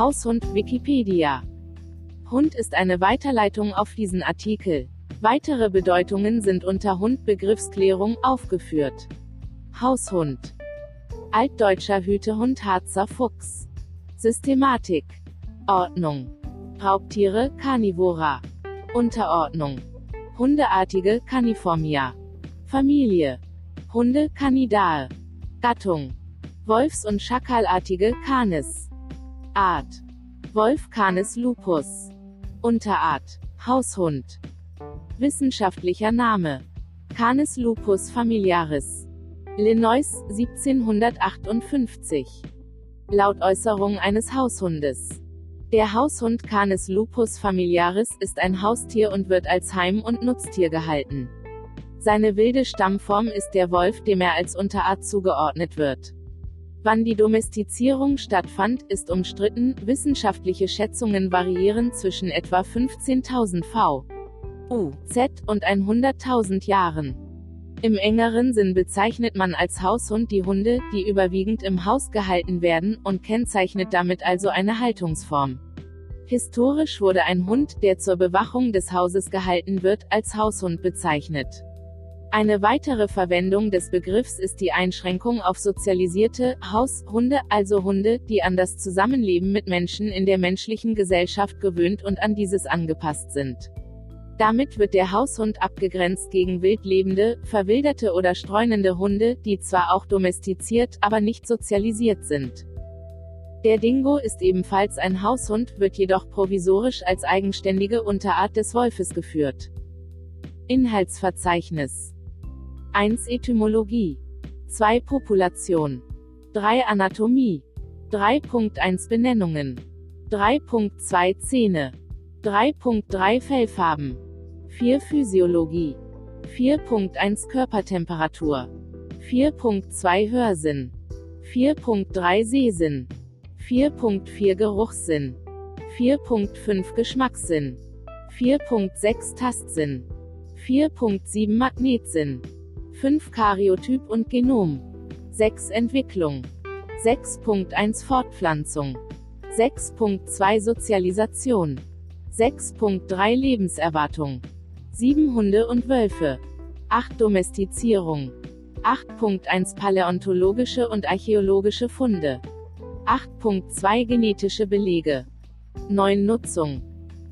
Haushund Wikipedia. Hund ist eine Weiterleitung auf diesen Artikel. Weitere Bedeutungen sind unter Hund Begriffsklärung aufgeführt. Haushund. Altdeutscher Hütehund Harzer Fuchs. Systematik. Ordnung. Raubtiere Carnivora. Unterordnung. Hundeartige Caniformia. Familie. Hunde Canidae. Gattung. Wolfs- und Schakalartige Canis. Art. Wolf Canis lupus. Unterart. Haushund. Wissenschaftlicher Name. Canis lupus familiaris. Illinois, 1758. Laut Äußerung eines Haushundes. Der Haushund Canis lupus familiaris ist ein Haustier und wird als Heim- und Nutztier gehalten. Seine wilde Stammform ist der Wolf, dem er als Unterart zugeordnet wird. Wann die Domestizierung stattfand, ist umstritten, wissenschaftliche Schätzungen variieren zwischen etwa 15.000 v. U. Z. und 100.000 Jahren. Im engeren Sinn bezeichnet man als Haushund die Hunde, die überwiegend im Haus gehalten werden, und kennzeichnet damit also eine Haltungsform. Historisch wurde ein Hund, der zur Bewachung des Hauses gehalten wird, als Haushund bezeichnet. Eine weitere Verwendung des Begriffs ist die Einschränkung auf sozialisierte Haushunde, also Hunde, die an das Zusammenleben mit Menschen in der menschlichen Gesellschaft gewöhnt und an dieses angepasst sind. Damit wird der Haushund abgegrenzt gegen wild lebende, verwilderte oder streunende Hunde, die zwar auch domestiziert, aber nicht sozialisiert sind. Der Dingo ist ebenfalls ein Haushund, wird jedoch provisorisch als eigenständige Unterart des Wolfes geführt. Inhaltsverzeichnis 1 Etymologie. 2 Population. 3 Anatomie. 3.1 Benennungen. 3.2 Zähne. 3.3 Fellfarben. 4 Physiologie. 4.1 Körpertemperatur. 4.2 Hörsinn. 4.3 Sehsinn. 4.4 Geruchssinn. 4.5 Geschmackssinn. 4.6 Tastsinn. 4.7 Magnetsinn 5 Karyotyp und Genom 6 Entwicklung 6.1 Fortpflanzung 6.2 Sozialisation 6.3 Lebenserwartung 7 Hunde und Wölfe. 8 Domestizierung. 8.1 Paläontologische und archäologische Funde. 8.2 Genetische Belege. 9 Nutzung.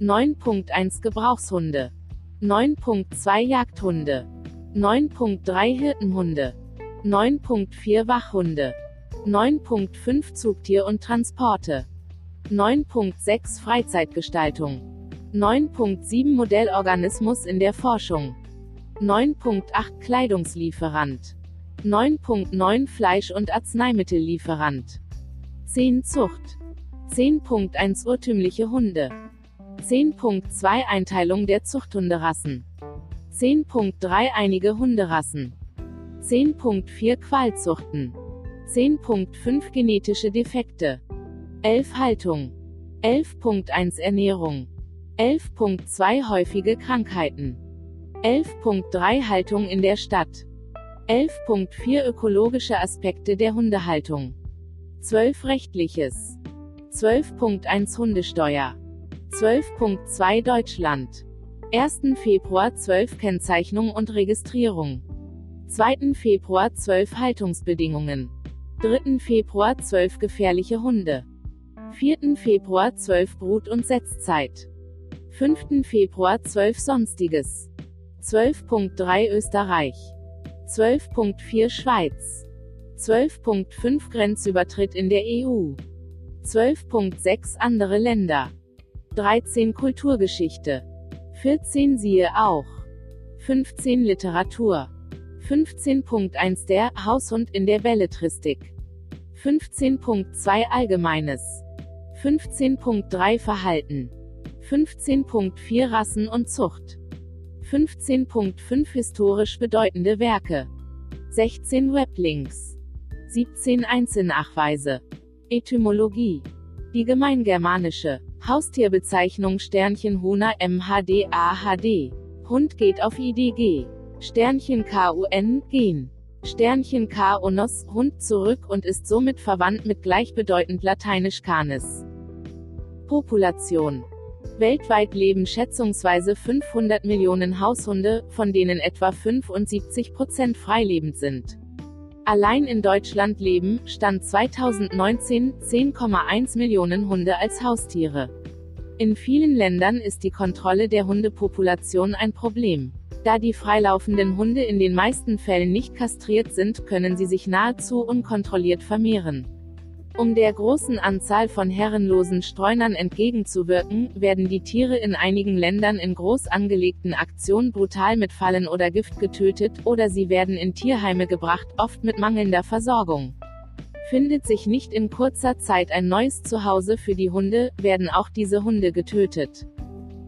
9.1 Gebrauchshunde. 9.2 Jagdhunde. 9.3 Hirtenhunde. 9.4 Wachhunde. 9.5 Zugtier und Transporte. 9.6 Freizeitgestaltung. 9.7 Modellorganismus in der Forschung. 9.8 Kleidungslieferant. 9.9 Fleisch- und Arzneimittellieferant. 10 Zucht. 10.1 Urtümliche Hunde. 10.2 Einteilung der Zuchthunderassen. 10.3 Einige Hunderassen. 10.4 Qualzuchten. 10.5 Genetische Defekte. 11 Haltung. 11.1 Ernährung. 11.2 Häufige Krankheiten. 11.3 Haltung in der Stadt. 11.4 Ökologische Aspekte der Hundehaltung. 12 Rechtliches. 12.1 Hundesteuer. 12.2 Deutschland. 1. Februar 12 Kennzeichnung und Registrierung. 2. Februar 12 Haltungsbedingungen. 3. Februar 12 gefährliche Hunde. 4. Februar 12 Brut- und Setzzeit. 5. Februar 12 Sonstiges. 12.3 Österreich. 12.4 Schweiz. 12.5 Grenzübertritt in der EU. 12.6 andere Länder. 13 Kulturgeschichte. 14 siehe auch. 15 Literatur. 15.1 Der Haushund in der Belletristik. 15.2 Allgemeines. 15.3 Verhalten. 15.4 Rassen und Zucht. 15.5 Historisch bedeutende Werke. 16 Weblinks. 17 Einzelnachweise. Etymologie. Die gemeingermanische Haustierbezeichnung Sternchen Huna MHD AHD. Hund geht auf IDG. Sternchen KUN Gen. Sternchen K Onos Hund zurück und ist somit verwandt mit gleichbedeutend lateinisch Canis. Population. Weltweit leben schätzungsweise 500 Millionen Haushunde, von denen etwa 75 Prozent freilebend sind. Allein in Deutschland leben, Stand 2019, 10,1 Millionen Hunde als Haustiere. In vielen Ländern ist die Kontrolle der Hundepopulation ein Problem. Da die freilaufenden Hunde in den meisten Fällen nicht kastriert sind, können sie sich nahezu unkontrolliert vermehren. Um der großen Anzahl von herrenlosen Streunern entgegenzuwirken, werden die Tiere in einigen Ländern in groß angelegten Aktionen brutal mit Fallen oder Gift getötet, oder sie werden in Tierheime gebracht, oft mit mangelnder Versorgung. Findet sich nicht in kurzer Zeit ein neues Zuhause für die Hunde, werden auch diese Hunde getötet.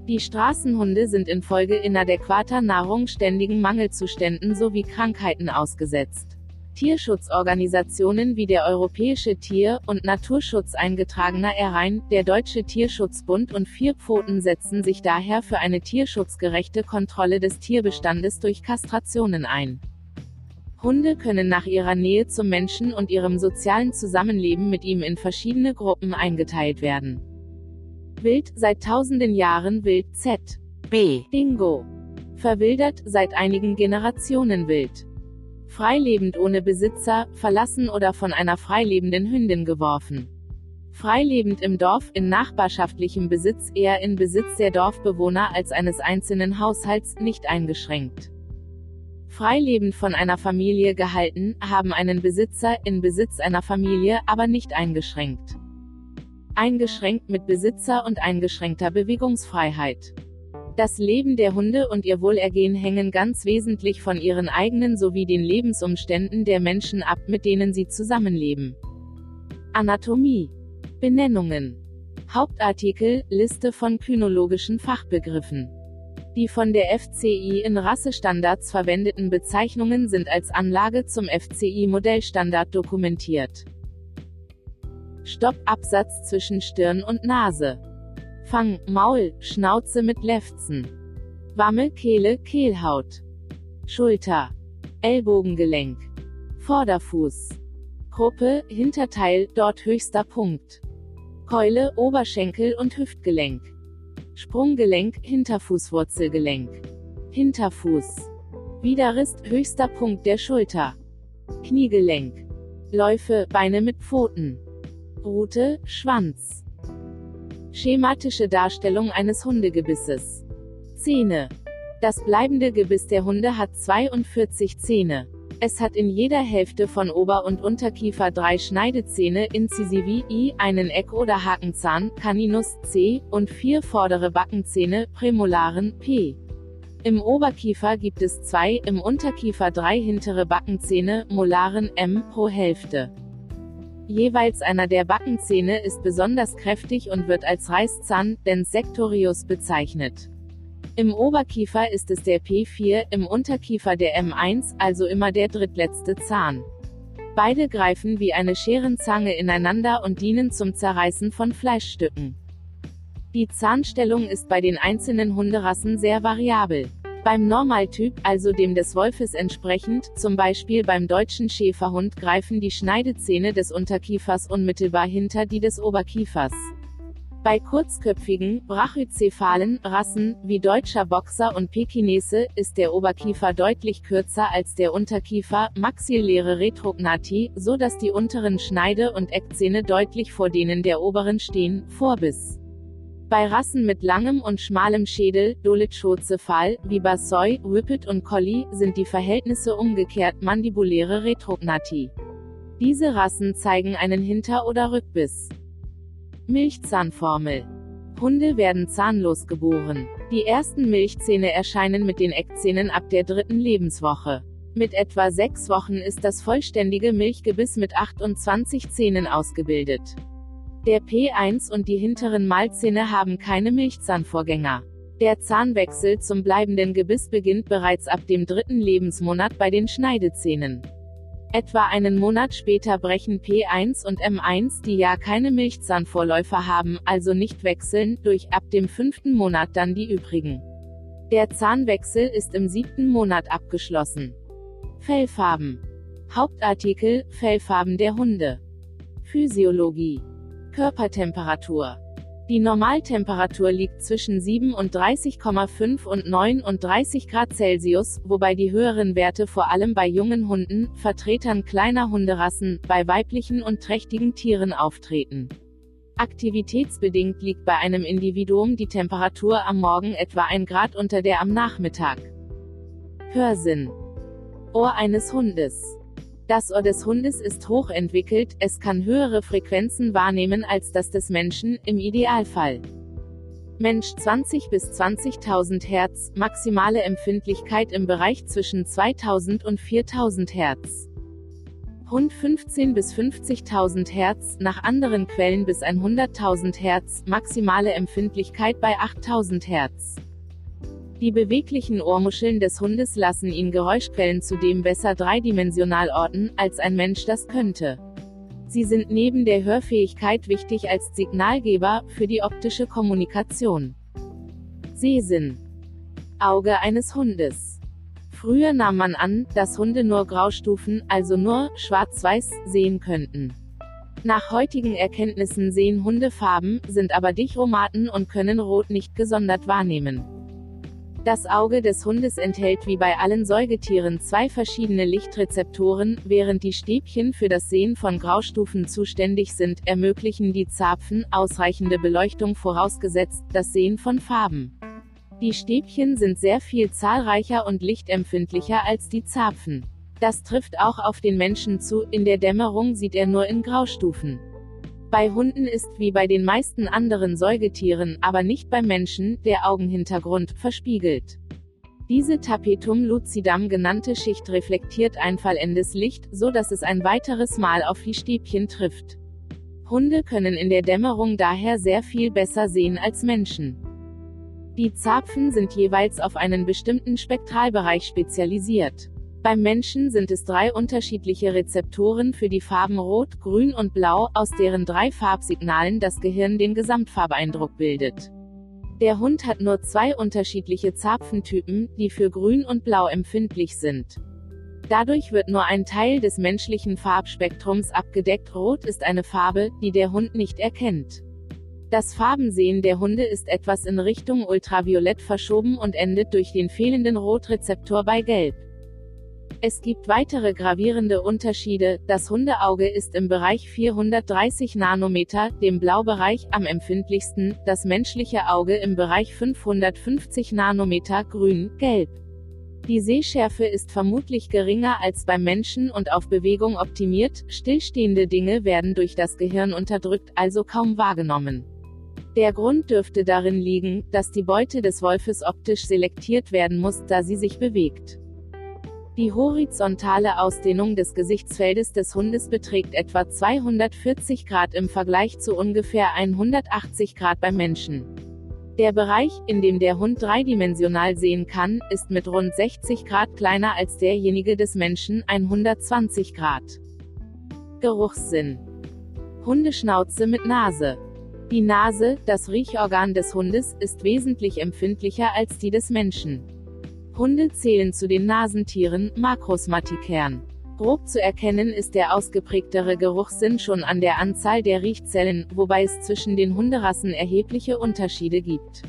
Die Straßenhunde sind infolge inadäquater Nahrung ständigen Mangelzuständen sowie Krankheiten ausgesetzt. Tierschutzorganisationen wie der Europäische Tier- und Naturschutz eingetragener Erein, der Deutsche Tierschutzbund und Vierpfoten setzen sich daher für eine tierschutzgerechte Kontrolle des Tierbestandes durch Kastrationen ein. Hunde können nach ihrer Nähe zum Menschen und ihrem sozialen Zusammenleben mit ihm in verschiedene Gruppen eingeteilt werden. Wild, seit tausenden Jahren Wild Z. B. Dingo. Verwildert, seit einigen Generationen Wild freilebend ohne Besitzer, verlassen oder von einer freilebenden Hündin geworfen. Freilebend im Dorf, in nachbarschaftlichem Besitz, eher in Besitz der Dorfbewohner als eines einzelnen Haushalts, nicht eingeschränkt. Freilebend von einer Familie gehalten, haben einen Besitzer, in Besitz einer Familie, aber nicht eingeschränkt. Eingeschränkt mit Besitzer und eingeschränkter Bewegungsfreiheit. Das Leben der Hunde und ihr Wohlergehen hängen ganz wesentlich von ihren eigenen sowie den Lebensumständen der Menschen ab, mit denen sie zusammenleben. Anatomie. Benennungen. Hauptartikel, Liste von kynologischen Fachbegriffen. Die von der FCI in Rassestandards verwendeten Bezeichnungen sind als Anlage zum FCI-Modellstandard dokumentiert. Stoppabsatz zwischen Stirn und Nase. Fang, Maul, Schnauze mit Lefzen. Wammel, Kehle, Kehlhaut. Schulter. Ellbogengelenk. Vorderfuß. Gruppe, Hinterteil, dort höchster Punkt. Keule, Oberschenkel und Hüftgelenk. Sprunggelenk, Hinterfußwurzelgelenk. Hinterfuß. Widerrist, höchster Punkt der Schulter. Kniegelenk. Läufe, Beine mit Pfoten. Rute, Schwanz. Schematische Darstellung eines Hundegebisses. Zähne. Das bleibende Gebiss der Hunde hat 42 Zähne. Es hat in jeder Hälfte von Ober- und Unterkiefer drei Schneidezähne Incisivi I, einen Eck- oder Hakenzahn Caninus C und vier vordere Backenzähne Prämolaren P. Im Oberkiefer gibt es zwei, im Unterkiefer drei hintere Backenzähne Molaren M pro Hälfte. Jeweils einer der Backenzähne ist besonders kräftig und wird als Reißzahn, dens sectorius bezeichnet. Im Oberkiefer ist es der P4, im Unterkiefer der M1, also immer der drittletzte Zahn. Beide greifen wie eine Scherenzange ineinander und dienen zum Zerreißen von Fleischstücken. Die Zahnstellung ist bei den einzelnen Hunderassen sehr variabel. Beim Normaltyp, also dem des Wolfes entsprechend, zum Beispiel beim deutschen Schäferhund greifen die Schneidezähne des Unterkiefers unmittelbar hinter die des Oberkiefers. Bei kurzköpfigen, brachycephalen Rassen, wie deutscher Boxer und Pekinese, ist der Oberkiefer deutlich kürzer als der Unterkiefer, maxilläre Retrognati, so dass die unteren Schneide- und Eckzähne deutlich vor denen der oberen stehen, Vorbiss. Bei Rassen mit langem und schmalem Schädel, Dolichocephal, wie Basoi, Whippet und Collie, sind die Verhältnisse umgekehrt mandibuläre Retrognati. Diese Rassen zeigen einen Hinter- oder Rückbiss. Milchzahnformel. Hunde werden zahnlos geboren. Die ersten Milchzähne erscheinen mit den Eckzähnen ab der dritten Lebenswoche. Mit etwa sechs Wochen ist das vollständige Milchgebiss mit 28 Zähnen ausgebildet. Der P1 und die hinteren Mahlzähne haben keine Milchzahnvorgänger. Der Zahnwechsel zum bleibenden Gebiss beginnt bereits ab dem dritten Lebensmonat bei den Schneidezähnen. Etwa einen Monat später brechen P1 und M1, die ja keine Milchzahnvorläufer haben, also nicht wechseln, durch ab dem fünften Monat dann die übrigen. Der Zahnwechsel ist im siebten Monat abgeschlossen. Fellfarben. Hauptartikel Fellfarben der Hunde. Physiologie Körpertemperatur. Die Normaltemperatur liegt zwischen 37,5 und 39 Grad Celsius, wobei die höheren Werte vor allem bei jungen Hunden, Vertretern kleiner Hunderassen, bei weiblichen und trächtigen Tieren auftreten. Aktivitätsbedingt liegt bei einem Individuum die Temperatur am Morgen etwa 1 Grad unter der am Nachmittag. Hörsinn. Ohr eines Hundes. Das Ohr des Hundes ist hochentwickelt, es kann höhere Frequenzen wahrnehmen als das des Menschen, im Idealfall. Mensch 20 bis 20.000 Hertz, maximale Empfindlichkeit im Bereich zwischen 2000 und 4000 Hertz. Hund 15 bis 50.000 Hertz, nach anderen Quellen bis 100.000 Hertz, maximale Empfindlichkeit bei 8000 Hertz. Die beweglichen Ohrmuscheln des Hundes lassen ihn Geräuschquellen zudem besser dreidimensional orten, als ein Mensch das könnte. Sie sind neben der Hörfähigkeit wichtig als Signalgeber für die optische Kommunikation. Sehsinn. Auge eines Hundes. Früher nahm man an, dass Hunde nur Graustufen, also nur schwarz-weiß, sehen könnten. Nach heutigen Erkenntnissen sehen Hunde Farben, sind aber dichromaten und können Rot nicht gesondert wahrnehmen. Das Auge des Hundes enthält wie bei allen Säugetieren zwei verschiedene Lichtrezeptoren, während die Stäbchen für das Sehen von Graustufen zuständig sind, ermöglichen die Zapfen ausreichende Beleuchtung vorausgesetzt das Sehen von Farben. Die Stäbchen sind sehr viel zahlreicher und lichtempfindlicher als die Zapfen. Das trifft auch auf den Menschen zu, in der Dämmerung sieht er nur in Graustufen. Bei Hunden ist wie bei den meisten anderen Säugetieren, aber nicht beim Menschen, der Augenhintergrund verspiegelt. Diese Tapetum lucidum genannte Schicht reflektiert einfallendes Licht, so dass es ein weiteres Mal auf die Stäbchen trifft. Hunde können in der Dämmerung daher sehr viel besser sehen als Menschen. Die Zapfen sind jeweils auf einen bestimmten Spektralbereich spezialisiert. Beim Menschen sind es drei unterschiedliche Rezeptoren für die Farben Rot, Grün und Blau, aus deren drei Farbsignalen das Gehirn den Gesamtfarbeindruck bildet. Der Hund hat nur zwei unterschiedliche Zapfentypen, die für Grün und Blau empfindlich sind. Dadurch wird nur ein Teil des menschlichen Farbspektrums abgedeckt. Rot ist eine Farbe, die der Hund nicht erkennt. Das Farbensehen der Hunde ist etwas in Richtung Ultraviolett verschoben und endet durch den fehlenden Rotrezeptor bei Gelb. Es gibt weitere gravierende Unterschiede. Das Hundeauge ist im Bereich 430 Nanometer, dem Blaubereich, am empfindlichsten, das menschliche Auge im Bereich 550 Nanometer, grün, gelb. Die Sehschärfe ist vermutlich geringer als beim Menschen und auf Bewegung optimiert, stillstehende Dinge werden durch das Gehirn unterdrückt, also kaum wahrgenommen. Der Grund dürfte darin liegen, dass die Beute des Wolfes optisch selektiert werden muss, da sie sich bewegt. Die horizontale Ausdehnung des Gesichtsfeldes des Hundes beträgt etwa 240 Grad im Vergleich zu ungefähr 180 Grad beim Menschen. Der Bereich, in dem der Hund dreidimensional sehen kann, ist mit rund 60 Grad kleiner als derjenige des Menschen, 120 Grad. Geruchssinn. Hundeschnauze mit Nase. Die Nase, das Riechorgan des Hundes, ist wesentlich empfindlicher als die des Menschen. Hunde zählen zu den Nasentieren, Makrosmatikern. Grob zu erkennen ist der ausgeprägtere Geruchssinn schon an der Anzahl der Riechzellen, wobei es zwischen den Hunderassen erhebliche Unterschiede gibt.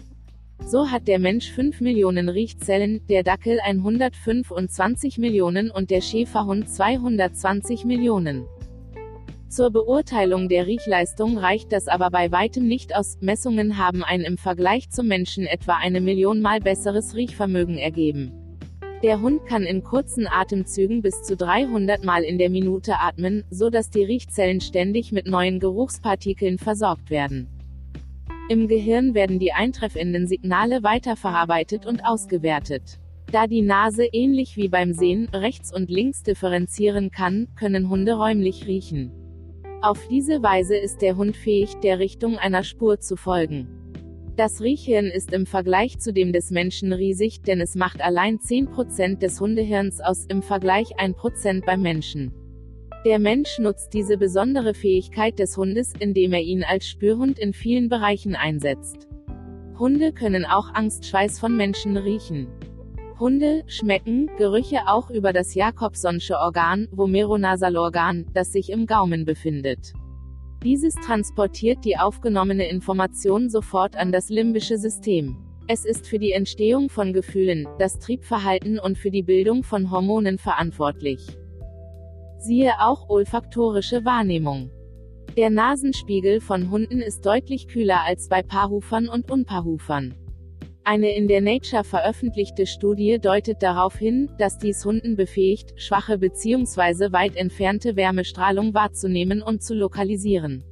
So hat der Mensch 5 Millionen Riechzellen, der Dackel 125 Millionen und der Schäferhund 220 Millionen. Zur Beurteilung der Riechleistung reicht das aber bei weitem nicht aus. Messungen haben ein im Vergleich zum Menschen etwa eine Million Mal besseres Riechvermögen ergeben. Der Hund kann in kurzen Atemzügen bis zu 300 Mal in der Minute atmen, so dass die Riechzellen ständig mit neuen Geruchspartikeln versorgt werden. Im Gehirn werden die eintreffenden Signale weiterverarbeitet und ausgewertet. Da die Nase ähnlich wie beim Sehen rechts und links differenzieren kann, können Hunde räumlich riechen. Auf diese Weise ist der Hund fähig, der Richtung einer Spur zu folgen. Das Riechhirn ist im Vergleich zu dem des Menschen riesig, denn es macht allein 10% des Hundehirns aus, im Vergleich 1% beim Menschen. Der Mensch nutzt diese besondere Fähigkeit des Hundes, indem er ihn als Spürhund in vielen Bereichen einsetzt. Hunde können auch Angstschweiß von Menschen riechen. Hunde schmecken Gerüche auch über das Jakobsonsche Organ, Vomeronasalorgan, das sich im Gaumen befindet. Dieses transportiert die aufgenommene Information sofort an das limbische System. Es ist für die Entstehung von Gefühlen, das Triebverhalten und für die Bildung von Hormonen verantwortlich. Siehe auch olfaktorische Wahrnehmung. Der Nasenspiegel von Hunden ist deutlich kühler als bei Paarhufern und Unpaarhufern. Eine in der Nature veröffentlichte Studie deutet darauf hin, dass dies Hunden befähigt, schwache bzw. weit entfernte Wärmestrahlung wahrzunehmen und zu lokalisieren.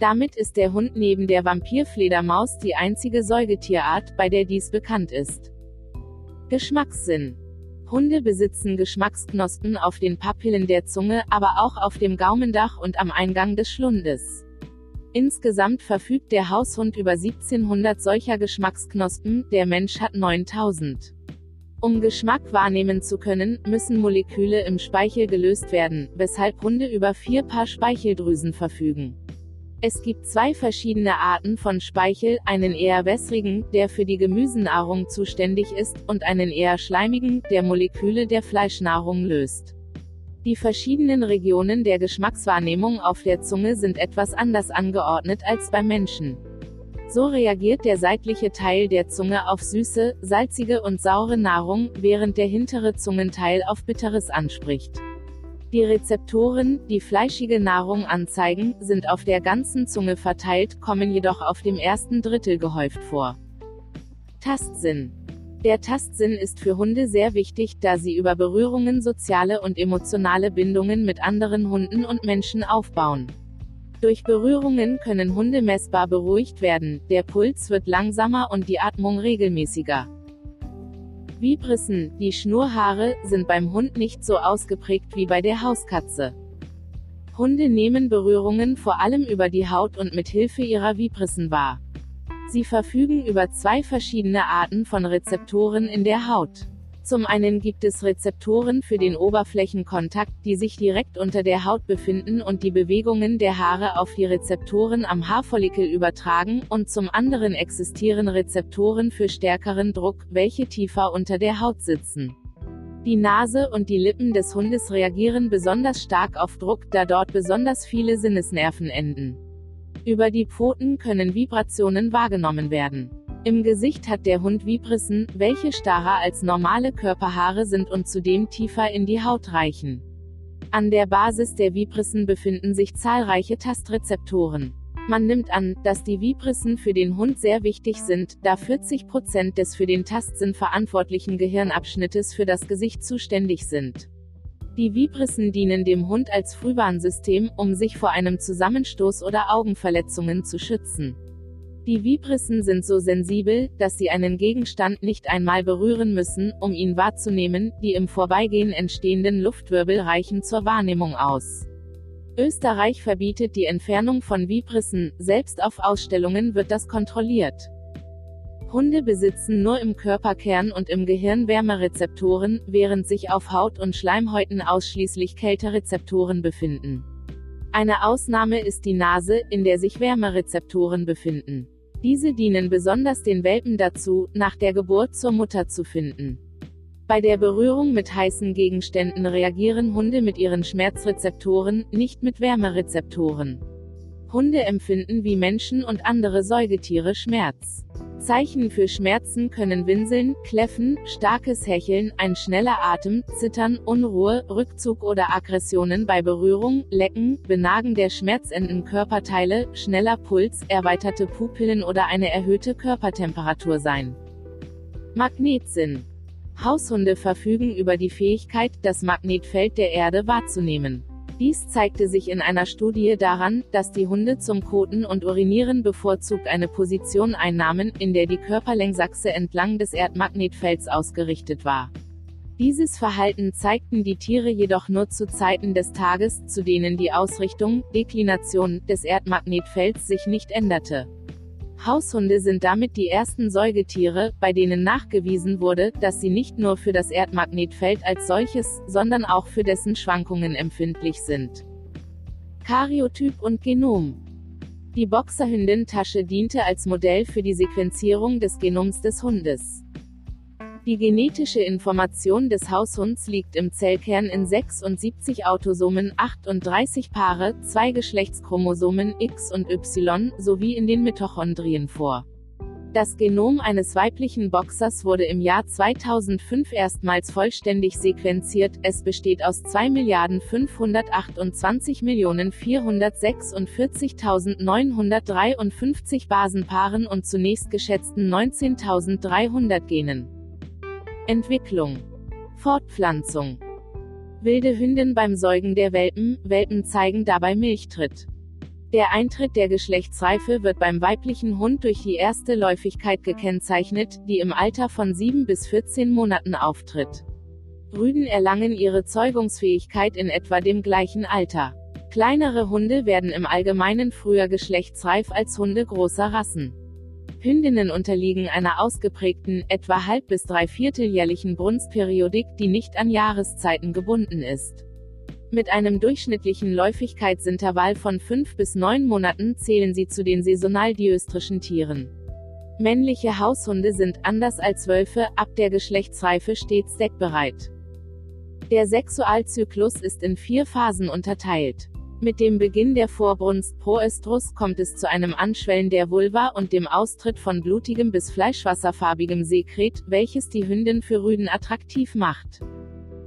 Damit ist der Hund neben der Vampirfledermaus die einzige Säugetierart, bei der dies bekannt ist. Geschmackssinn Hunde besitzen Geschmacksknospen auf den Papillen der Zunge, aber auch auf dem Gaumendach und am Eingang des Schlundes. Insgesamt verfügt der Haushund über 1700 solcher Geschmacksknospen, der Mensch hat 9000. Um Geschmack wahrnehmen zu können, müssen Moleküle im Speichel gelöst werden, weshalb Hunde über vier Paar Speicheldrüsen verfügen. Es gibt zwei verschiedene Arten von Speichel, einen eher wässrigen, der für die Gemüsenahrung zuständig ist, und einen eher schleimigen, der Moleküle der Fleischnahrung löst. Die verschiedenen Regionen der Geschmackswahrnehmung auf der Zunge sind etwas anders angeordnet als beim Menschen. So reagiert der seitliche Teil der Zunge auf süße, salzige und saure Nahrung, während der hintere Zungenteil auf bitteres anspricht. Die Rezeptoren, die fleischige Nahrung anzeigen, sind auf der ganzen Zunge verteilt, kommen jedoch auf dem ersten Drittel gehäuft vor. Tastsinn der Tastsinn ist für Hunde sehr wichtig, da sie über Berührungen soziale und emotionale Bindungen mit anderen Hunden und Menschen aufbauen. Durch Berührungen können Hunde messbar beruhigt werden, der Puls wird langsamer und die Atmung regelmäßiger. Vibrissen, die Schnurhaare, sind beim Hund nicht so ausgeprägt wie bei der Hauskatze. Hunde nehmen Berührungen vor allem über die Haut und mit Hilfe ihrer Vibrissen wahr. Sie verfügen über zwei verschiedene Arten von Rezeptoren in der Haut. Zum einen gibt es Rezeptoren für den Oberflächenkontakt, die sich direkt unter der Haut befinden und die Bewegungen der Haare auf die Rezeptoren am Haarfollikel übertragen, und zum anderen existieren Rezeptoren für stärkeren Druck, welche tiefer unter der Haut sitzen. Die Nase und die Lippen des Hundes reagieren besonders stark auf Druck, da dort besonders viele Sinnesnerven enden. Über die Pfoten können Vibrationen wahrgenommen werden. Im Gesicht hat der Hund Vibrissen, welche starrer als normale Körperhaare sind und zudem tiefer in die Haut reichen. An der Basis der Vibrissen befinden sich zahlreiche Tastrezeptoren. Man nimmt an, dass die Vibrissen für den Hund sehr wichtig sind, da 40% des für den Tastsinn verantwortlichen Gehirnabschnittes für das Gesicht zuständig sind. Die Vibrissen dienen dem Hund als Frühwarnsystem, um sich vor einem Zusammenstoß oder Augenverletzungen zu schützen. Die Vibrissen sind so sensibel, dass sie einen Gegenstand nicht einmal berühren müssen, um ihn wahrzunehmen, die im Vorbeigehen entstehenden Luftwirbel reichen zur Wahrnehmung aus. Österreich verbietet die Entfernung von Vibrissen, selbst auf Ausstellungen wird das kontrolliert. Hunde besitzen nur im Körperkern und im Gehirn Wärmerezeptoren, während sich auf Haut und Schleimhäuten ausschließlich Kälterezeptoren befinden. Eine Ausnahme ist die Nase, in der sich Wärmerezeptoren befinden. Diese dienen besonders den Welpen dazu, nach der Geburt zur Mutter zu finden. Bei der Berührung mit heißen Gegenständen reagieren Hunde mit ihren Schmerzrezeptoren, nicht mit Wärmerezeptoren. Hunde empfinden wie Menschen und andere Säugetiere Schmerz. Zeichen für Schmerzen können Winseln, Kläffen, starkes Hecheln, ein schneller Atem, Zittern, Unruhe, Rückzug oder Aggressionen bei Berührung, Lecken, Benagen der schmerzenden Körperteile, schneller Puls, erweiterte Pupillen oder eine erhöhte Körpertemperatur sein. Magnetsinn. Haushunde verfügen über die Fähigkeit, das Magnetfeld der Erde wahrzunehmen. Dies zeigte sich in einer Studie daran, dass die Hunde zum Koten und Urinieren bevorzugt eine Position einnahmen, in der die Körperlängsachse entlang des Erdmagnetfelds ausgerichtet war. Dieses Verhalten zeigten die Tiere jedoch nur zu Zeiten des Tages, zu denen die Ausrichtung, Deklination, des Erdmagnetfelds sich nicht änderte. Haushunde sind damit die ersten Säugetiere, bei denen nachgewiesen wurde, dass sie nicht nur für das Erdmagnetfeld als solches, sondern auch für dessen Schwankungen empfindlich sind. Karyotyp und Genom Die Boxerhündin-Tasche diente als Modell für die Sequenzierung des Genoms des Hundes. Die genetische Information des Haushunds liegt im Zellkern in 76 Autosomen, 38 Paare, zwei Geschlechtschromosomen X und Y, sowie in den Mitochondrien vor. Das Genom eines weiblichen Boxers wurde im Jahr 2005 erstmals vollständig sequenziert. Es besteht aus 2.528.446.953 Basenpaaren und zunächst geschätzten 19.300 Genen. Entwicklung. Fortpflanzung. Wilde Hündin beim Säugen der Welpen, Welpen zeigen dabei Milchtritt. Der Eintritt der Geschlechtsreife wird beim weiblichen Hund durch die erste Läufigkeit gekennzeichnet, die im Alter von 7 bis 14 Monaten auftritt. Rüden erlangen ihre Zeugungsfähigkeit in etwa dem gleichen Alter. Kleinere Hunde werden im Allgemeinen früher geschlechtsreif als Hunde großer Rassen. Hündinnen unterliegen einer ausgeprägten, etwa halb- bis dreivierteljährlichen Brunstperiodik, die nicht an Jahreszeiten gebunden ist. Mit einem durchschnittlichen Läufigkeitsintervall von fünf bis neun Monaten zählen sie zu den saisonal diöstrischen Tieren. Männliche Haushunde sind, anders als Wölfe, ab der Geschlechtsreife stets deckbereit. Der Sexualzyklus ist in vier Phasen unterteilt. Mit dem Beginn der Vorbrunst Proestrus kommt es zu einem Anschwellen der Vulva und dem Austritt von blutigem bis fleischwasserfarbigem Sekret, welches die Hündin für Rüden attraktiv macht.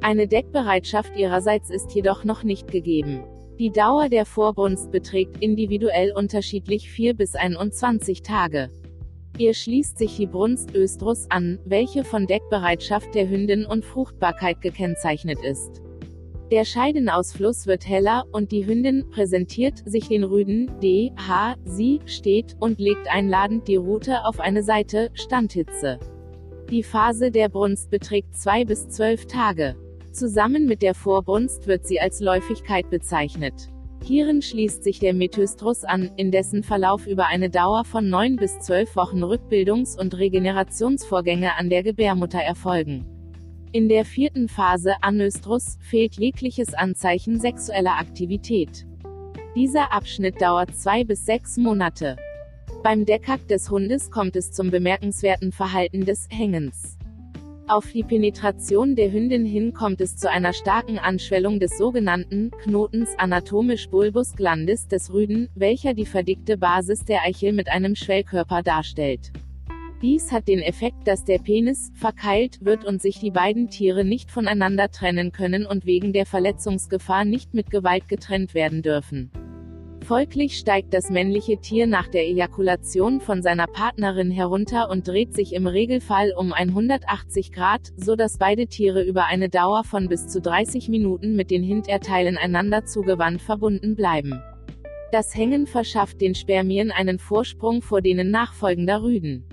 Eine Deckbereitschaft ihrerseits ist jedoch noch nicht gegeben. Die Dauer der Vorbrunst beträgt individuell unterschiedlich 4 bis 21 Tage. Ihr schließt sich die Brunst Östrus an, welche von Deckbereitschaft der Hündin und Fruchtbarkeit gekennzeichnet ist. Der Scheidenausfluss wird heller, und die Hündin präsentiert sich den Rüden, D, H, sie, steht, und legt einladend die Rute auf eine Seite, Standhitze. Die Phase der Brunst beträgt zwei bis zwölf Tage. Zusammen mit der Vorbrunst wird sie als Läufigkeit bezeichnet. Hierin schließt sich der Metöstrus an, in dessen Verlauf über eine Dauer von neun bis zwölf Wochen Rückbildungs- und Regenerationsvorgänge an der Gebärmutter erfolgen. In der vierten Phase Anöstrus fehlt jegliches Anzeichen sexueller Aktivität. Dieser Abschnitt dauert zwei bis sechs Monate. Beim Deckhack des Hundes kommt es zum bemerkenswerten Verhalten des Hängens. Auf die Penetration der Hündin hin kommt es zu einer starken Anschwellung des sogenannten Knotens anatomisch Bulbus glandis des Rüden, welcher die verdickte Basis der Eichel mit einem Schwellkörper darstellt. Dies hat den Effekt, dass der Penis verkeilt wird und sich die beiden Tiere nicht voneinander trennen können und wegen der Verletzungsgefahr nicht mit Gewalt getrennt werden dürfen. Folglich steigt das männliche Tier nach der Ejakulation von seiner Partnerin herunter und dreht sich im Regelfall um 180 Grad, so dass beide Tiere über eine Dauer von bis zu 30 Minuten mit den Hinterteilen einander zugewandt verbunden bleiben. Das Hängen verschafft den Spermien einen Vorsprung vor denen nachfolgender Rüden.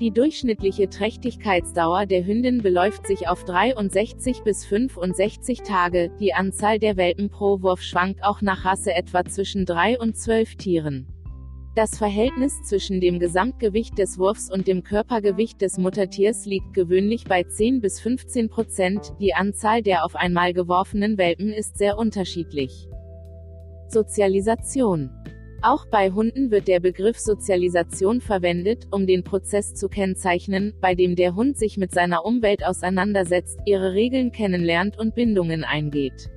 Die durchschnittliche Trächtigkeitsdauer der Hündin beläuft sich auf 63 bis 65 Tage, die Anzahl der Welpen pro Wurf schwankt auch nach Rasse etwa zwischen 3 und 12 Tieren. Das Verhältnis zwischen dem Gesamtgewicht des Wurfs und dem Körpergewicht des Muttertiers liegt gewöhnlich bei 10 bis 15 Prozent, die Anzahl der auf einmal geworfenen Welpen ist sehr unterschiedlich. Sozialisation auch bei Hunden wird der Begriff Sozialisation verwendet, um den Prozess zu kennzeichnen, bei dem der Hund sich mit seiner Umwelt auseinandersetzt, ihre Regeln kennenlernt und Bindungen eingeht.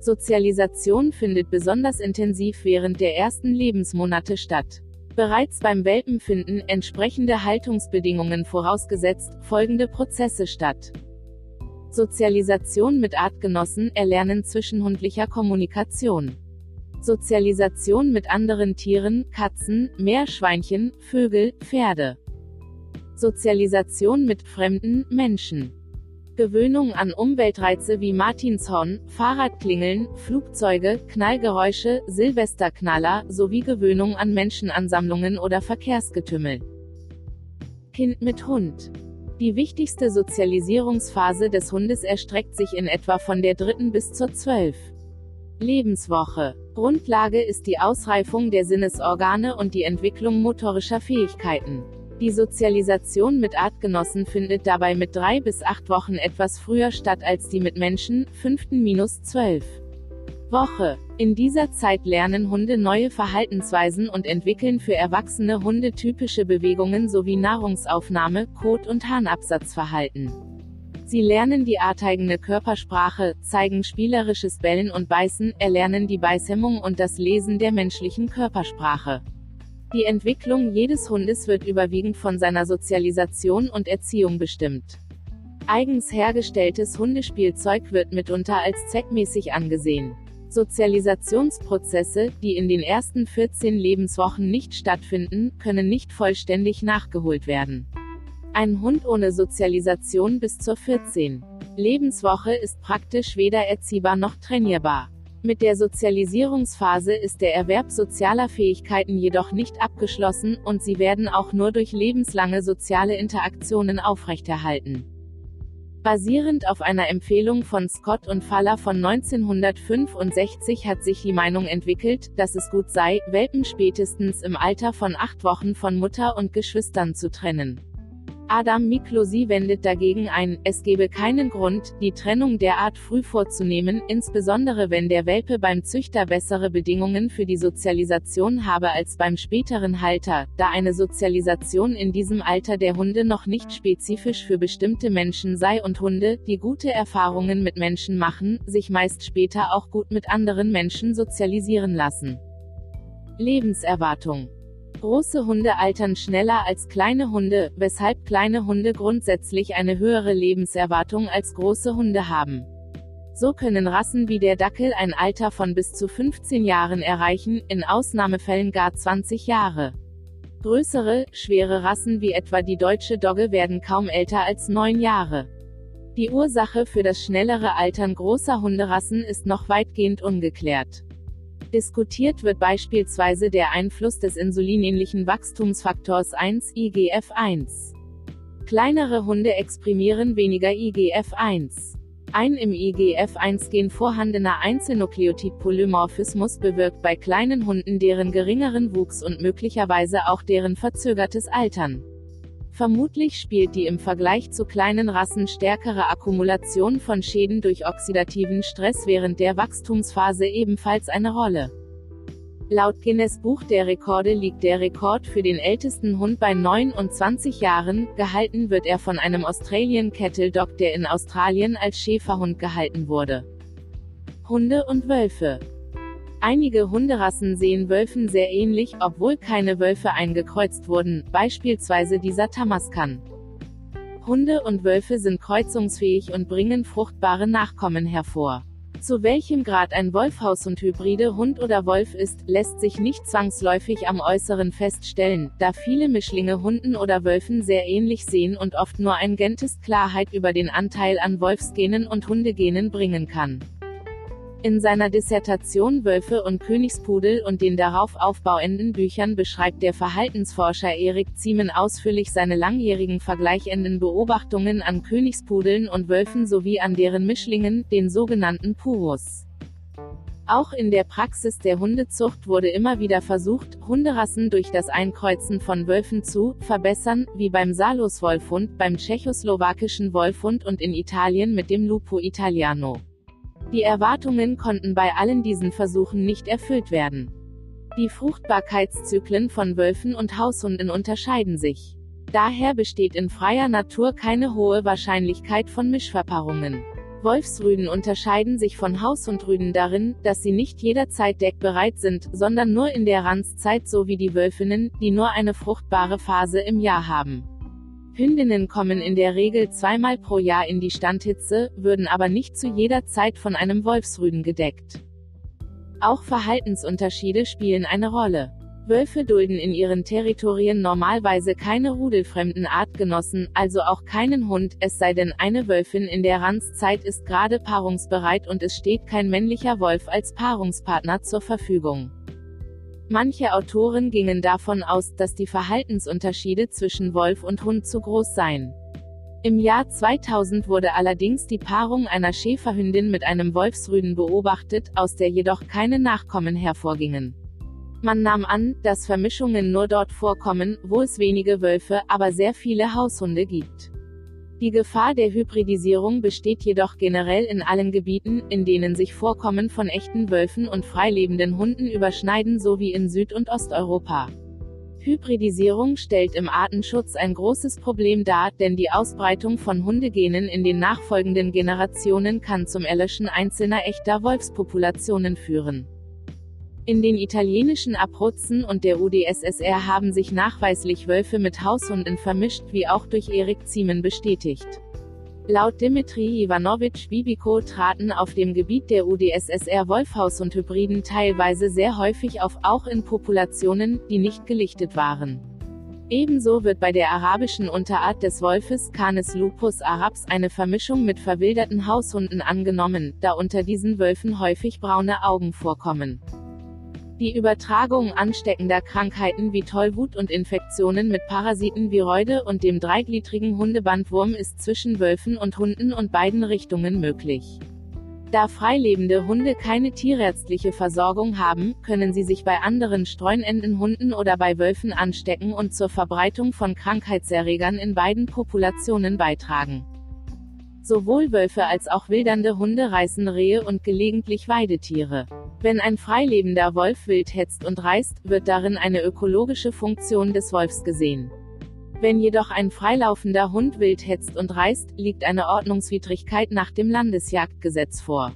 Sozialisation findet besonders intensiv während der ersten Lebensmonate statt. Bereits beim Welpen finden entsprechende Haltungsbedingungen vorausgesetzt folgende Prozesse statt. Sozialisation mit Artgenossen, Erlernen zwischenhundlicher Kommunikation. Sozialisation mit anderen Tieren, Katzen, Meerschweinchen, Vögel, Pferde. Sozialisation mit fremden Menschen. Gewöhnung an Umweltreize wie Martinshorn, Fahrradklingeln, Flugzeuge, Knallgeräusche, Silvesterknaller, sowie Gewöhnung an Menschenansammlungen oder Verkehrsgetümmel. Kind mit Hund. Die wichtigste Sozialisierungsphase des Hundes erstreckt sich in etwa von der dritten bis zur zwölf. Lebenswoche. Grundlage ist die Ausreifung der Sinnesorgane und die Entwicklung motorischer Fähigkeiten. Die Sozialisation mit Artgenossen findet dabei mit drei bis acht Wochen etwas früher statt als die mit Menschen, fünften minus zwölf Woche. In dieser Zeit lernen Hunde neue Verhaltensweisen und entwickeln für erwachsene Hunde typische Bewegungen sowie Nahrungsaufnahme, Kot- und Harnabsatzverhalten. Sie lernen die arteigene Körpersprache, zeigen spielerisches Bellen und Beißen, erlernen die Beißhemmung und das Lesen der menschlichen Körpersprache. Die Entwicklung jedes Hundes wird überwiegend von seiner Sozialisation und Erziehung bestimmt. Eigens hergestelltes Hundespielzeug wird mitunter als zweckmäßig angesehen. Sozialisationsprozesse, die in den ersten 14 Lebenswochen nicht stattfinden, können nicht vollständig nachgeholt werden. Ein Hund ohne Sozialisation bis zur 14. Lebenswoche ist praktisch weder erziehbar noch trainierbar. Mit der Sozialisierungsphase ist der Erwerb sozialer Fähigkeiten jedoch nicht abgeschlossen, und sie werden auch nur durch lebenslange soziale Interaktionen aufrechterhalten. Basierend auf einer Empfehlung von Scott und Faller von 1965 hat sich die Meinung entwickelt, dass es gut sei, Welpen spätestens im Alter von acht Wochen von Mutter und Geschwistern zu trennen. Adam Miklosi wendet dagegen ein, es gebe keinen Grund, die Trennung derart früh vorzunehmen, insbesondere wenn der Welpe beim Züchter bessere Bedingungen für die Sozialisation habe als beim späteren Halter, da eine Sozialisation in diesem Alter der Hunde noch nicht spezifisch für bestimmte Menschen sei und Hunde, die gute Erfahrungen mit Menschen machen, sich meist später auch gut mit anderen Menschen sozialisieren lassen. Lebenserwartung Große Hunde altern schneller als kleine Hunde, weshalb kleine Hunde grundsätzlich eine höhere Lebenserwartung als große Hunde haben. So können Rassen wie der Dackel ein Alter von bis zu 15 Jahren erreichen, in Ausnahmefällen gar 20 Jahre. Größere, schwere Rassen wie etwa die deutsche Dogge werden kaum älter als 9 Jahre. Die Ursache für das schnellere Altern großer Hunderassen ist noch weitgehend ungeklärt. Diskutiert wird beispielsweise der Einfluss des insulinähnlichen Wachstumsfaktors 1 IGF-1. Kleinere Hunde exprimieren weniger IGF-1. Ein im IGF-1-Gen vorhandener Einzelnukleotid-Polymorphismus bewirkt bei kleinen Hunden deren geringeren Wuchs und möglicherweise auch deren verzögertes Altern. Vermutlich spielt die im Vergleich zu kleinen Rassen stärkere Akkumulation von Schäden durch oxidativen Stress während der Wachstumsphase ebenfalls eine Rolle. Laut Guinness Buch der Rekorde liegt der Rekord für den ältesten Hund bei 29 Jahren, gehalten wird er von einem Australian Cattle Dog, der in Australien als Schäferhund gehalten wurde. Hunde und Wölfe Einige Hunderassen sehen Wölfen sehr ähnlich, obwohl keine Wölfe eingekreuzt wurden, beispielsweise dieser Tamaskan. Hunde und Wölfe sind kreuzungsfähig und bringen fruchtbare Nachkommen hervor. Zu welchem Grad ein Wolfhaus und Hybride Hund oder Wolf ist, lässt sich nicht zwangsläufig am Äußeren feststellen, da viele Mischlinge Hunden oder Wölfen sehr ähnlich sehen und oft nur ein Gentest Klarheit über den Anteil an Wolfsgenen und Hundegenen bringen kann. In seiner Dissertation Wölfe und Königspudel und den darauf aufbauenden Büchern beschreibt der Verhaltensforscher Erik Ziemen ausführlich seine langjährigen vergleichenden Beobachtungen an Königspudeln und Wölfen sowie an deren Mischlingen, den sogenannten Purus. Auch in der Praxis der Hundezucht wurde immer wieder versucht, Hunderassen durch das Einkreuzen von Wölfen zu verbessern, wie beim Salos-Wolfhund, beim tschechoslowakischen Wolfhund und in Italien mit dem Lupo Italiano. Die Erwartungen konnten bei allen diesen Versuchen nicht erfüllt werden. Die Fruchtbarkeitszyklen von Wölfen und Haushunden unterscheiden sich. Daher besteht in freier Natur keine hohe Wahrscheinlichkeit von Mischverpaarungen. Wolfsrüden unterscheiden sich von Haushundrüden darin, dass sie nicht jederzeit deckbereit sind, sondern nur in der Ranzzeit so wie die Wölfinnen, die nur eine fruchtbare Phase im Jahr haben. Hündinnen kommen in der Regel zweimal pro Jahr in die Standhitze, würden aber nicht zu jeder Zeit von einem Wolfsrüden gedeckt. Auch Verhaltensunterschiede spielen eine Rolle. Wölfe dulden in ihren Territorien normalerweise keine rudelfremden Artgenossen, also auch keinen Hund, es sei denn eine Wölfin in der Ranzzeit ist gerade paarungsbereit und es steht kein männlicher Wolf als Paarungspartner zur Verfügung. Manche Autoren gingen davon aus, dass die Verhaltensunterschiede zwischen Wolf und Hund zu groß seien. Im Jahr 2000 wurde allerdings die Paarung einer Schäferhündin mit einem Wolfsrüden beobachtet, aus der jedoch keine Nachkommen hervorgingen. Man nahm an, dass Vermischungen nur dort vorkommen, wo es wenige Wölfe, aber sehr viele Haushunde gibt. Die Gefahr der Hybridisierung besteht jedoch generell in allen Gebieten, in denen sich Vorkommen von echten Wölfen und freilebenden Hunden überschneiden sowie in Süd- und Osteuropa. Hybridisierung stellt im Artenschutz ein großes Problem dar, denn die Ausbreitung von Hundegenen in den nachfolgenden Generationen kann zum Erlöschen einzelner echter Wolfspopulationen führen. In den italienischen Abruzzen und der UdSSR haben sich nachweislich Wölfe mit Haushunden vermischt, wie auch durch Erik Ziemen bestätigt. Laut Dimitri Ivanovich Bibiko traten auf dem Gebiet der UdSSR Wolfhaus und Hybriden teilweise sehr häufig auf, auch in Populationen, die nicht gelichtet waren. Ebenso wird bei der arabischen Unterart des Wolfes Canis lupus arabs eine Vermischung mit verwilderten Haushunden angenommen, da unter diesen Wölfen häufig braune Augen vorkommen. Die Übertragung ansteckender Krankheiten wie Tollwut und Infektionen mit Parasiten wie Reude und dem dreigliedrigen Hundebandwurm ist zwischen Wölfen und Hunden und beiden Richtungen möglich. Da freilebende Hunde keine tierärztliche Versorgung haben, können sie sich bei anderen streunenden Hunden oder bei Wölfen anstecken und zur Verbreitung von Krankheitserregern in beiden Populationen beitragen. Sowohl Wölfe als auch wildernde Hunde reißen Rehe und gelegentlich Weidetiere. Wenn ein freilebender Wolf wild hetzt und reißt, wird darin eine ökologische Funktion des Wolfs gesehen. Wenn jedoch ein freilaufender Hund wild hetzt und reißt, liegt eine Ordnungswidrigkeit nach dem Landesjagdgesetz vor.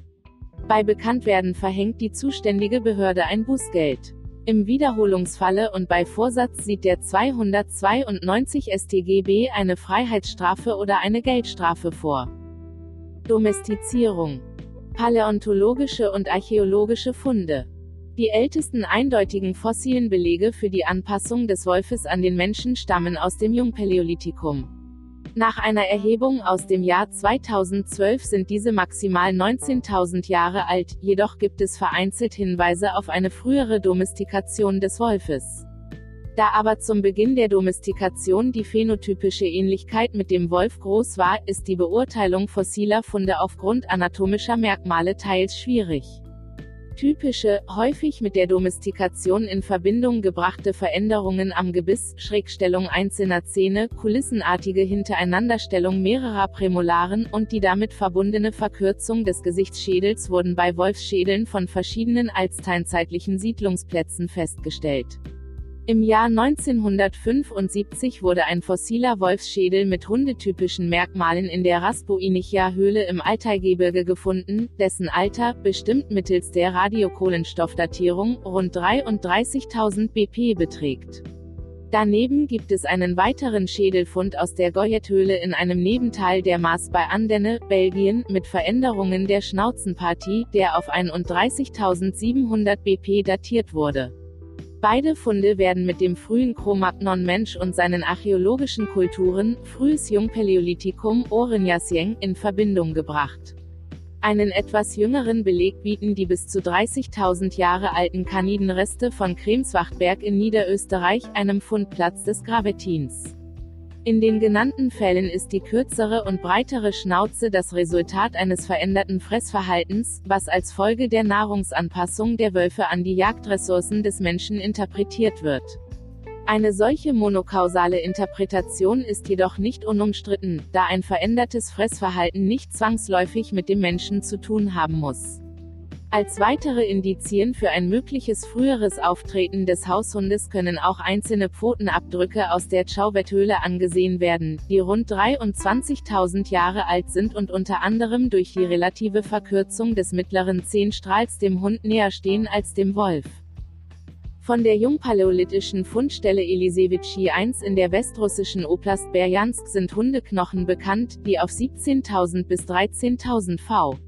Bei Bekanntwerden verhängt die zuständige Behörde ein Bußgeld. Im Wiederholungsfalle und bei Vorsatz sieht der 292 StGB eine Freiheitsstrafe oder eine Geldstrafe vor. Domestizierung Paläontologische und archäologische Funde. Die ältesten eindeutigen fossilen Belege für die Anpassung des Wolfes an den Menschen stammen aus dem Jungpaläolithikum. Nach einer Erhebung aus dem Jahr 2012 sind diese maximal 19.000 Jahre alt, jedoch gibt es vereinzelt Hinweise auf eine frühere Domestikation des Wolfes. Da aber zum Beginn der Domestikation die phänotypische Ähnlichkeit mit dem Wolf groß war, ist die Beurteilung fossiler Funde aufgrund anatomischer Merkmale teils schwierig. Typische, häufig mit der Domestikation in Verbindung gebrachte Veränderungen am Gebiss, Schrägstellung einzelner Zähne, kulissenartige Hintereinanderstellung mehrerer Prämolaren und die damit verbundene Verkürzung des Gesichtsschädels wurden bei Wolfsschädeln von verschiedenen alsteinzeitlichen Siedlungsplätzen festgestellt. Im Jahr 1975 wurde ein fossiler Wolfsschädel mit hundetypischen Merkmalen in der Raspoinichia-Höhle im Altaigebirge gefunden, dessen Alter, bestimmt mittels der Radiokohlenstoffdatierung, rund 33.000 BP beträgt. Daneben gibt es einen weiteren Schädelfund aus der Goyet-Höhle in einem Nebental der Maas bei Andenne, Belgien, mit Veränderungen der Schnauzenpartie, der auf 31.700 BP datiert wurde. Beide Funde werden mit dem frühen Cro-Magnon-Mensch und seinen archäologischen Kulturen, frühes Jungpaläolithikum, Orenjasieng, in Verbindung gebracht. Einen etwas jüngeren Beleg bieten die bis zu 30.000 Jahre alten Kanidenreste von Kremswachtberg in Niederösterreich, einem Fundplatz des Gravetins. In den genannten Fällen ist die kürzere und breitere Schnauze das Resultat eines veränderten Fressverhaltens, was als Folge der Nahrungsanpassung der Wölfe an die Jagdressourcen des Menschen interpretiert wird. Eine solche monokausale Interpretation ist jedoch nicht unumstritten, da ein verändertes Fressverhalten nicht zwangsläufig mit dem Menschen zu tun haben muss. Als weitere Indizien für ein mögliches früheres Auftreten des Haushundes können auch einzelne Pfotenabdrücke aus der Chauvet-Höhle angesehen werden, die rund 23.000 Jahre alt sind und unter anderem durch die relative Verkürzung des mittleren Zehenstrahls dem Hund näher stehen als dem Wolf. Von der jungpaläolithischen Fundstelle Elisewitschi 1 in der westrussischen Oblast Berjansk sind Hundeknochen bekannt, die auf 17.000 bis 13.000 v.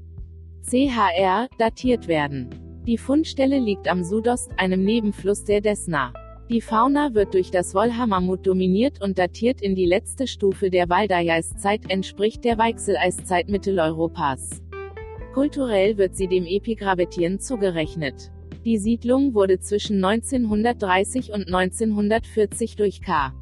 CHR, datiert werden. Die Fundstelle liegt am Sudost, einem Nebenfluss der Desna. Die Fauna wird durch das Wolhammammut dominiert und datiert in die letzte Stufe der Waldeiszeit, entspricht der Weichseleiszeit Mitteleuropas. Kulturell wird sie dem Epigravetien zugerechnet. Die Siedlung wurde zwischen 1930 und 1940 durch K.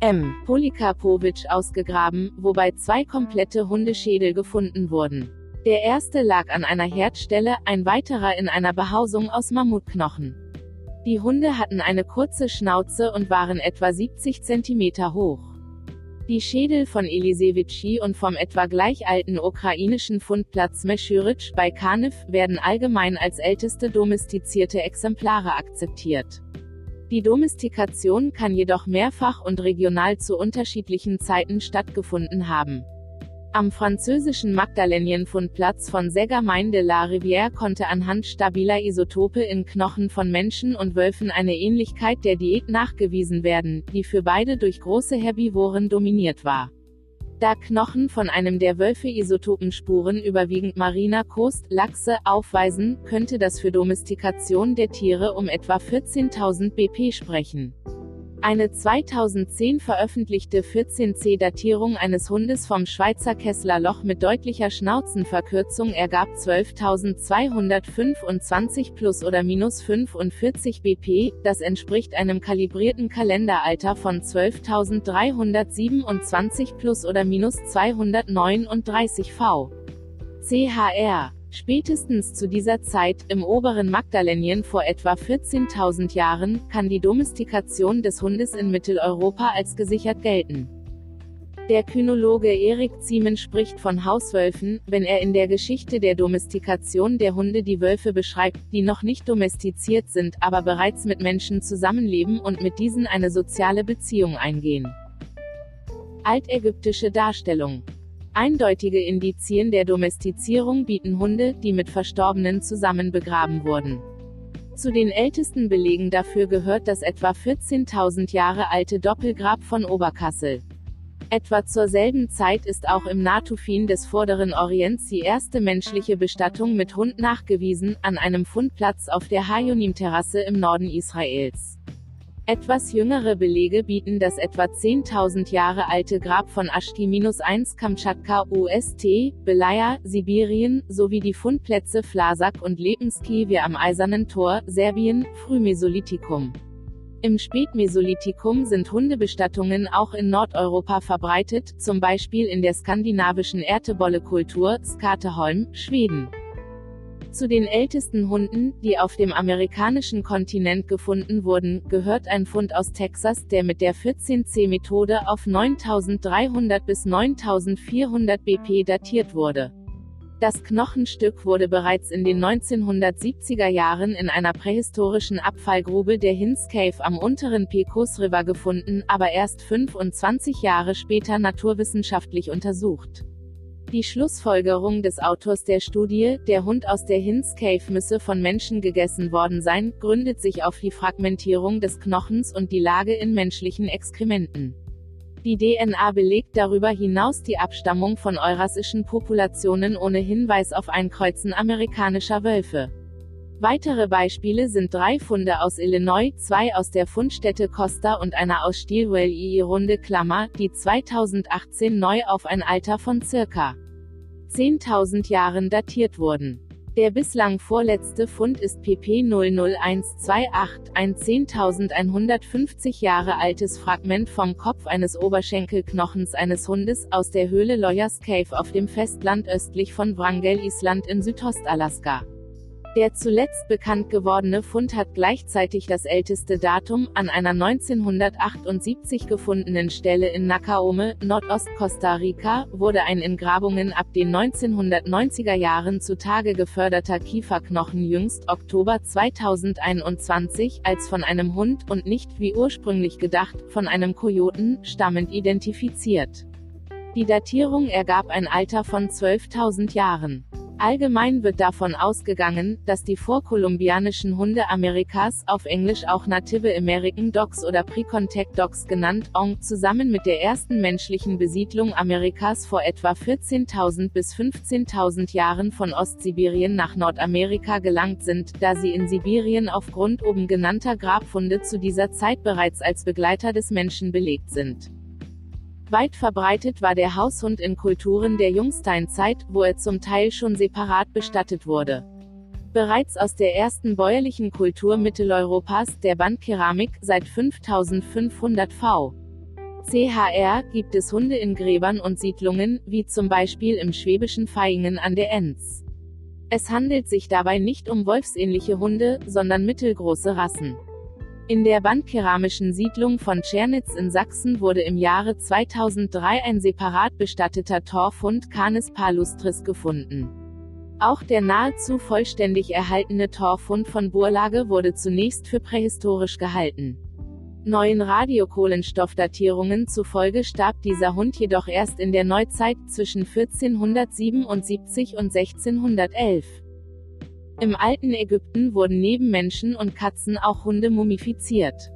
M. Polikarpowitsch ausgegraben, wobei zwei komplette Hundeschädel gefunden wurden. Der erste lag an einer Herdstelle, ein weiterer in einer Behausung aus Mammutknochen. Die Hunde hatten eine kurze Schnauze und waren etwa 70 cm hoch. Die Schädel von Elisewitschi und vom etwa gleich alten ukrainischen Fundplatz Meshyritsch bei Kanew werden allgemein als älteste domestizierte Exemplare akzeptiert. Die Domestikation kann jedoch mehrfach und regional zu unterschiedlichen Zeiten stattgefunden haben. Am französischen Magdalénien-Fundplatz von Ségamin de la Rivière konnte anhand stabiler Isotope in Knochen von Menschen und Wölfen eine Ähnlichkeit der Diät nachgewiesen werden, die für beide durch große Herbivoren dominiert war. Da Knochen von einem der Wölfe Isotopenspuren überwiegend mariner Kost, Lachse, aufweisen, könnte das für Domestikation der Tiere um etwa 14.000 BP sprechen. Eine 2010 veröffentlichte 14C-Datierung eines Hundes vom Schweizer Kessler Loch mit deutlicher Schnauzenverkürzung ergab 12.225 plus oder minus 45 BP, das entspricht einem kalibrierten Kalenderalter von 12.327 plus oder minus 239 V. CHR Spätestens zu dieser Zeit, im oberen Magdalénien vor etwa 14.000 Jahren, kann die Domestikation des Hundes in Mitteleuropa als gesichert gelten. Der Kynologe Erik Ziemen spricht von Hauswölfen, wenn er in der Geschichte der Domestikation der Hunde die Wölfe beschreibt, die noch nicht domestiziert sind, aber bereits mit Menschen zusammenleben und mit diesen eine soziale Beziehung eingehen. Altägyptische Darstellung Eindeutige Indizien der Domestizierung bieten Hunde, die mit Verstorbenen zusammen begraben wurden. Zu den ältesten Belegen dafür gehört das etwa 14.000 Jahre alte Doppelgrab von Oberkassel. Etwa zur selben Zeit ist auch im Natufin des Vorderen Orients die erste menschliche Bestattung mit Hund nachgewiesen, an einem Fundplatz auf der Hayonim-Terrasse im Norden Israels. Etwas jüngere Belege bieten das etwa 10.000 Jahre alte Grab von Ashki-1 Kamtschatka UST, Belaya, Sibirien, sowie die Fundplätze Flasak und Lepenskiwie am Eisernen Tor, Serbien, Frühmesolithikum. Im Spätmesolithikum sind Hundebestattungen auch in Nordeuropa verbreitet, zum Beispiel in der skandinavischen Ertebolle-Kultur, Skateholm, Schweden. Zu den ältesten Hunden, die auf dem amerikanischen Kontinent gefunden wurden, gehört ein Fund aus Texas, der mit der 14C-Methode auf 9300 bis 9400 BP datiert wurde. Das Knochenstück wurde bereits in den 1970er Jahren in einer prähistorischen Abfallgrube der Hinz Cave am unteren Pecos River gefunden, aber erst 25 Jahre später naturwissenschaftlich untersucht. Die Schlussfolgerung des Autors der Studie, der Hund aus der Hinz Cave müsse von Menschen gegessen worden sein, gründet sich auf die Fragmentierung des Knochens und die Lage in menschlichen Exkrementen. Die DNA belegt darüber hinaus die Abstammung von eurasischen Populationen ohne Hinweis auf Einkreuzen amerikanischer Wölfe. Weitere Beispiele sind drei Funde aus Illinois, zwei aus der Fundstätte Costa und einer aus Stilwell II Runde Klammer, die 2018 neu auf ein Alter von circa 10.000 Jahren datiert wurden. Der bislang vorletzte Fund ist PP 00128, ein 10.150 Jahre altes Fragment vom Kopf eines Oberschenkelknochens eines Hundes aus der Höhle Lawyers Cave auf dem Festland östlich von Wrangell Island in Südostalaska. Der zuletzt bekannt gewordene Fund hat gleichzeitig das älteste Datum, an einer 1978 gefundenen Stelle in Nacaome, Nordost-Costa Rica, wurde ein in Grabungen ab den 1990er Jahren zutage geförderter Kieferknochen jüngst Oktober 2021 als von einem Hund und nicht, wie ursprünglich gedacht, von einem Kojoten, stammend identifiziert. Die Datierung ergab ein Alter von 12.000 Jahren. Allgemein wird davon ausgegangen, dass die vorkolumbianischen Hunde Amerikas, auf Englisch auch Native American Dogs oder Pre-Contact Dogs genannt, ONG, zusammen mit der ersten menschlichen Besiedlung Amerikas vor etwa 14.000 bis 15.000 Jahren von Ostsibirien nach Nordamerika gelangt sind, da sie in Sibirien aufgrund oben genannter Grabfunde zu dieser Zeit bereits als Begleiter des Menschen belegt sind. Weit verbreitet war der Haushund in Kulturen der Jungsteinzeit, wo er zum Teil schon separat bestattet wurde. Bereits aus der ersten bäuerlichen Kultur Mitteleuropas, der Bandkeramik, seit 5500 v. CHR, gibt es Hunde in Gräbern und Siedlungen, wie zum Beispiel im schwäbischen Vaihingen an der Enz. Es handelt sich dabei nicht um wolfsähnliche Hunde, sondern mittelgroße Rassen. In der bandkeramischen Siedlung von Tschernitz in Sachsen wurde im Jahre 2003 ein separat bestatteter Torfhund Canis palustris gefunden. Auch der nahezu vollständig erhaltene Torfhund von Burlage wurde zunächst für prähistorisch gehalten. Neuen Radiokohlenstoffdatierungen zufolge starb dieser Hund jedoch erst in der Neuzeit zwischen 1477 und 1611. Im alten Ägypten wurden neben Menschen und Katzen auch Hunde mumifiziert.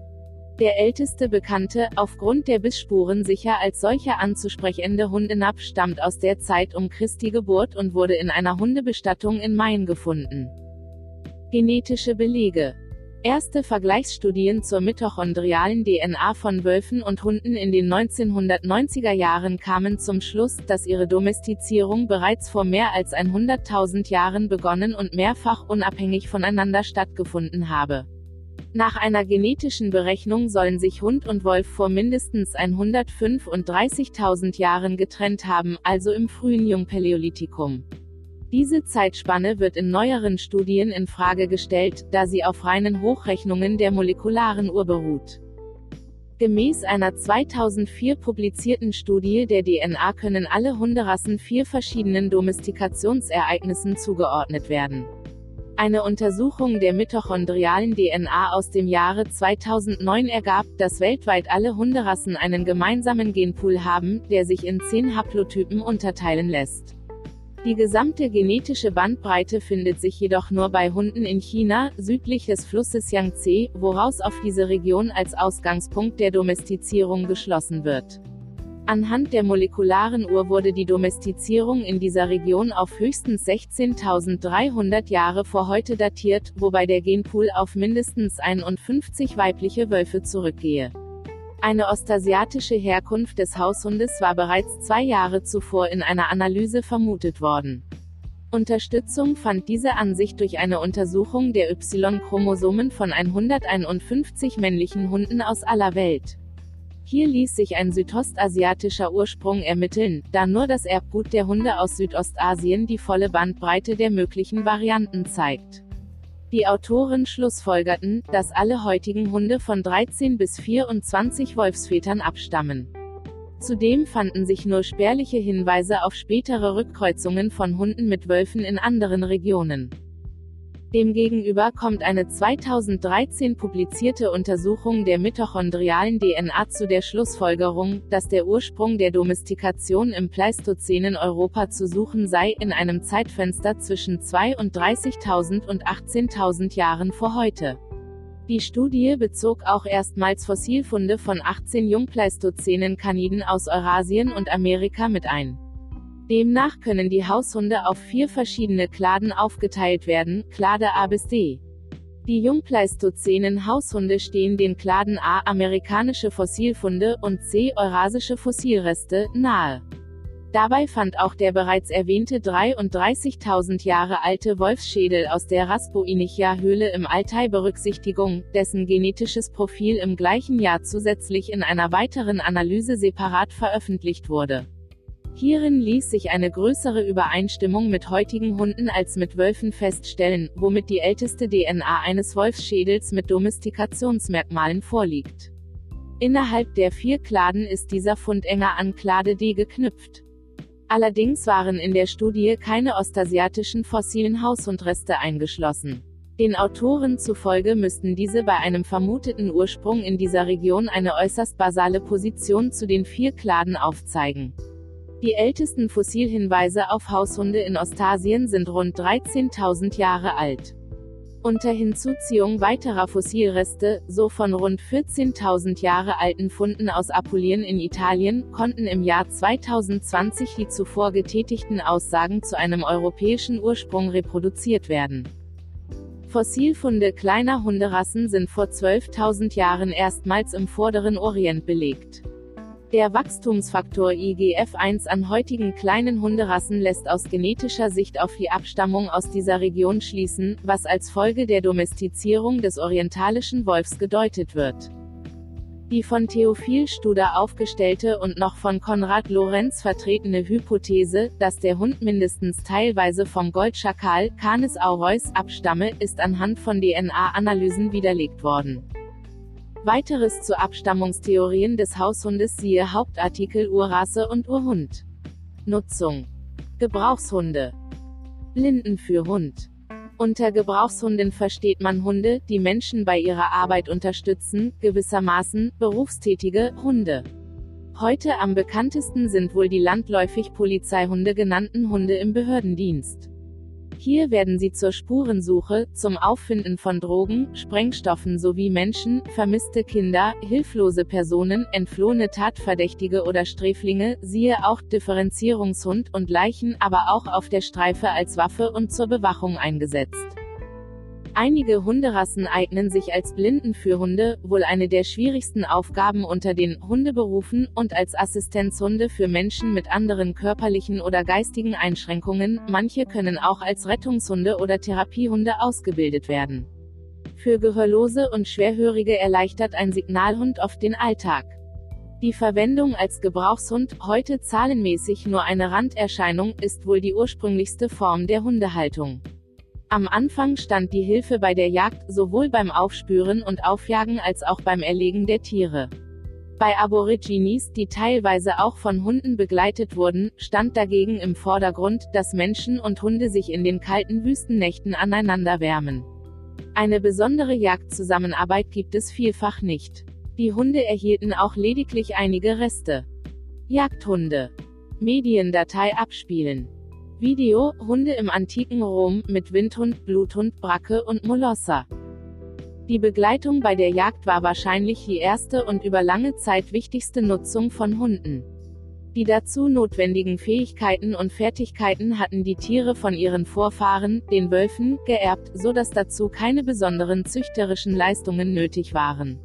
Der älteste bekannte, aufgrund der Bissspuren sicher als solcher anzusprechende Hundenab stammt aus der Zeit um Christi Geburt und wurde in einer Hundebestattung in Main gefunden. Genetische Belege Erste Vergleichsstudien zur mitochondrialen DNA von Wölfen und Hunden in den 1990er Jahren kamen zum Schluss, dass ihre Domestizierung bereits vor mehr als 100.000 Jahren begonnen und mehrfach unabhängig voneinander stattgefunden habe. Nach einer genetischen Berechnung sollen sich Hund und Wolf vor mindestens 135.000 Jahren getrennt haben, also im frühen Jungpaläolithikum. Diese Zeitspanne wird in neueren Studien in Frage gestellt, da sie auf reinen Hochrechnungen der molekularen Uhr beruht. Gemäß einer 2004 publizierten Studie der DNA können alle Hunderassen vier verschiedenen Domestikationsereignissen zugeordnet werden. Eine Untersuchung der mitochondrialen DNA aus dem Jahre 2009 ergab, dass weltweit alle Hunderassen einen gemeinsamen Genpool haben, der sich in zehn Haplotypen unterteilen lässt. Die gesamte genetische Bandbreite findet sich jedoch nur bei Hunden in China, südlich des Flusses Yangtze, woraus auf diese Region als Ausgangspunkt der Domestizierung geschlossen wird. Anhand der molekularen Uhr wurde die Domestizierung in dieser Region auf höchstens 16.300 Jahre vor heute datiert, wobei der Genpool auf mindestens 51 weibliche Wölfe zurückgehe. Eine ostasiatische Herkunft des Haushundes war bereits zwei Jahre zuvor in einer Analyse vermutet worden. Unterstützung fand diese Ansicht durch eine Untersuchung der Y-Chromosomen von 151 männlichen Hunden aus aller Welt. Hier ließ sich ein südostasiatischer Ursprung ermitteln, da nur das Erbgut der Hunde aus Südostasien die volle Bandbreite der möglichen Varianten zeigt. Die Autoren schlussfolgerten, dass alle heutigen Hunde von 13 bis 24 Wolfsvätern abstammen. Zudem fanden sich nur spärliche Hinweise auf spätere Rückkreuzungen von Hunden mit Wölfen in anderen Regionen. Demgegenüber kommt eine 2013 publizierte Untersuchung der mitochondrialen DNA zu der Schlussfolgerung, dass der Ursprung der Domestikation im Pleistozän in Europa zu suchen sei, in einem Zeitfenster zwischen 32.000 und 18.000 Jahren vor heute. Die Studie bezog auch erstmals Fossilfunde von 18 Jungpleistozänen Kaniden aus Eurasien und Amerika mit ein. Demnach können die Haushunde auf vier verschiedene Kladen aufgeteilt werden, Klade A bis D. Die jungpleistozänen Haushunde stehen den Kladen A amerikanische Fossilfunde und C eurasische Fossilreste nahe. Dabei fand auch der bereits erwähnte 33.000 Jahre alte Wolfsschädel aus der Raspoinichia-Höhle im Altai Berücksichtigung, dessen genetisches Profil im gleichen Jahr zusätzlich in einer weiteren Analyse separat veröffentlicht wurde. Hierin ließ sich eine größere Übereinstimmung mit heutigen Hunden als mit Wölfen feststellen, womit die älteste DNA eines Wolfsschädels mit Domestikationsmerkmalen vorliegt. Innerhalb der vier Kladen ist dieser Fund enger an Klade D geknüpft. Allerdings waren in der Studie keine ostasiatischen fossilen Haushundreste eingeschlossen. Den Autoren zufolge müssten diese bei einem vermuteten Ursprung in dieser Region eine äußerst basale Position zu den vier Kladen aufzeigen. Die ältesten Fossilhinweise auf Haushunde in Ostasien sind rund 13.000 Jahre alt. Unter Hinzuziehung weiterer Fossilreste, so von rund 14.000 Jahre alten Funden aus Apulien in Italien, konnten im Jahr 2020 die zuvor getätigten Aussagen zu einem europäischen Ursprung reproduziert werden. Fossilfunde kleiner Hunderassen sind vor 12.000 Jahren erstmals im vorderen Orient belegt. Der Wachstumsfaktor IGF-1 an heutigen kleinen Hunderassen lässt aus genetischer Sicht auf die Abstammung aus dieser Region schließen, was als Folge der Domestizierung des orientalischen Wolfs gedeutet wird. Die von Theophil Studer aufgestellte und noch von Konrad Lorenz vertretene Hypothese, dass der Hund mindestens teilweise vom Goldschakal Canis aureus abstamme, ist anhand von DNA-Analysen widerlegt worden. Weiteres zu Abstammungstheorien des Haushundes siehe Hauptartikel Urrasse und Urhund. Nutzung. Gebrauchshunde. Blinden für Hund. Unter Gebrauchshunden versteht man Hunde, die Menschen bei ihrer Arbeit unterstützen, gewissermaßen berufstätige Hunde. Heute am bekanntesten sind wohl die landläufig Polizeihunde genannten Hunde im Behördendienst. Hier werden sie zur Spurensuche, zum Auffinden von Drogen, Sprengstoffen sowie Menschen, vermisste Kinder, hilflose Personen, entflohene Tatverdächtige oder Sträflinge, siehe auch Differenzierungshund und Leichen, aber auch auf der Streife als Waffe und zur Bewachung eingesetzt. Einige Hunderassen eignen sich als Blindenführhunde, wohl eine der schwierigsten Aufgaben unter den Hundeberufen, und als Assistenzhunde für Menschen mit anderen körperlichen oder geistigen Einschränkungen, manche können auch als Rettungshunde oder Therapiehunde ausgebildet werden. Für Gehörlose und Schwerhörige erleichtert ein Signalhund oft den Alltag. Die Verwendung als Gebrauchshund, heute zahlenmäßig nur eine Randerscheinung, ist wohl die ursprünglichste Form der Hundehaltung. Am Anfang stand die Hilfe bei der Jagd, sowohl beim Aufspüren und Aufjagen als auch beim Erlegen der Tiere. Bei Aborigines, die teilweise auch von Hunden begleitet wurden, stand dagegen im Vordergrund, dass Menschen und Hunde sich in den kalten Wüstennächten aneinander wärmen. Eine besondere Jagdzusammenarbeit gibt es vielfach nicht. Die Hunde erhielten auch lediglich einige Reste. Jagdhunde. Mediendatei abspielen. Video, Hunde im antiken Rom, mit Windhund, Bluthund, Bracke und Molosser. Die Begleitung bei der Jagd war wahrscheinlich die erste und über lange Zeit wichtigste Nutzung von Hunden. Die dazu notwendigen Fähigkeiten und Fertigkeiten hatten die Tiere von ihren Vorfahren, den Wölfen, geerbt, so dass dazu keine besonderen züchterischen Leistungen nötig waren.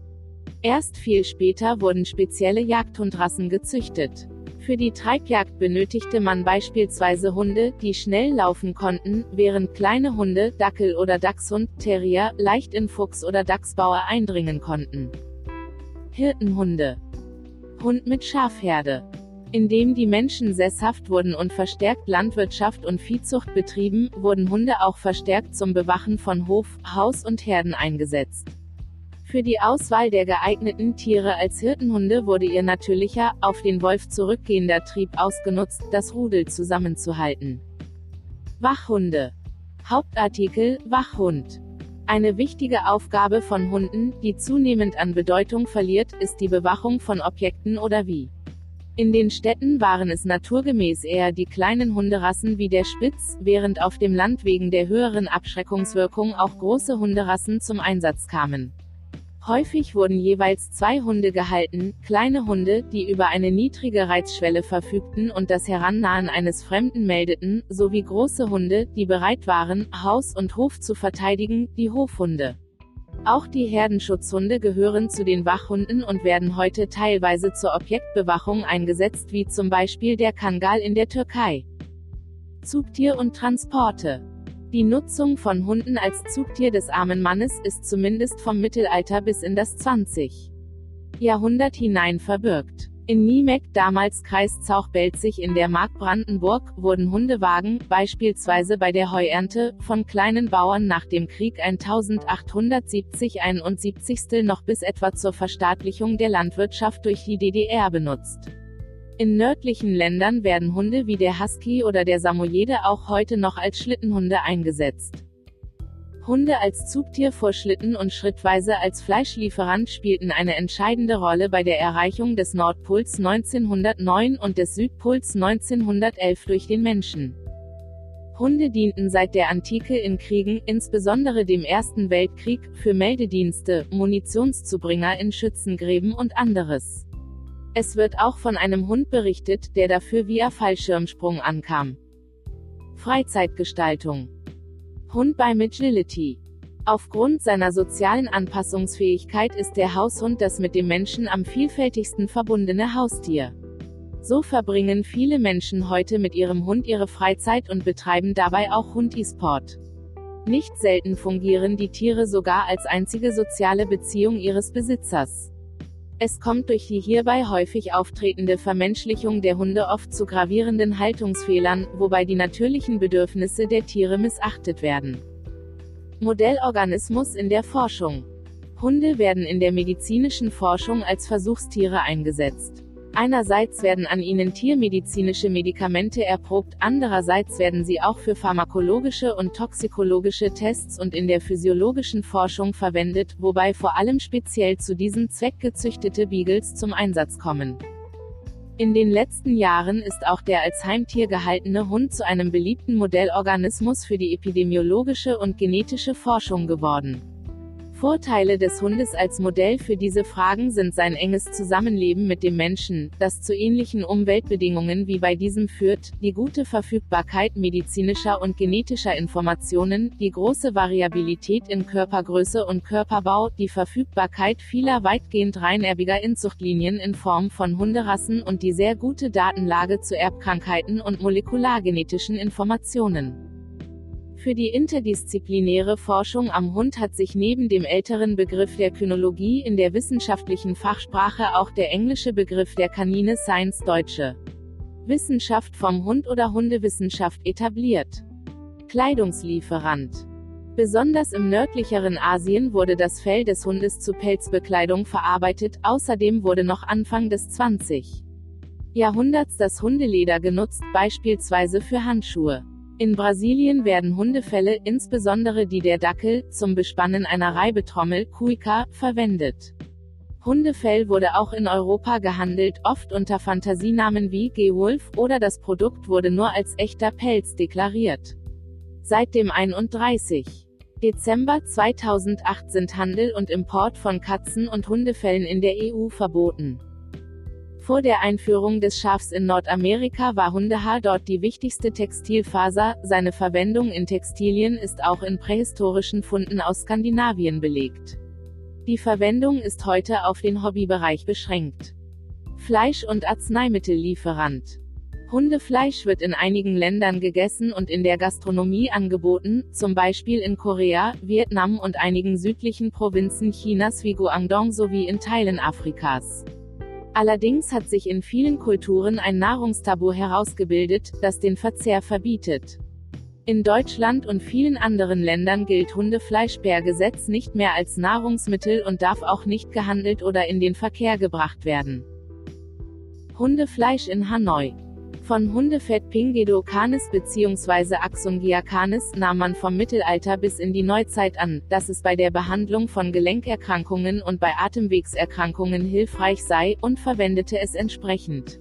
Erst viel später wurden spezielle Jagdhundrassen gezüchtet. Für die Treibjagd benötigte man beispielsweise Hunde, die schnell laufen konnten, während kleine Hunde, Dackel oder Dachshund, Terrier, leicht in Fuchs- oder Dachsbauer eindringen konnten. Hirtenhunde. Hund mit Schafherde. Indem die Menschen sesshaft wurden und verstärkt Landwirtschaft und Viehzucht betrieben, wurden Hunde auch verstärkt zum Bewachen von Hof, Haus und Herden eingesetzt. Für die Auswahl der geeigneten Tiere als Hirtenhunde wurde ihr natürlicher, auf den Wolf zurückgehender Trieb ausgenutzt, das Rudel zusammenzuhalten. Wachhunde. Hauptartikel Wachhund. Eine wichtige Aufgabe von Hunden, die zunehmend an Bedeutung verliert, ist die Bewachung von Objekten oder wie. In den Städten waren es naturgemäß eher die kleinen Hunderassen wie der Spitz, während auf dem Land wegen der höheren Abschreckungswirkung auch große Hunderassen zum Einsatz kamen. Häufig wurden jeweils zwei Hunde gehalten, kleine Hunde, die über eine niedrige Reizschwelle verfügten und das Herannahen eines Fremden meldeten, sowie große Hunde, die bereit waren, Haus und Hof zu verteidigen, die Hofhunde. Auch die Herdenschutzhunde gehören zu den Wachhunden und werden heute teilweise zur Objektbewachung eingesetzt, wie zum Beispiel der Kangal in der Türkei. Zugtier und Transporte die Nutzung von Hunden als Zugtier des armen Mannes ist zumindest vom Mittelalter bis in das 20. Jahrhundert hinein verbirgt. In Niemeck, damals Kreis Zauch-Belzig in der Mark Brandenburg, wurden Hundewagen, beispielsweise bei der Heuernte, von kleinen Bauern nach dem Krieg 1870 71. noch bis etwa zur Verstaatlichung der Landwirtschaft durch die DDR benutzt. In nördlichen Ländern werden Hunde wie der Husky oder der Samoyede auch heute noch als Schlittenhunde eingesetzt. Hunde als Zugtier vor Schlitten und schrittweise als Fleischlieferant spielten eine entscheidende Rolle bei der Erreichung des Nordpols 1909 und des Südpols 1911 durch den Menschen. Hunde dienten seit der Antike in Kriegen, insbesondere dem Ersten Weltkrieg, für Meldedienste, Munitionszubringer in Schützengräben und anderes. Es wird auch von einem Hund berichtet, der dafür via Fallschirmsprung ankam. Freizeitgestaltung. Hund bei Agility. Aufgrund seiner sozialen Anpassungsfähigkeit ist der Haushund das mit dem Menschen am vielfältigsten verbundene Haustier. So verbringen viele Menschen heute mit ihrem Hund ihre Freizeit und betreiben dabei auch Hund-E-Sport. Nicht selten fungieren die Tiere sogar als einzige soziale Beziehung ihres Besitzers. Es kommt durch die hierbei häufig auftretende Vermenschlichung der Hunde oft zu gravierenden Haltungsfehlern, wobei die natürlichen Bedürfnisse der Tiere missachtet werden. Modellorganismus in der Forschung Hunde werden in der medizinischen Forschung als Versuchstiere eingesetzt. Einerseits werden an ihnen tiermedizinische Medikamente erprobt, andererseits werden sie auch für pharmakologische und toxikologische Tests und in der physiologischen Forschung verwendet, wobei vor allem speziell zu diesem Zweck gezüchtete Beagles zum Einsatz kommen. In den letzten Jahren ist auch der als Heimtier gehaltene Hund zu einem beliebten Modellorganismus für die epidemiologische und genetische Forschung geworden. Vorteile des Hundes als Modell für diese Fragen sind sein enges Zusammenleben mit dem Menschen, das zu ähnlichen Umweltbedingungen wie bei diesem führt, die gute Verfügbarkeit medizinischer und genetischer Informationen, die große Variabilität in Körpergröße und Körperbau, die Verfügbarkeit vieler weitgehend reinerbiger Inzuchtlinien in Form von Hunderassen und die sehr gute Datenlage zu Erbkrankheiten und molekulargenetischen Informationen. Für die interdisziplinäre Forschung am Hund hat sich neben dem älteren Begriff der Kynologie in der wissenschaftlichen Fachsprache auch der englische Begriff der Kanine Science Deutsche Wissenschaft vom Hund oder Hundewissenschaft etabliert. Kleidungslieferant Besonders im nördlicheren Asien wurde das Fell des Hundes zu Pelzbekleidung verarbeitet, außerdem wurde noch Anfang des 20. Jahrhunderts das Hundeleder genutzt, beispielsweise für Handschuhe. In Brasilien werden Hundefelle, insbesondere die der Dackel, zum Bespannen einer Reibetrommel, Cuica, verwendet. Hundefell wurde auch in Europa gehandelt, oft unter Fantasienamen wie Gewolf, oder das Produkt wurde nur als echter Pelz deklariert. Seit dem 31. Dezember 2008 sind Handel und Import von Katzen- und Hundefällen in der EU verboten. Vor der Einführung des Schafs in Nordamerika war Hundehaar dort die wichtigste Textilfaser, seine Verwendung in Textilien ist auch in prähistorischen Funden aus Skandinavien belegt. Die Verwendung ist heute auf den Hobbybereich beschränkt. Fleisch- und Arzneimittellieferant Hundefleisch wird in einigen Ländern gegessen und in der Gastronomie angeboten, zum Beispiel in Korea, Vietnam und einigen südlichen Provinzen Chinas wie Guangdong sowie in Teilen Afrikas. Allerdings hat sich in vielen Kulturen ein Nahrungstabu herausgebildet, das den Verzehr verbietet. In Deutschland und vielen anderen Ländern gilt Hundefleisch per Gesetz nicht mehr als Nahrungsmittel und darf auch nicht gehandelt oder in den Verkehr gebracht werden. Hundefleisch in Hanoi von Hundefett Pingedo canis bzw. Axungia canis nahm man vom Mittelalter bis in die Neuzeit an, dass es bei der Behandlung von Gelenkerkrankungen und bei Atemwegserkrankungen hilfreich sei, und verwendete es entsprechend.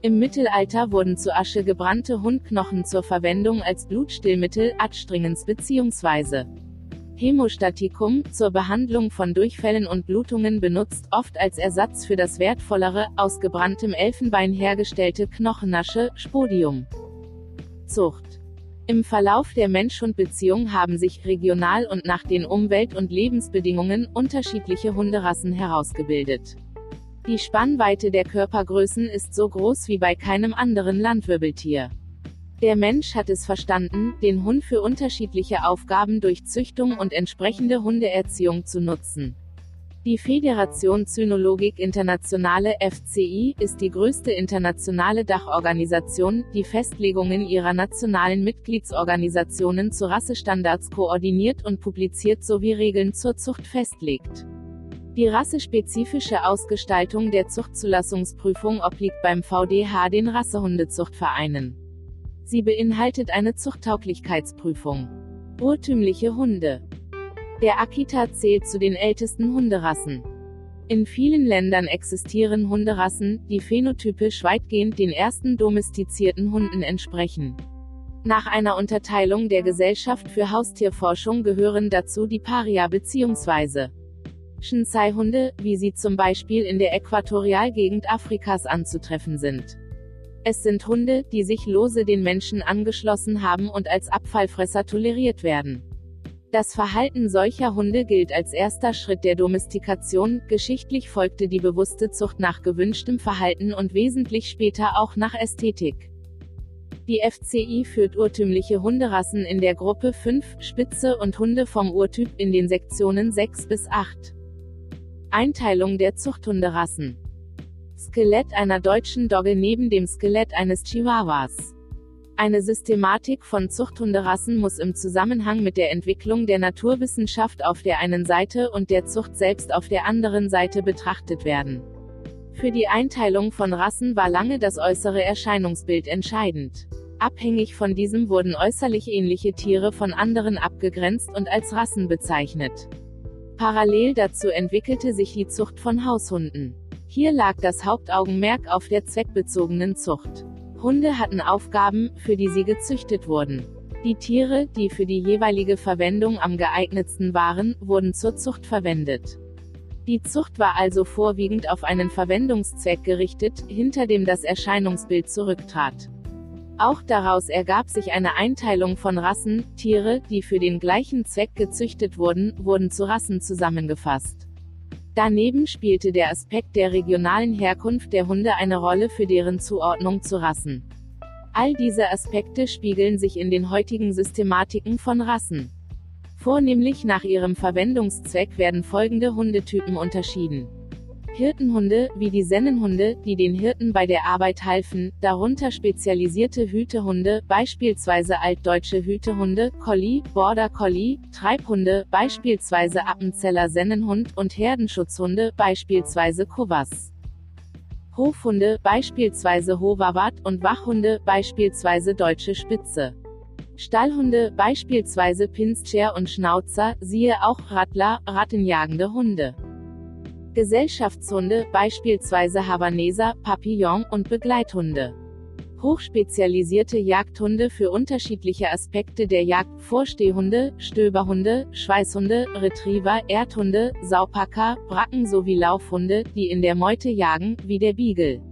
Im Mittelalter wurden zu Asche gebrannte Hundknochen zur Verwendung als Blutstillmittel, Adstringens bzw. Hämostatikum, zur Behandlung von Durchfällen und Blutungen benutzt, oft als Ersatz für das wertvollere, aus gebranntem Elfenbein hergestellte Knochenasche, Spodium. Zucht im Verlauf der Mensch-Hund-Beziehung haben sich regional und nach den Umwelt- und Lebensbedingungen unterschiedliche Hunderassen herausgebildet. Die Spannweite der Körpergrößen ist so groß wie bei keinem anderen Landwirbeltier. Der Mensch hat es verstanden, den Hund für unterschiedliche Aufgaben durch Züchtung und entsprechende Hundeerziehung zu nutzen. Die Fédération Cynologique Internationale FCI ist die größte internationale Dachorganisation, die Festlegungen ihrer nationalen Mitgliedsorganisationen zu Rassestandards koordiniert und publiziert sowie Regeln zur Zucht festlegt. Die rassespezifische Ausgestaltung der Zuchtzulassungsprüfung obliegt beim VDH den Rassehundezuchtvereinen. Sie beinhaltet eine Zuchttauglichkeitsprüfung. Urtümliche Hunde. Der Akita zählt zu den ältesten Hunderassen. In vielen Ländern existieren Hunderassen, die phänotypisch weitgehend den ersten domestizierten Hunden entsprechen. Nach einer Unterteilung der Gesellschaft für Haustierforschung gehören dazu die Paria bzw. Shinsei-Hunde, wie sie zum Beispiel in der Äquatorialgegend Afrikas anzutreffen sind. Es sind Hunde, die sich lose den Menschen angeschlossen haben und als Abfallfresser toleriert werden. Das Verhalten solcher Hunde gilt als erster Schritt der Domestikation, geschichtlich folgte die bewusste Zucht nach gewünschtem Verhalten und wesentlich später auch nach Ästhetik. Die FCI führt urtümliche Hunderassen in der Gruppe 5, Spitze und Hunde vom Urtyp in den Sektionen 6 bis 8. Einteilung der Zuchthunderassen Skelett einer deutschen Dogge neben dem Skelett eines Chihuahuas. Eine Systematik von Zuchthunderassen muss im Zusammenhang mit der Entwicklung der Naturwissenschaft auf der einen Seite und der Zucht selbst auf der anderen Seite betrachtet werden. Für die Einteilung von Rassen war lange das äußere Erscheinungsbild entscheidend. Abhängig von diesem wurden äußerlich ähnliche Tiere von anderen abgegrenzt und als Rassen bezeichnet. Parallel dazu entwickelte sich die Zucht von Haushunden. Hier lag das Hauptaugenmerk auf der zweckbezogenen Zucht. Hunde hatten Aufgaben, für die sie gezüchtet wurden. Die Tiere, die für die jeweilige Verwendung am geeignetsten waren, wurden zur Zucht verwendet. Die Zucht war also vorwiegend auf einen Verwendungszweck gerichtet, hinter dem das Erscheinungsbild zurücktrat. Auch daraus ergab sich eine Einteilung von Rassen, Tiere, die für den gleichen Zweck gezüchtet wurden, wurden zu Rassen zusammengefasst. Daneben spielte der Aspekt der regionalen Herkunft der Hunde eine Rolle für deren Zuordnung zu Rassen. All diese Aspekte spiegeln sich in den heutigen Systematiken von Rassen. Vornehmlich nach ihrem Verwendungszweck werden folgende Hundetypen unterschieden. Hirtenhunde, wie die Sennenhunde, die den Hirten bei der Arbeit halfen, darunter spezialisierte Hütehunde, beispielsweise altdeutsche Hütehunde, Collie, Border Collie, Treibhunde, beispielsweise Appenzeller Sennenhund und Herdenschutzhunde, beispielsweise Kovas. Hofhunde, beispielsweise Hovawart und Wachhunde, beispielsweise Deutsche Spitze. Stallhunde, beispielsweise Pinscher und Schnauzer, siehe auch Rattler, rattenjagende Hunde. Gesellschaftshunde, beispielsweise Havaneser, Papillon und Begleithunde. Hochspezialisierte Jagdhunde für unterschiedliche Aspekte der Jagd, Vorstehhunde, Stöberhunde, Schweißhunde, Retriever, Erdhunde, Saupacker, Bracken sowie Laufhunde, die in der Meute jagen, wie der Beagle.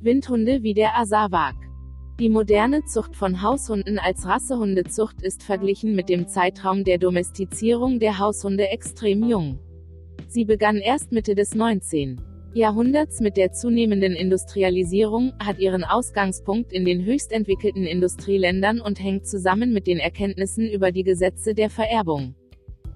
Windhunde wie der Asawak. Die moderne Zucht von Haushunden als Rassehundezucht ist verglichen mit dem Zeitraum der Domestizierung der Haushunde extrem jung. Sie begann erst Mitte des 19. Jahrhunderts mit der zunehmenden Industrialisierung, hat ihren Ausgangspunkt in den höchst entwickelten Industrieländern und hängt zusammen mit den Erkenntnissen über die Gesetze der Vererbung.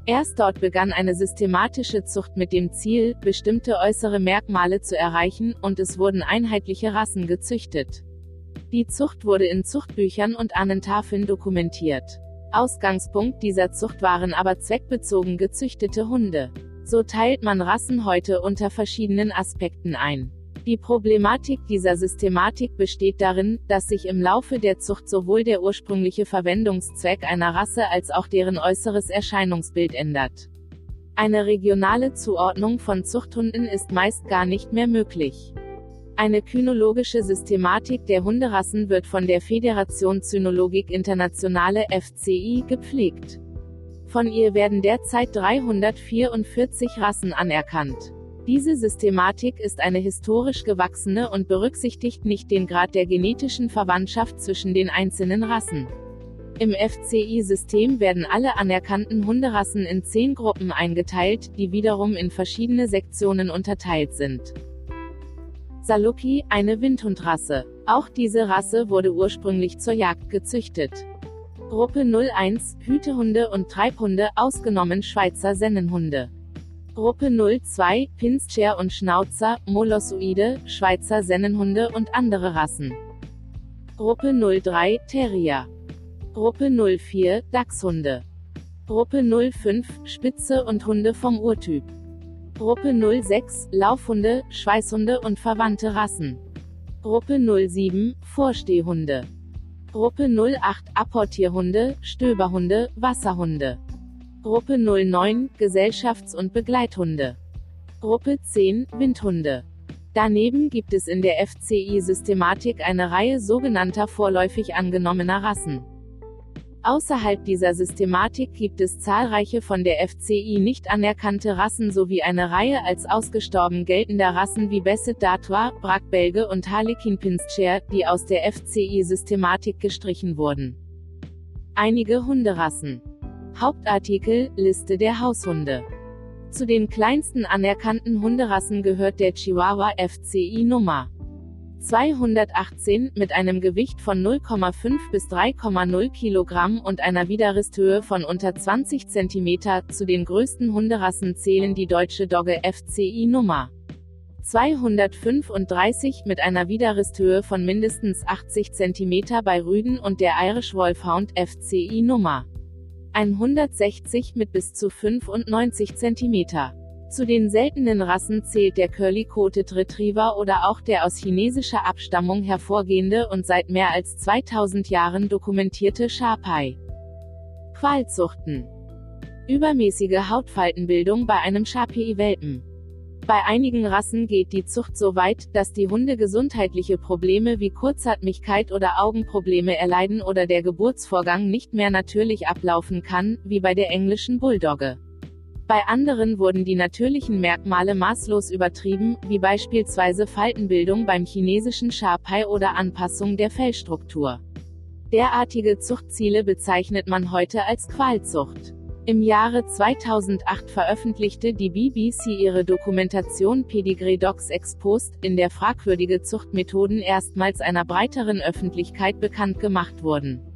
Erst dort begann eine systematische Zucht mit dem Ziel, bestimmte äußere Merkmale zu erreichen, und es wurden einheitliche Rassen gezüchtet. Die Zucht wurde in Zuchtbüchern und Ahnentafeln dokumentiert. Ausgangspunkt dieser Zucht waren aber zweckbezogen gezüchtete Hunde. So teilt man Rassen heute unter verschiedenen Aspekten ein. Die Problematik dieser Systematik besteht darin, dass sich im Laufe der Zucht sowohl der ursprüngliche Verwendungszweck einer Rasse als auch deren äußeres Erscheinungsbild ändert. Eine regionale Zuordnung von Zuchthunden ist meist gar nicht mehr möglich. Eine kynologische Systematik der Hunderassen wird von der Fédération Cynologique Internationale FCI gepflegt. Von ihr werden derzeit 344 Rassen anerkannt. Diese Systematik ist eine historisch gewachsene und berücksichtigt nicht den Grad der genetischen Verwandtschaft zwischen den einzelnen Rassen. Im FCI-System werden alle anerkannten Hunderassen in zehn Gruppen eingeteilt, die wiederum in verschiedene Sektionen unterteilt sind. Saluki, eine Windhundrasse. Auch diese Rasse wurde ursprünglich zur Jagd gezüchtet. Gruppe 01, Hütehunde und Treibhunde, ausgenommen Schweizer Sennenhunde. Gruppe 02, Pinscher und Schnauzer, Molossoide, Schweizer Sennenhunde und andere Rassen. Gruppe 03, Terrier. Gruppe 04, Dachshunde. Gruppe 05, Spitze und Hunde vom Urtyp. Gruppe 06, Laufhunde, Schweißhunde und verwandte Rassen. Gruppe 07, Vorstehhunde. Gruppe 08 Apportierhunde, Stöberhunde, Wasserhunde. Gruppe 09 Gesellschafts- und Begleithunde. Gruppe 10 Windhunde. Daneben gibt es in der FCI-Systematik eine Reihe sogenannter vorläufig angenommener Rassen. Außerhalb dieser Systematik gibt es zahlreiche von der FCI nicht anerkannte Rassen sowie eine Reihe als ausgestorben geltender Rassen wie Besset Datois, Brackbelge und Harlequin Pinscher, die aus der FCI-Systematik gestrichen wurden. Einige Hunderassen. Hauptartikel, Liste der Haushunde. Zu den kleinsten anerkannten Hunderassen gehört der Chihuahua FCI Nummer 218 mit einem Gewicht von 0,5 bis 3,0 Kilogramm und einer Widerristhöhe von unter 20 Zentimeter. Zu den größten Hunderassen zählen die deutsche Dogge FCI Nummer 235 mit einer Widerristhöhe von mindestens 80 cm bei Rüden und der Irish Wolfhound FCI Nummer 160 mit bis zu 95 cm. Zu den seltenen Rassen zählt der Curly-Coated Retriever oder auch der aus chinesischer Abstammung hervorgehende und seit mehr als 2000 Jahren dokumentierte Sharpei. Qualzuchten. Übermäßige Hautfaltenbildung bei einem Sharpei-Welpen. Bei einigen Rassen geht die Zucht so weit, dass die Hunde gesundheitliche Probleme wie Kurzatmigkeit oder Augenprobleme erleiden oder der Geburtsvorgang nicht mehr natürlich ablaufen kann, wie bei der englischen Bulldogge. Bei anderen wurden die natürlichen Merkmale maßlos übertrieben, wie beispielsweise Faltenbildung beim chinesischen Sharpei oder Anpassung der Fellstruktur. Derartige Zuchtziele bezeichnet man heute als Qualzucht. Im Jahre 2008 veröffentlichte die BBC ihre Dokumentation Pedigree Dogs Exposed, in der fragwürdige Zuchtmethoden erstmals einer breiteren Öffentlichkeit bekannt gemacht wurden.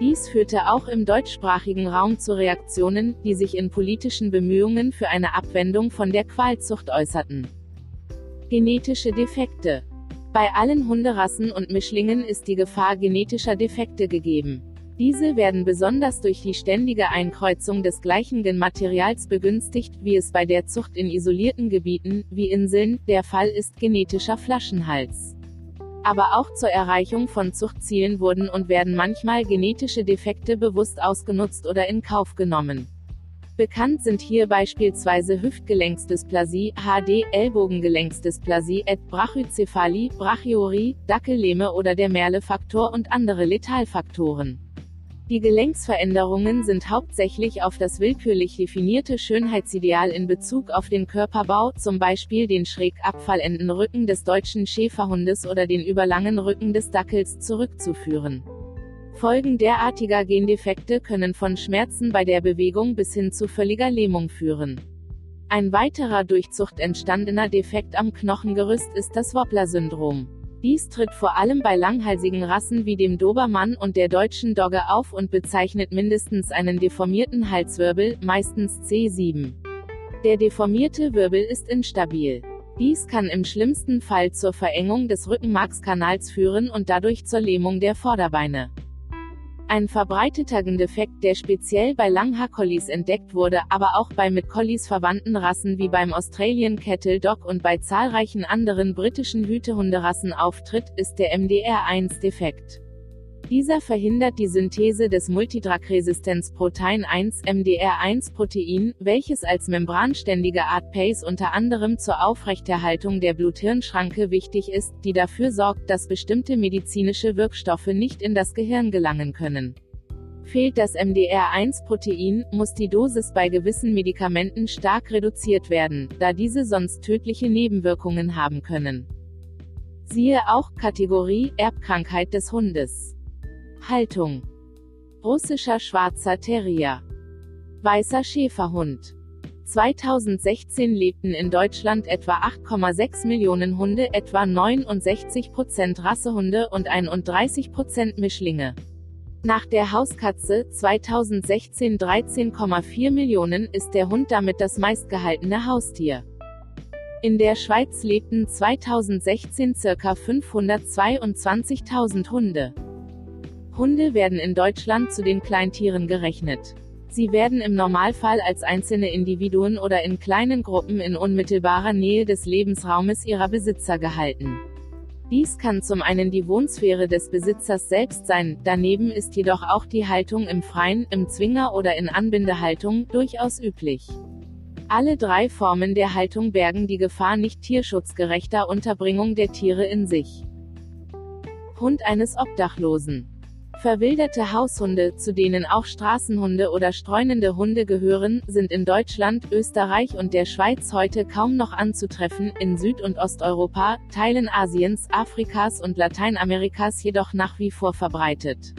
Dies führte auch im deutschsprachigen Raum zu Reaktionen, die sich in politischen Bemühungen für eine Abwendung von der Qualzucht äußerten. Genetische Defekte. Bei allen Hunderassen und Mischlingen ist die Gefahr genetischer Defekte gegeben. Diese werden besonders durch die ständige Einkreuzung des gleichen Genmaterials begünstigt, wie es bei der Zucht in isolierten Gebieten, wie Inseln, der Fall ist genetischer Flaschenhals. Aber auch zur Erreichung von Zuchtzielen wurden und werden manchmal genetische Defekte bewusst ausgenutzt oder in Kauf genommen. Bekannt sind hier beispielsweise Hüftgelenksdysplasie, HD, Ellbogengelenksdysplasie, et Brachycephalie, Brachiorie, Dackellähme oder der Merle-Faktor und andere Letalfaktoren. Die Gelenksveränderungen sind hauptsächlich auf das willkürlich definierte Schönheitsideal in Bezug auf den Körperbau, zum Beispiel den schräg abfallenden Rücken des deutschen Schäferhundes oder den überlangen Rücken des Dackels, zurückzuführen. Folgen derartiger Gendefekte können von Schmerzen bei der Bewegung bis hin zu völliger Lähmung führen. Ein weiterer durch Zucht entstandener Defekt am Knochengerüst ist das Wobbler-Syndrom. Dies tritt vor allem bei langhalsigen Rassen wie dem Dobermann und der deutschen Dogge auf und bezeichnet mindestens einen deformierten Halswirbel, meistens C7. Der deformierte Wirbel ist instabil. Dies kann im schlimmsten Fall zur Verengung des Rückenmarkskanals führen und dadurch zur Lähmung der Vorderbeine. Ein verbreiteter Gendefekt, der speziell bei Langhaar-Collies entdeckt wurde, aber auch bei mit Collies verwandten Rassen wie beim Australian Kettle Dog und bei zahlreichen anderen britischen Hütehunderassen auftritt, ist der MDR1-Defekt. Dieser verhindert die Synthese des Multidrug-Resistenzprotein 1 MDR1-Protein, welches als membranständige Art PACE unter anderem zur Aufrechterhaltung der Blut-Hirn-Schranke wichtig ist, die dafür sorgt, dass bestimmte medizinische Wirkstoffe nicht in das Gehirn gelangen können. Fehlt das MDR1-Protein, muss die Dosis bei gewissen Medikamenten stark reduziert werden, da diese sonst tödliche Nebenwirkungen haben können. Siehe auch Kategorie Erbkrankheit des Hundes. Haltung. Russischer Schwarzer Terrier. Weißer Schäferhund. 2016 lebten in Deutschland etwa 8,6 Millionen Hunde, etwa 69% Rassehunde und 31% Mischlinge. Nach der Hauskatze 2016 13,4 Millionen ist der Hund damit das meistgehaltene Haustier. In der Schweiz lebten 2016 ca. 522.000 Hunde. Hunde werden in Deutschland zu den Kleintieren gerechnet. Sie werden im Normalfall als einzelne Individuen oder in kleinen Gruppen in unmittelbarer Nähe des Lebensraumes ihrer Besitzer gehalten. Dies kann zum einen die Wohnsphäre des Besitzers selbst sein, daneben ist jedoch auch die Haltung im Freien, im Zwinger oder in Anbindehaltung durchaus üblich. Alle drei Formen der Haltung bergen die Gefahr nicht tierschutzgerechter Unterbringung der Tiere in sich. Hund eines Obdachlosen Verwilderte Haushunde, zu denen auch Straßenhunde oder streunende Hunde gehören, sind in Deutschland, Österreich und der Schweiz heute kaum noch anzutreffen, in Süd- und Osteuropa, Teilen Asiens, Afrikas und Lateinamerikas jedoch nach wie vor verbreitet.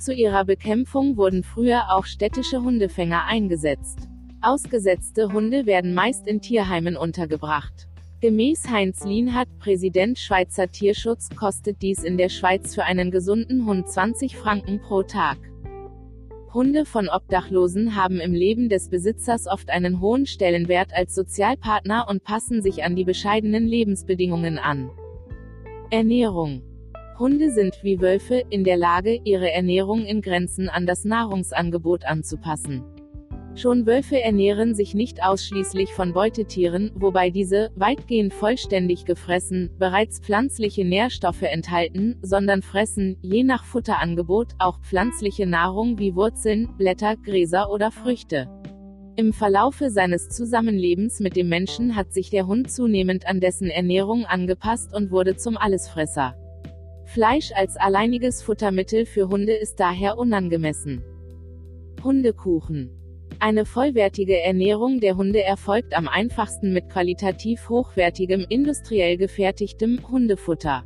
Zu ihrer Bekämpfung wurden früher auch städtische Hundefänger eingesetzt. Ausgesetzte Hunde werden meist in Tierheimen untergebracht. Gemäß Heinz Lienhardt, Präsident Schweizer Tierschutz, kostet dies in der Schweiz für einen gesunden Hund 20 Franken pro Tag. Hunde von Obdachlosen haben im Leben des Besitzers oft einen hohen Stellenwert als Sozialpartner und passen sich an die bescheidenen Lebensbedingungen an. Ernährung Hunde sind wie Wölfe in der Lage, ihre Ernährung in Grenzen an das Nahrungsangebot anzupassen. Schon Wölfe ernähren sich nicht ausschließlich von Beutetieren, wobei diese, weitgehend vollständig gefressen, bereits pflanzliche Nährstoffe enthalten, sondern fressen, je nach Futterangebot, auch pflanzliche Nahrung wie Wurzeln, Blätter, Gräser oder Früchte. Im Verlaufe seines Zusammenlebens mit dem Menschen hat sich der Hund zunehmend an dessen Ernährung angepasst und wurde zum Allesfresser. Fleisch als alleiniges Futtermittel für Hunde ist daher unangemessen. Hundekuchen eine vollwertige Ernährung der Hunde erfolgt am einfachsten mit qualitativ hochwertigem, industriell gefertigtem Hundefutter.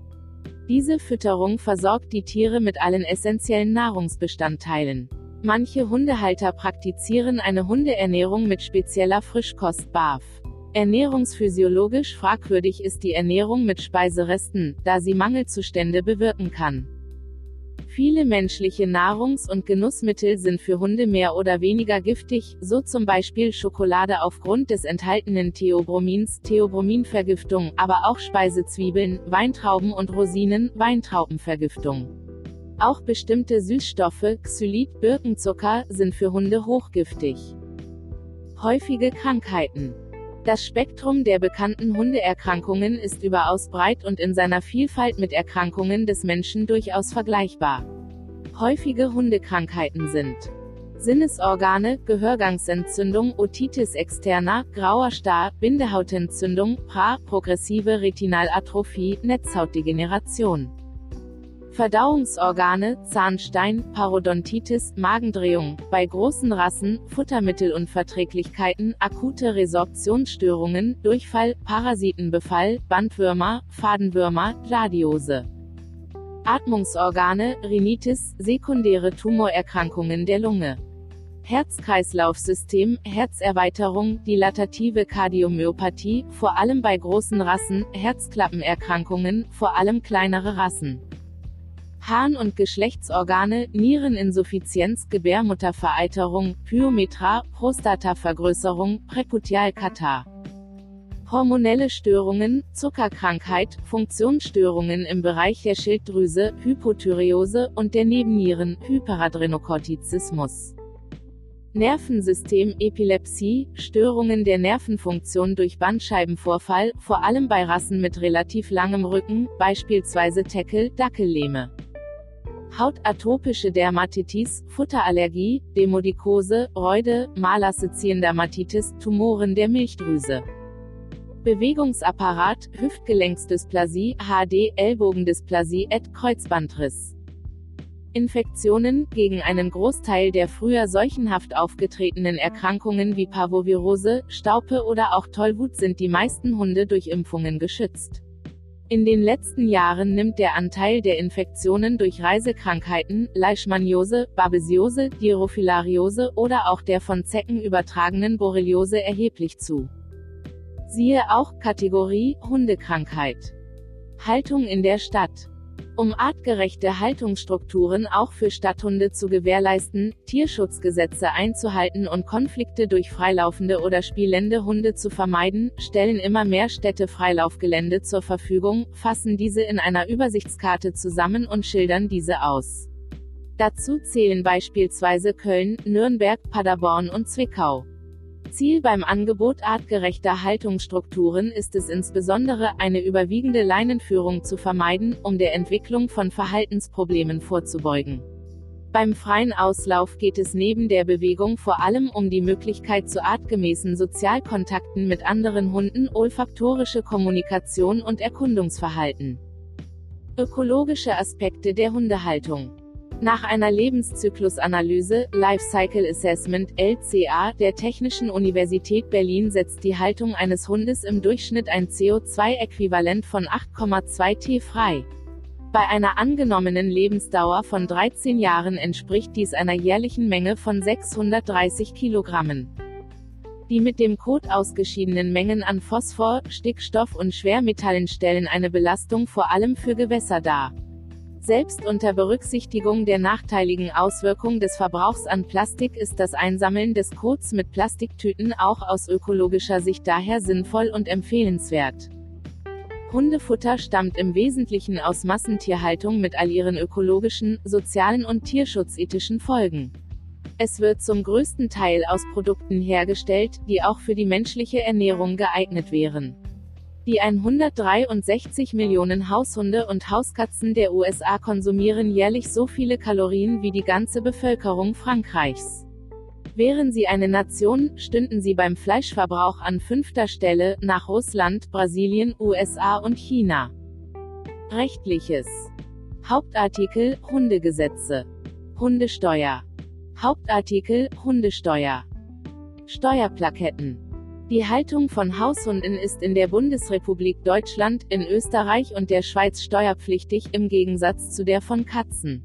Diese Fütterung versorgt die Tiere mit allen essentiellen Nahrungsbestandteilen. Manche Hundehalter praktizieren eine Hundeernährung mit spezieller Frischkost BAF. Ernährungsphysiologisch fragwürdig ist die Ernährung mit Speiseresten, da sie Mangelzustände bewirken kann. Viele menschliche Nahrungs- und Genussmittel sind für Hunde mehr oder weniger giftig, so zum Beispiel Schokolade aufgrund des enthaltenen Theobromins, Theobrominvergiftung, aber auch Speisezwiebeln, Weintrauben und Rosinen, Weintraubenvergiftung. Auch bestimmte Süßstoffe, Xylit, Birkenzucker, sind für Hunde hochgiftig. Häufige Krankheiten das Spektrum der bekannten Hundeerkrankungen ist überaus breit und in seiner Vielfalt mit Erkrankungen des Menschen durchaus vergleichbar. Häufige Hundekrankheiten sind Sinnesorgane, Gehörgangsentzündung, Otitis externa, grauer Star, Bindehautentzündung, PRA, progressive Retinalatrophie, Netzhautdegeneration. Verdauungsorgane, Zahnstein, Parodontitis, Magendrehung, bei großen Rassen, Futtermittelunverträglichkeiten, akute Resorptionsstörungen, Durchfall, Parasitenbefall, Bandwürmer, Fadenwürmer, Gladiose. Atmungsorgane, Rhinitis, sekundäre Tumorerkrankungen der Lunge. Herz-Kreislauf-System, Herzerweiterung, dilatative Kardiomyopathie, vor allem bei großen Rassen, Herzklappenerkrankungen, vor allem kleinere Rassen. Harn- und Geschlechtsorgane, Niereninsuffizienz, Gebärmuttervereiterung, Pyometra, Prostatavergrößerung, Präputialkatar. Hormonelle Störungen, Zuckerkrankheit, Funktionsstörungen im Bereich der Schilddrüse, Hypothyreose und der Nebennieren, Hyperadrenokortizismus. Nervensystem, Epilepsie, Störungen der Nervenfunktion durch Bandscheibenvorfall, vor allem bei Rassen mit relativ langem Rücken, beispielsweise Teckel, Dackellähme. Hautatopische Dermatitis, Futterallergie, Demodikose, Reude, Malassezien-Dermatitis, Tumoren der Milchdrüse. Bewegungsapparat, Hüftgelenksdysplasie, HD, Ellbogendysplasie et Kreuzbandriss. Infektionen, gegen einen Großteil der früher seuchenhaft aufgetretenen Erkrankungen wie Parvovirose, Staupe oder auch Tollwut sind die meisten Hunde durch Impfungen geschützt. In den letzten Jahren nimmt der Anteil der Infektionen durch Reisekrankheiten, Leishmaniose, Babesiose, Dirofilariose oder auch der von Zecken übertragenen Borreliose erheblich zu. Siehe auch Kategorie Hundekrankheit. Haltung in der Stadt. Um artgerechte Haltungsstrukturen auch für Stadthunde zu gewährleisten, Tierschutzgesetze einzuhalten und Konflikte durch freilaufende oder spielende Hunde zu vermeiden, stellen immer mehr Städte Freilaufgelände zur Verfügung, fassen diese in einer Übersichtskarte zusammen und schildern diese aus. Dazu zählen beispielsweise Köln, Nürnberg, Paderborn und Zwickau. Ziel beim Angebot artgerechter Haltungsstrukturen ist es insbesondere, eine überwiegende Leinenführung zu vermeiden, um der Entwicklung von Verhaltensproblemen vorzubeugen. Beim freien Auslauf geht es neben der Bewegung vor allem um die Möglichkeit zu artgemäßen Sozialkontakten mit anderen Hunden, olfaktorische Kommunikation und Erkundungsverhalten. Ökologische Aspekte der Hundehaltung nach einer Lebenszyklusanalyse, Life Cycle Assessment, LCA, der Technischen Universität Berlin setzt die Haltung eines Hundes im Durchschnitt ein CO2-Äquivalent von 8,2 T frei. Bei einer angenommenen Lebensdauer von 13 Jahren entspricht dies einer jährlichen Menge von 630 Kilogramm. Die mit dem Kot ausgeschiedenen Mengen an Phosphor, Stickstoff und Schwermetallen stellen eine Belastung vor allem für Gewässer dar. Selbst unter Berücksichtigung der nachteiligen Auswirkung des Verbrauchs an Plastik ist das Einsammeln des Kots mit Plastiktüten auch aus ökologischer Sicht daher sinnvoll und empfehlenswert. Hundefutter stammt im Wesentlichen aus Massentierhaltung mit all ihren ökologischen, sozialen und tierschutzethischen Folgen. Es wird zum größten Teil aus Produkten hergestellt, die auch für die menschliche Ernährung geeignet wären. Die 163 Millionen Haushunde und Hauskatzen der USA konsumieren jährlich so viele Kalorien wie die ganze Bevölkerung Frankreichs. Wären sie eine Nation, stünden sie beim Fleischverbrauch an fünfter Stelle, nach Russland, Brasilien, USA und China. Rechtliches. Hauptartikel Hundegesetze. Hundesteuer. Hauptartikel Hundesteuer. Steuerplaketten Die Haltung von Haushunden ist in der Bundesrepublik Deutschland, in Österreich und der Schweiz steuerpflichtig, im Gegensatz zu der von Katzen.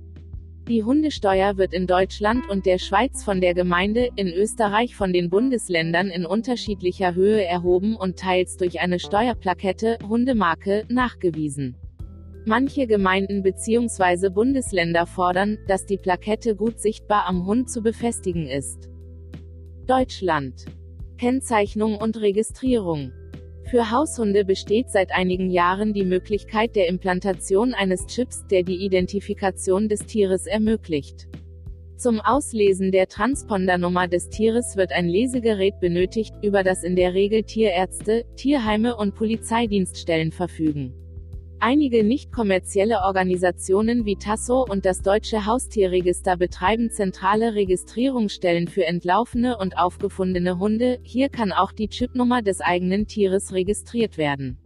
Die Hundesteuer wird in Deutschland und der Schweiz von der Gemeinde, in Österreich von den Bundesländern in unterschiedlicher Höhe erhoben und teils durch eine Steuerplakette, Hundemarke, nachgewiesen. Manche Gemeinden bzw. Bundesländer fordern, dass die Plakette gut sichtbar am Hund zu befestigen ist. Deutschland. Kennzeichnung und Registrierung. Für Haushunde besteht seit einigen Jahren die Möglichkeit der Implantation eines Chips, der die Identifikation des Tieres ermöglicht. Zum Auslesen der Transpondernummer des Tieres wird ein Lesegerät benötigt, über das in der Regel Tierärzte, Tierheime und Polizeidienststellen verfügen. Einige nicht-kommerzielle Organisationen wie Tasso und das Deutsche Haustierregister betreiben zentrale Registrierungsstellen für entlaufene und aufgefundene Hunde, hier kann auch die Chipnummer des eigenen Tieres registriert werden.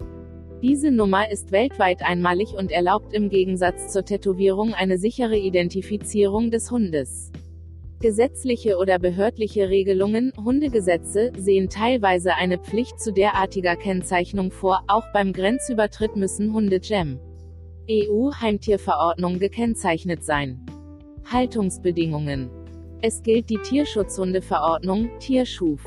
Diese Nummer ist weltweit einmalig und erlaubt im Gegensatz zur Tätowierung eine sichere Identifizierung des Hundes. Gesetzliche oder behördliche Regelungen, Hundegesetze, sehen teilweise eine Pflicht zu derartiger Kennzeichnung vor, auch beim Grenzübertritt müssen Hunde GEM EU-Heimtierverordnung gekennzeichnet sein. Haltungsbedingungen. Es gilt die Tierschutzhundeverordnung, Tierschuf.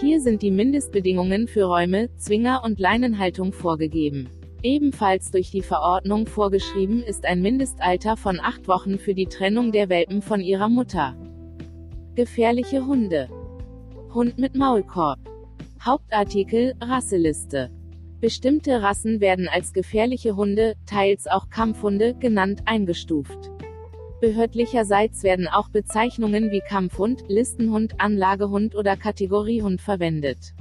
Hier sind die Mindestbedingungen für Räume, Zwinger und Leinenhaltung vorgegeben. Ebenfalls durch die Verordnung vorgeschrieben ist ein Mindestalter von acht Wochen für die Trennung der Welpen von ihrer Mutter. Gefährliche Hunde. Hund mit Maulkorb. Hauptartikel Rasseliste. Bestimmte Rassen werden als gefährliche Hunde, teils auch Kampfhunde, genannt, eingestuft. Behördlicherseits werden auch Bezeichnungen wie Kampfhund, Listenhund, Anlagehund oder Kategoriehund verwendet.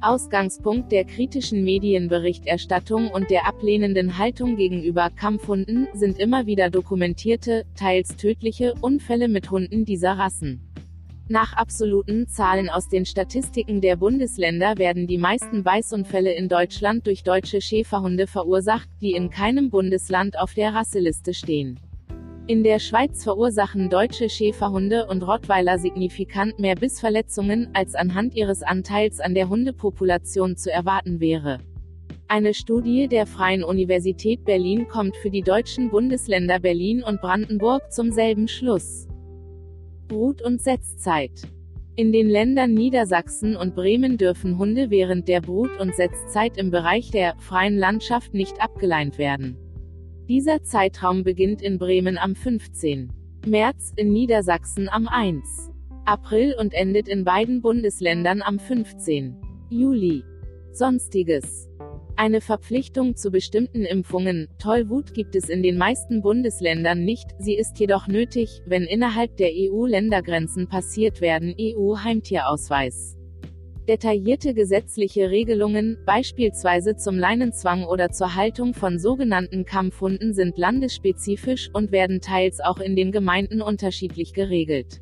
Ausgangspunkt der kritischen Medienberichterstattung und der ablehnenden Haltung gegenüber Kampfhunden sind immer wieder dokumentierte, teils tödliche, Unfälle mit Hunden dieser Rassen. Nach absoluten Zahlen aus den Statistiken der Bundesländer werden die meisten Beißunfälle in Deutschland durch deutsche Schäferhunde verursacht, die in keinem Bundesland auf der Rasseliste stehen. In der Schweiz verursachen deutsche Schäferhunde und Rottweiler signifikant mehr Bissverletzungen, als anhand ihres Anteils an der Hundepopulation zu erwarten wäre. Eine Studie der Freien Universität Berlin kommt für die deutschen Bundesländer Berlin und Brandenburg zum selben Schluss. Brut- und Setzzeit. In den Ländern Niedersachsen und Bremen dürfen Hunde während der Brut- und Setzzeit im Bereich der freien Landschaft nicht abgeleint werden. Dieser Zeitraum beginnt in Bremen am 15. März, in Niedersachsen am 1. April und endet in beiden Bundesländern am 15. Juli. Sonstiges. Eine Verpflichtung zu bestimmten Impfungen, Tollwut gibt es in den meisten Bundesländern nicht, sie ist jedoch nötig, wenn innerhalb der EU-Ländergrenzen passiert werden EU-Heimtierausweis. Detaillierte gesetzliche Regelungen, beispielsweise zum Leinenzwang oder zur Haltung von sogenannten Kampfhunden sind landesspezifisch und werden teils auch in den Gemeinden unterschiedlich geregelt.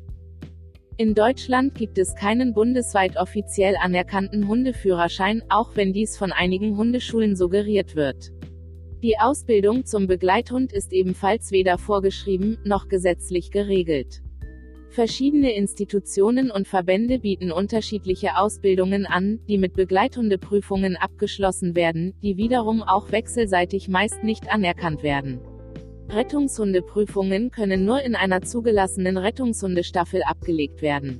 In Deutschland gibt es keinen bundesweit offiziell anerkannten Hundeführerschein, auch wenn dies von einigen Hundeschulen suggeriert wird. Die Ausbildung zum Begleithund ist ebenfalls weder vorgeschrieben, noch gesetzlich geregelt. Verschiedene Institutionen und Verbände bieten unterschiedliche Ausbildungen an, die mit Begleithundeprüfungen abgeschlossen werden, die wiederum auch wechselseitig meist nicht anerkannt werden. Rettungshundeprüfungen können nur in einer zugelassenen Rettungshundestaffel abgelegt werden.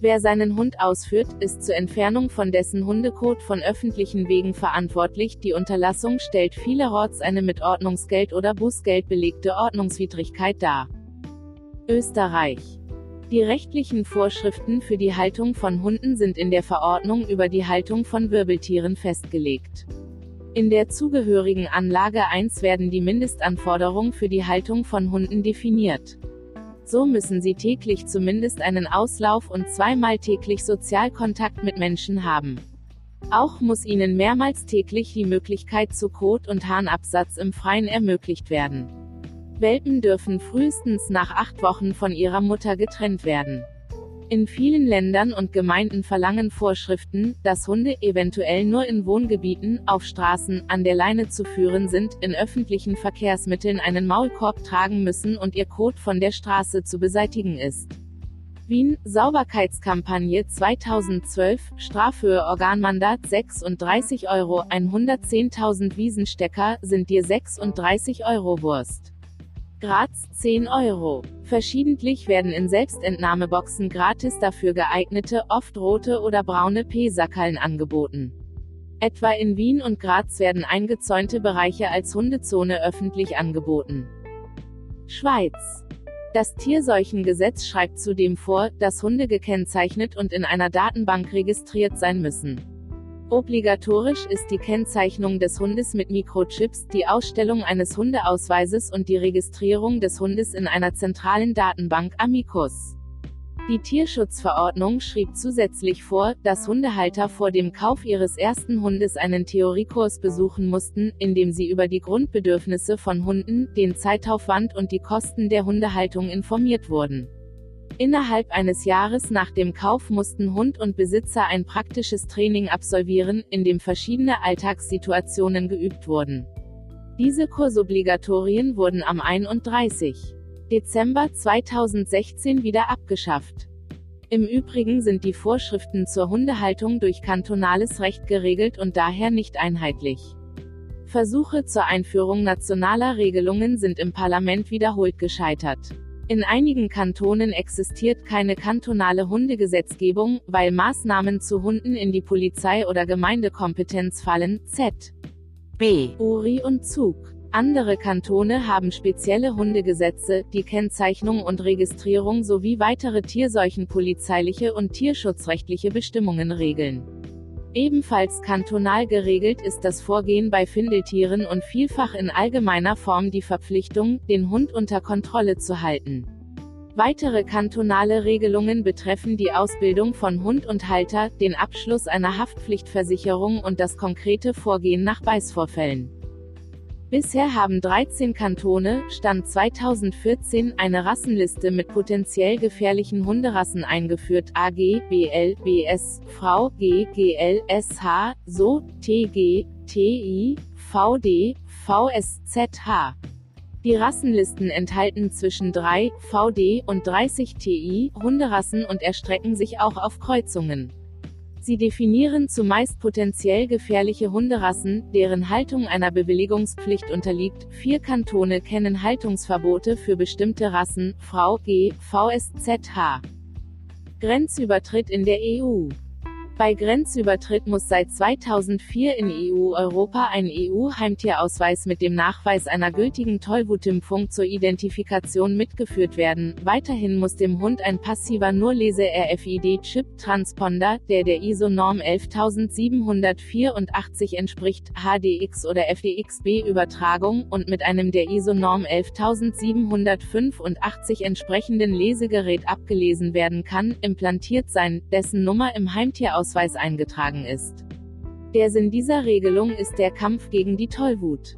Wer seinen Hund ausführt, ist zur Entfernung von dessen Hundekot von öffentlichen Wegen verantwortlich. Die Unterlassung stellt vielerorts eine mit Ordnungsgeld oder Bußgeld belegte Ordnungswidrigkeit dar. Österreich die rechtlichen Vorschriften für die Haltung von Hunden sind in der Verordnung über die Haltung von Wirbeltieren festgelegt. In der zugehörigen Anlage 1 werden die Mindestanforderungen für die Haltung von Hunden definiert. So müssen sie täglich zumindest einen Auslauf und zweimal täglich Sozialkontakt mit Menschen haben. Auch muss ihnen mehrmals täglich die Möglichkeit zu Kot- und Harnabsatz im Freien ermöglicht werden. Welpen dürfen frühestens nach acht Wochen von ihrer Mutter getrennt werden. In vielen Ländern und Gemeinden verlangen Vorschriften, dass Hunde eventuell nur in Wohngebieten, auf Straßen, an der Leine zu führen sind, in öffentlichen Verkehrsmitteln einen Maulkorb tragen müssen und ihr Kot von der Straße zu beseitigen ist. Wien, Sauberkeitskampagne 2012, Strafhöhe Organmandat 36 Euro, 110.000 Wiesenstecker, sind dir 36 Euro Wurst. Graz 10 Euro. Verschiedentlich werden in Selbstentnahmeboxen gratis dafür geeignete, oft rote oder braune P-Sackerln angeboten. Etwa in Wien und Graz werden eingezäunte Bereiche als Hundezone öffentlich angeboten. Schweiz. Das Tierseuchengesetz schreibt zudem vor, dass Hunde gekennzeichnet und in einer Datenbank registriert sein müssen. Obligatorisch ist die Kennzeichnung des Hundes mit Mikrochips, die Ausstellung eines Hundeausweises und die Registrierung des Hundes in einer zentralen Datenbank Amicus. Die Tierschutzverordnung schrieb zusätzlich vor, dass Hundehalter vor dem Kauf ihres ersten Hundes einen Theoriekurs besuchen mussten, in dem sie über die Grundbedürfnisse von Hunden, den Zeitaufwand und die Kosten der Hundehaltung informiert wurden. Innerhalb eines Jahres nach dem Kauf mussten Hund und Besitzer ein praktisches Training absolvieren, in dem verschiedene Alltagssituationen geübt wurden. Diese Kursobligatorien wurden am 31. Dezember 2016 wieder abgeschafft. Im Übrigen sind die Vorschriften zur Hundehaltung durch kantonales Recht geregelt und daher nicht einheitlich. Versuche zur Einführung nationaler Regelungen sind im Parlament wiederholt gescheitert. In einigen Kantonen existiert keine kantonale Hundegesetzgebung, weil Maßnahmen zu Hunden in die Polizei- oder Gemeindekompetenz fallen. Z. B. Uri und Zug. Andere Kantone haben spezielle Hundegesetze, die Kennzeichnung und Registrierung sowie weitere tierseuchenpolizeiliche und tierschutzrechtliche Bestimmungen regeln. Ebenfalls kantonal geregelt ist das Vorgehen bei Findeltieren und vielfach in allgemeiner Form die Verpflichtung, den Hund unter Kontrolle zu halten. Weitere kantonale Regelungen betreffen die Ausbildung von Hund und Halter, den Abschluss einer Haftpflichtversicherung und das konkrete Vorgehen nach Beißvorfällen. Bisher haben 13 Kantone, Stand 2014, eine Rassenliste mit potenziell gefährlichen Hunderassen eingeführt. AG, BL, BS, V, G, GL, SH, SO, TG, TI, VD, VSZH. Die Rassenlisten enthalten zwischen 3 VD und 30 TI Hunderassen und erstrecken sich auch auf Kreuzungen. Sie definieren zumeist potenziell gefährliche Hunderassen, deren Haltung einer Bewilligungspflicht unterliegt. Vier Kantone kennen Haltungsverbote für bestimmte Rassen, Frau G, VSZH. Grenzübertritt in der EU. Bei Grenzübertritt muss seit 2004 in EU-Europa ein EU-Heimtierausweis mit dem Nachweis einer gültigen Tollwutimpfung zur Identifikation mitgeführt werden. Weiterhin muss dem Hund ein passiver Nurlese-RFID-Chip-Transponder, der der ISO-Norm 11784 entspricht, HDX oder FDXB-Übertragung, und mit einem der ISO-Norm 11785 entsprechenden Lesegerät abgelesen werden kann, implantiert sein, dessen Nummer im Heimtierausweis Ausweis eingetragen ist. Der Sinn dieser Regelung ist der Kampf gegen die Tollwut.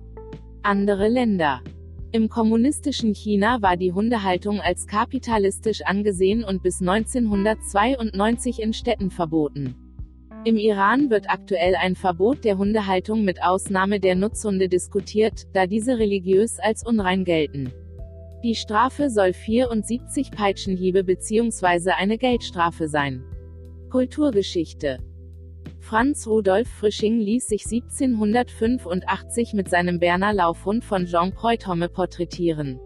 Andere Länder. Im kommunistischen China war die Hundehaltung als kapitalistisch angesehen und bis 1992 in Städten verboten. Im Iran wird aktuell ein Verbot der Hundehaltung mit Ausnahme der Nutzhunde diskutiert, da diese religiös als unrein gelten. Die Strafe soll 74 Peitschenhiebe bzw. eine Geldstrafe sein. Kulturgeschichte Franz Rudolf Frisching ließ sich 1785 mit seinem Berner Laufhund von Jean Preuthomme porträtieren.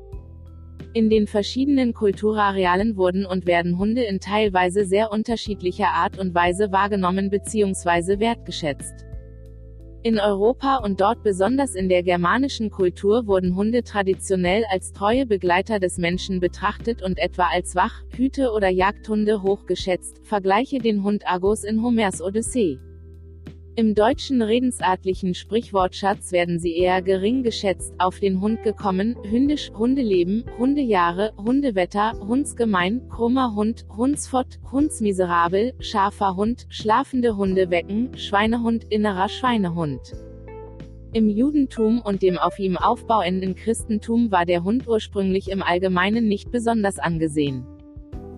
In den verschiedenen Kulturarealen wurden und werden Hunde in teilweise sehr unterschiedlicher Art und Weise wahrgenommen bzw. wertgeschätzt. In Europa und dort besonders in der germanischen Kultur wurden Hunde traditionell als treue Begleiter des Menschen betrachtet und etwa als Wach-, Hüte- oder Jagdhunde hochgeschätzt. Vergleiche den Hund Argos in Homers Odyssee. Im deutschen redensartlichen Sprichwortschatz werden sie eher gering geschätzt, auf den Hund gekommen, hündisch, Hundeleben, Hundejahre, Hundewetter, Hundsgemein, krummer Hund, Hundsfott, Hundsmiserabel, scharfer Hund, schlafende Hunde wecken, Schweinehund, innerer Schweinehund. Im Judentum und dem auf ihm aufbauenden Christentum war der Hund ursprünglich im Allgemeinen nicht besonders angesehen.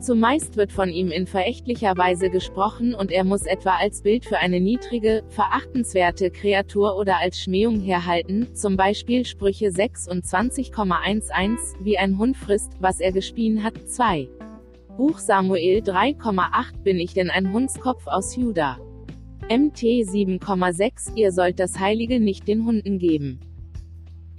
Zumeist wird von ihm in verächtlicher Weise gesprochen und er muss etwa als Bild für eine niedrige, verachtenswerte Kreatur oder als Schmähung herhalten, zum Beispiel Sprüche 26,11, wie ein Hund frisst, was er gespien hat, 2. Buch Samuel 3,8 Bin ich denn ein Hundskopf aus Juda? MT 7,6 Ihr sollt das Heilige nicht den Hunden geben.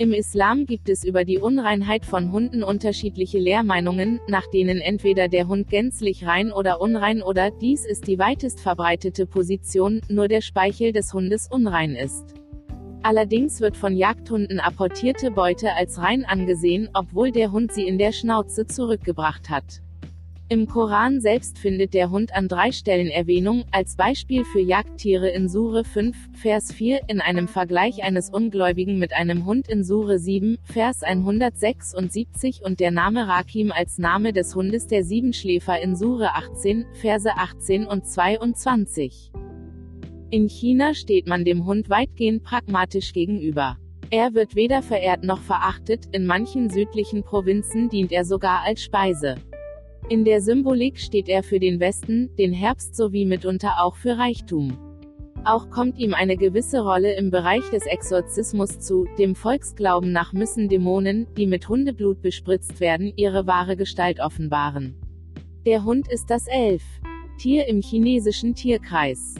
Im Islam gibt es über die Unreinheit von Hunden unterschiedliche Lehrmeinungen, nach denen entweder der Hund gänzlich rein oder unrein oder, dies ist die weitest verbreitete Position, nur der Speichel des Hundes unrein ist. Allerdings wird von Jagdhunden apportierte Beute als rein angesehen, obwohl der Hund sie in der Schnauze zurückgebracht hat. Im Koran selbst findet der Hund an drei Stellen Erwähnung, als Beispiel für Jagdtiere in Sure 5, Vers 4, in einem Vergleich eines Ungläubigen mit einem Hund in Sure 7, Vers 176 und der Name Rakim als Name des Hundes der Siebenschläfer in Sure 18, Verse 18 und 22. In China steht man dem Hund weitgehend pragmatisch gegenüber. Er wird weder verehrt noch verachtet, in manchen südlichen Provinzen dient er sogar als Speise. In der Symbolik steht er für den Westen, den Herbst sowie mitunter auch für Reichtum. Auch kommt ihm eine gewisse Rolle im Bereich des Exorzismus zu, dem Volksglauben nach müssen Dämonen, die mit Hundeblut bespritzt werden, ihre wahre Gestalt offenbaren. Der Hund ist das Elf. Tier im chinesischen Tierkreis.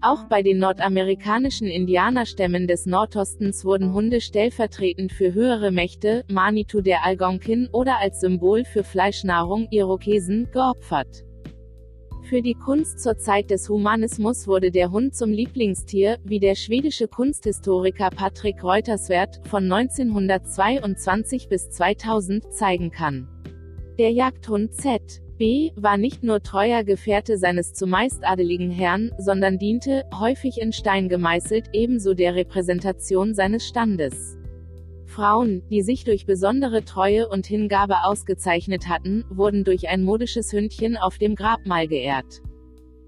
Auch bei den nordamerikanischen Indianerstämmen des Nordostens wurden Hunde stellvertretend für höhere Mächte, Manitou der Algonkin, oder als Symbol für Fleischnahrung, Irokesen, geopfert. Für die Kunst zur Zeit des Humanismus wurde der Hund zum Lieblingstier, wie der schwedische Kunsthistoriker Patrick Reuterswert von 1922 bis 2000 zeigen kann. Der Jagdhund Z. B. war nicht nur treuer Gefährte seines zumeist adeligen Herrn, sondern diente, häufig in Stein gemeißelt, ebenso der Repräsentation seines Standes. Frauen, die sich durch besondere Treue und Hingabe ausgezeichnet hatten, wurden durch ein modisches Hündchen auf dem Grabmal geehrt.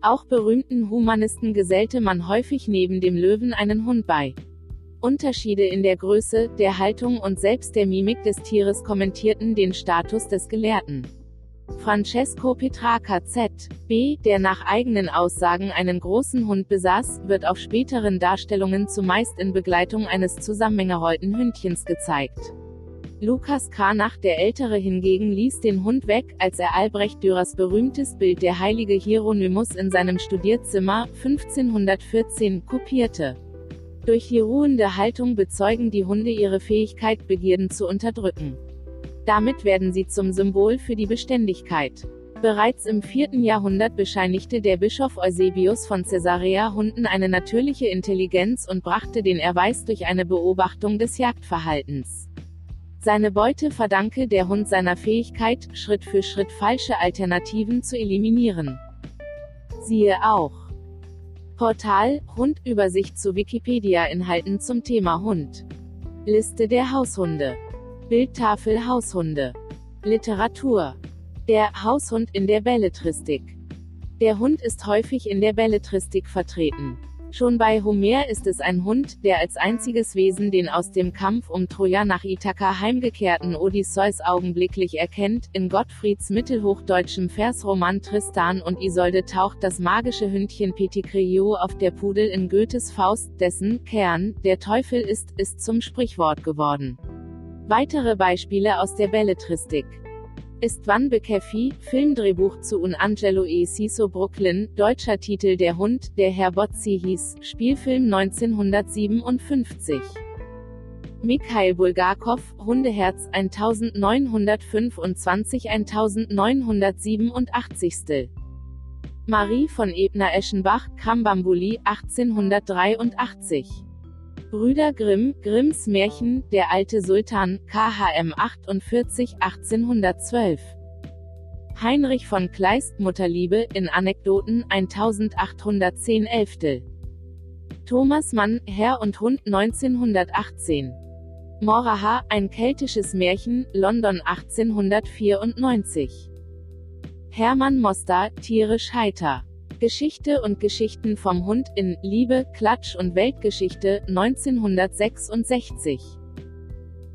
Auch berühmten Humanisten gesellte man häufig neben dem Löwen einen Hund bei. Unterschiede in der Größe, der Haltung und selbst der Mimik des Tieres kommentierten den Status des Gelehrten. Francesco Petrarca Z.B., der nach eigenen Aussagen einen großen Hund besaß, wird auf späteren Darstellungen zumeist in Begleitung eines zusammengerollten Hündchens gezeigt. Lukas Kranach der Ältere hingegen ließ den Hund weg, als er Albrecht Dürers berühmtes Bild der heilige Hieronymus in seinem Studierzimmer 1514 kopierte. Durch die ruhende Haltung bezeugen die Hunde ihre Fähigkeit, Begierden zu unterdrücken. Damit werden sie zum Symbol für die Beständigkeit. Bereits im 4. Jahrhundert bescheinigte der Bischof Eusebius von Caesarea Hunden eine natürliche Intelligenz und brachte den Erweis durch eine Beobachtung des Jagdverhaltens. Seine Beute verdanke der Hund seiner Fähigkeit, Schritt für Schritt falsche Alternativen zu eliminieren. Siehe auch Portal Hundübersicht zu Wikipedia-Inhalten zum Thema Hund. Liste der Haushunde Bildtafel Haushunde. Literatur. Der Haushund in der Belletristik. Der Hund ist häufig in der Belletristik vertreten. Schon bei Homer ist es ein Hund, der als einziges Wesen den aus dem Kampf um Troja nach Ithaka heimgekehrten Odysseus augenblicklich erkennt. In Gottfrieds mittelhochdeutschem Versroman Tristan und Isolde taucht das magische Hündchen Pettigrew auf der Pudel in Goethes Faust, dessen Kern, der Teufel ist, ist zum Sprichwort geworden. Weitere Beispiele aus der Belletristik. Ist Van Bekeffi, Filmdrehbuch zu Un Angelo e Ciso Brooklyn, deutscher Titel Der Hund, der Herr Bozzi hieß, Spielfilm 1957. Mikhail Bulgakov, Hundeherz 1925 1987. Marie von Ebner-Eschenbach, Krambambuli, 1883. Brüder Grimm, Grimms Märchen, Der alte Sultan, KHM 48, 1812. Heinrich von Kleist, Mutterliebe, in Anekdoten, 1810 Elftel. Thomas Mann, Herr und Hund 1918. Moraha, ein keltisches Märchen, London 1894. Hermann Moster, tierisch heiter. Geschichte und Geschichten vom Hund in Liebe, Klatsch und Weltgeschichte 1966.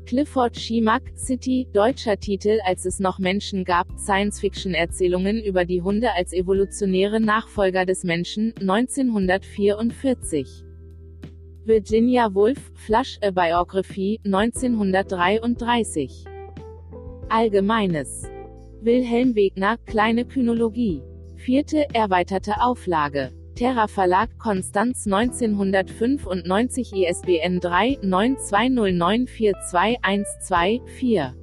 Clifford Schimak, City, deutscher Titel Als es noch Menschen gab, Science-Fiction-Erzählungen über die Hunde als evolutionäre Nachfolger des Menschen, 1944. Virginia Woolf, Flush a Biography, 1933. Allgemeines Wilhelm Wegner, Kleine Kynologie. Vierte, erweiterte Auflage. Terra Verlag Konstanz 1995 ISBN 3-92094212-4.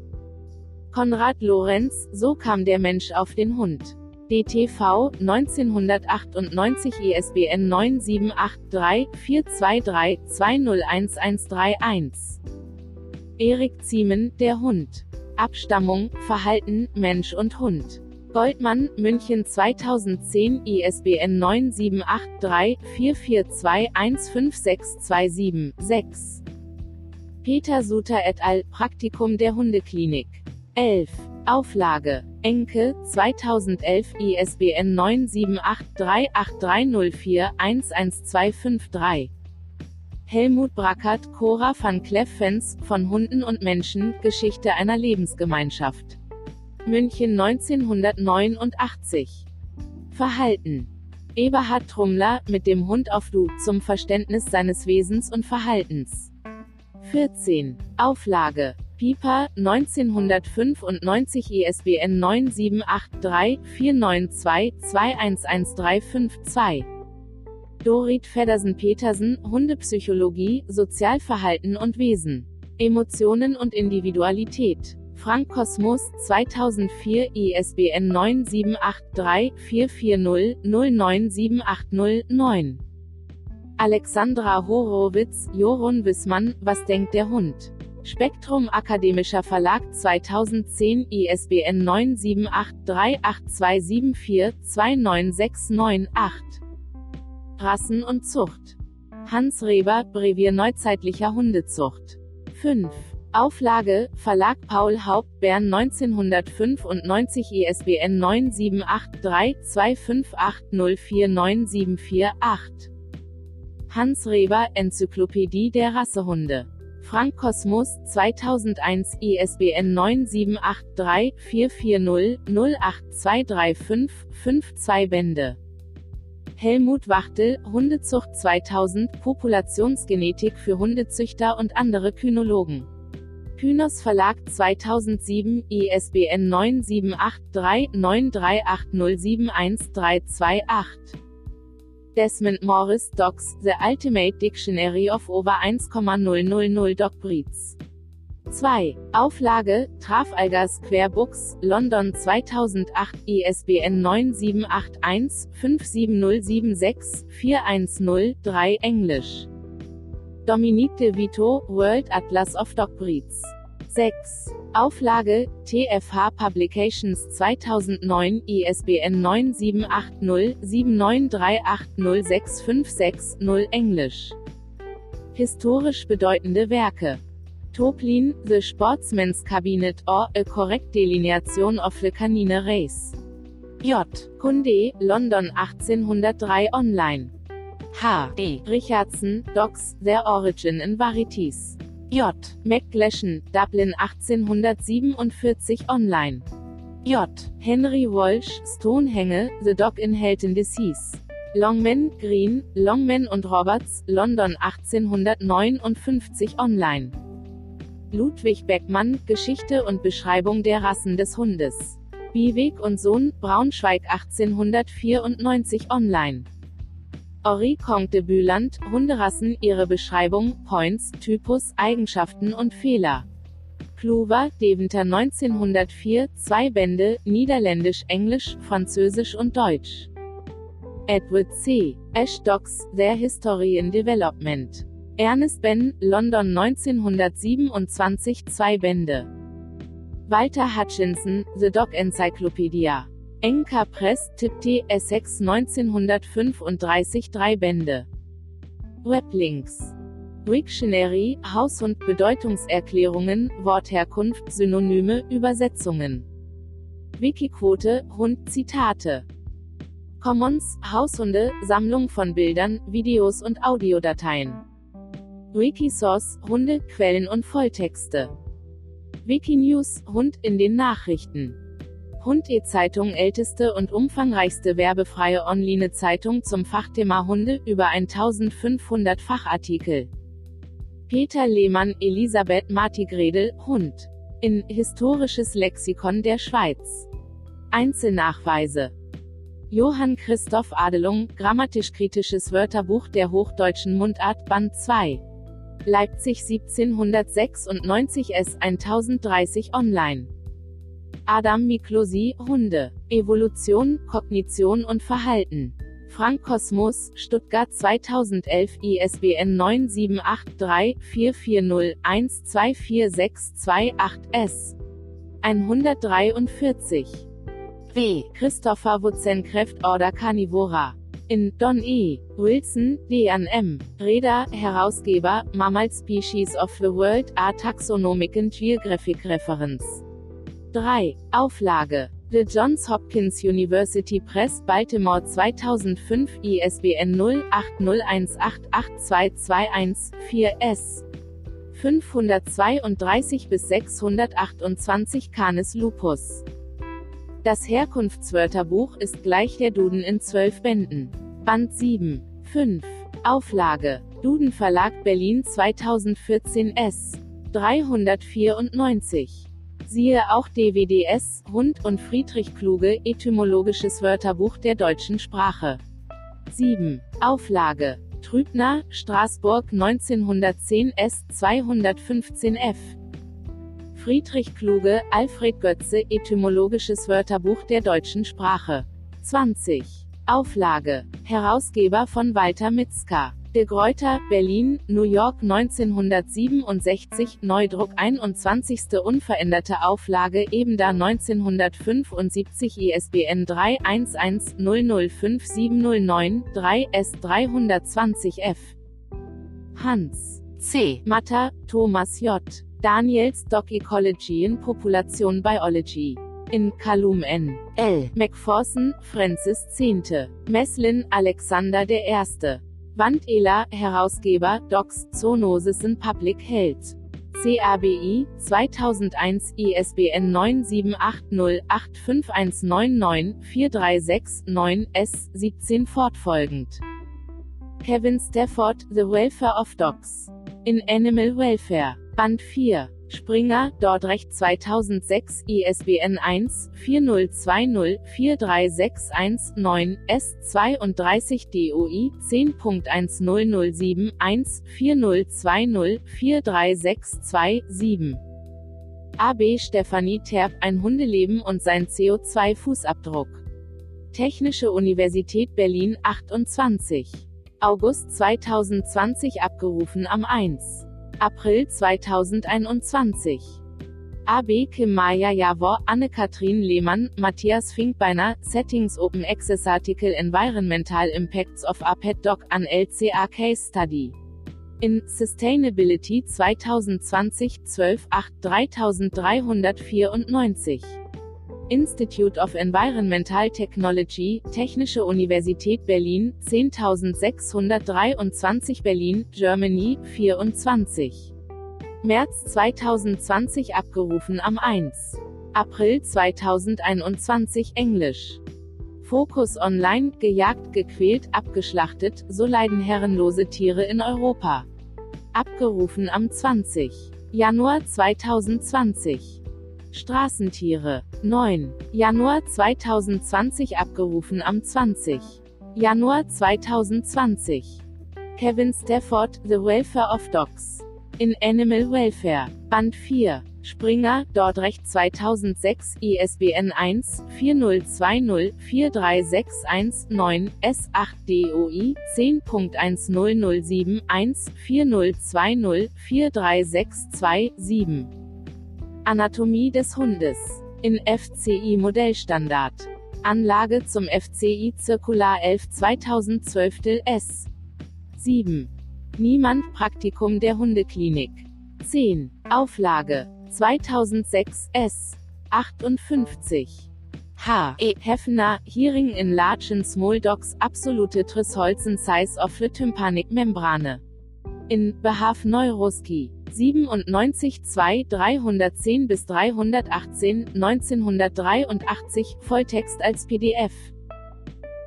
Konrad Lorenz, So kam der Mensch auf den Hund. DTV 1998 ISBN 9783423201131. Erik Ziemen, Der Hund. Abstammung, Verhalten, Mensch und Hund. Goldmann, München 2010 ISBN 9783442156276, Peter Suter et al. Praktikum der Hundeklinik. 11. Auflage. Enke, 2011 ISBN 9783830411253. Helmut Brackert, Cora van Kleffens, von Hunden und Menschen, Geschichte einer Lebensgemeinschaft. München 1989. Verhalten. Eberhard Trummler, mit dem Hund auf Du, zum Verständnis seines Wesens und Verhaltens. 14. Auflage. Piper, 1995 ISBN 9783 492 211352. Dorit Feddersen-Petersen, Hundepsychologie, Sozialverhalten und Wesen. Emotionen und Individualität. Frank Kosmos, 2004 ISBN 9783 440 097809. Alexandra Horowitz, Jorun Wissmann, Was denkt der Hund? Spektrum Akademischer Verlag 2010 ISBN 9783827429698 2969 Rassen und Zucht. Hans Reber, Brevier neuzeitlicher Hundezucht. 5. Auflage, Verlag Paul Haupt, Bern 1995 ISBN 9783258049748. Hans Reber, Enzyklopädie der Rassehunde. Frank Kosmos, 2001 ISBN 9783 440 08235 52 Bände. Helmut Wachtel, Hundezucht 2000, Populationsgenetik für Hundezüchter und andere Kynologen. Kynos Verlag 2007, ISBN 9783 938071328. Desmond Morris Docs, The Ultimate Dictionary of Over 1,000 Dog Breeds. 2. Auflage, Trafalgar Square Books, London 2008, ISBN 9781 57076 410 3 Englisch. Dominique de Vito, World Atlas of Dog Breeds. 6. Auflage, TFH Publications 2009, ISBN 9780 79380656 Englisch. Historisch bedeutende Werke. Toplin, The Sportsman's Cabinet or A Correct Delineation of the Canine Race. J. Kunde, London 1803 Online. H. D. Richardson, Docs, Their Origin in Varieties. J. McGlashan, Dublin 1847 Online. J. Henry Walsh, Stonehenge, The Dog in Halton Disease. Longman, Green, Longman und Roberts, London 1859 Online. Ludwig Beckmann, Geschichte und Beschreibung der Rassen des Hundes. Bieweg und Sohn, Braunschweig 1894 online. Henri Comte de Büland, Hunderassen, ihre Beschreibung, Points, Typus, Eigenschaften und Fehler. Kluwer, Deventer 1904, zwei Bände, Niederländisch, Englisch, Französisch und Deutsch. Edward C. Ashdox, Their History in Development. Ernest Benn, London 1927, zwei Bände. Walter Hutchinson, The Dog Encyclopedia. Enka Press, Tipti, Essex 1935 drei Bände. Weblinks. Wiktionary, Haus- und Bedeutungserklärungen, Wortherkunft, Synonyme, Übersetzungen. Wikiquote, Hund, Zitate. Commons, Haushunde, Sammlung von Bildern, Videos und Audiodateien. Wikisource, Hunde, Quellen und Volltexte. Wikinews, Hund in den Nachrichten. Hund E-Zeitung älteste und umfangreichste werbefreie Online-Zeitung zum Fachthema Hunde, über 1500 Fachartikel. Peter Lehmann, Elisabeth Martigredel, Hund. In Historisches Lexikon der Schweiz. Einzelnachweise. Johann Christoph Adelung, Grammatisch-kritisches Wörterbuch der hochdeutschen Mundart, Band 2. Leipzig 1796 S 1030 online. Adam Miklosi, Hunde. Evolution, Kognition und Verhalten. Frank Kosmos, Stuttgart 2011 ISBN 9783440124628S. 143. W. Christopher Wutzenkräft Order Carnivora. In Don E. Wilson, D&M. Reda, Herausgeber, Mammal Species of the World, A Taxonomic and Geographic Reference. 3. Auflage. The Johns Hopkins University Press, Baltimore 2005, ISBN 0-8018882214-S. 532 bis 628 Canis lupus. Das Herkunftswörterbuch ist gleich der Duden in zwölf Bänden. Band 7. 5. Auflage. Duden Verlag Berlin 2014 S. 394. Siehe auch DWDS, Hund und Friedrich Kluge, Etymologisches Wörterbuch der deutschen Sprache. 7. Auflage. Trübner, Straßburg 1910 S 215 F. Friedrich Kluge, Alfred Götze, Etymologisches Wörterbuch der deutschen Sprache. 20. Auflage. Herausgeber von Walter Mitzka. De Gruyter, Berlin, New York 1967, Neudruck 21. unveränderte Auflage Ebenda 1975 ISBN 3-11-005709-3 S 320 F. Hans. C. Matter, Thomas J. Daniels Doc Ecology in Population Biology. In Kalum N. L. McPherson, Francis 10. Meslin, Alexander I. Wandela, Herausgeber, Docs, Zoonosis in Public Health. CABI, 2001, ISBN 978085199-436-9, S, 17 fortfolgend. Kevin Stafford, The Welfare of Dogs. In Animal Welfare. Band 4. Springer, Dordrecht 2006, ISBN 1-4020-43619, S32 DOI 10.1007 1-4020-43627. AB Stefanie Terp, ein Hundeleben und sein CO2-Fußabdruck. Technische Universität Berlin 28. August 2020 abgerufen am 1. April 2021. AB Kim Maya Javor, Anne-Kathrin Lehmann, Matthias Finkbeiner, Settings Open Access Article Environmental Impacts of a Pet Dog an LCA Case Study. In Sustainability 2020 12 8 3394. Institute of Environmental Technology, Technische Universität Berlin, 10623 Berlin, Germany, 24. März 2020 abgerufen am 1. April 2021 Englisch. Focus Online, gejagt, gequält, abgeschlachtet, so leiden herrenlose Tiere in Europa. Abgerufen am 20. Januar 2020. Straßentiere. 9. Januar 2020 abgerufen am 20. Januar 2020. Kevin Stafford, The Welfare of Dogs. In Animal Welfare. Band 4. Springer, Dordrecht 2006, ISBN 1-4020-43619, S8 DOI 10.1007 1-4020-43627. Anatomie des Hundes. In FCI Modellstandard. Anlage zum FCI Zirkular 11 2012 S. 7. Niemand Praktikum der Hundeklinik. 10. Auflage 2006 S. 58. H. E. Hefner, Hearing in Large and Small Dogs, absolute Trisholzen Size of the Tympanic Membrane. In Behalf Neuroski. 97 2 310 bis 318 1983 Volltext als PDF.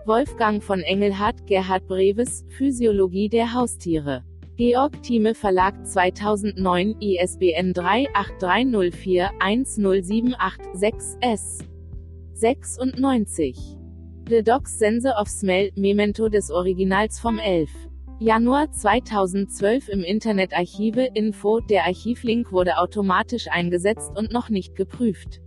Wolfgang von Engelhardt Gerhard Breves Physiologie der Haustiere Georg Thieme Verlag 2009 ISBN 3-8304-10786 S. 96. The Dogs Sense of Smell, Memento des Originals vom 11. Januar 2012 im Internetarchive Info, der Archivlink wurde automatisch eingesetzt und noch nicht geprüft.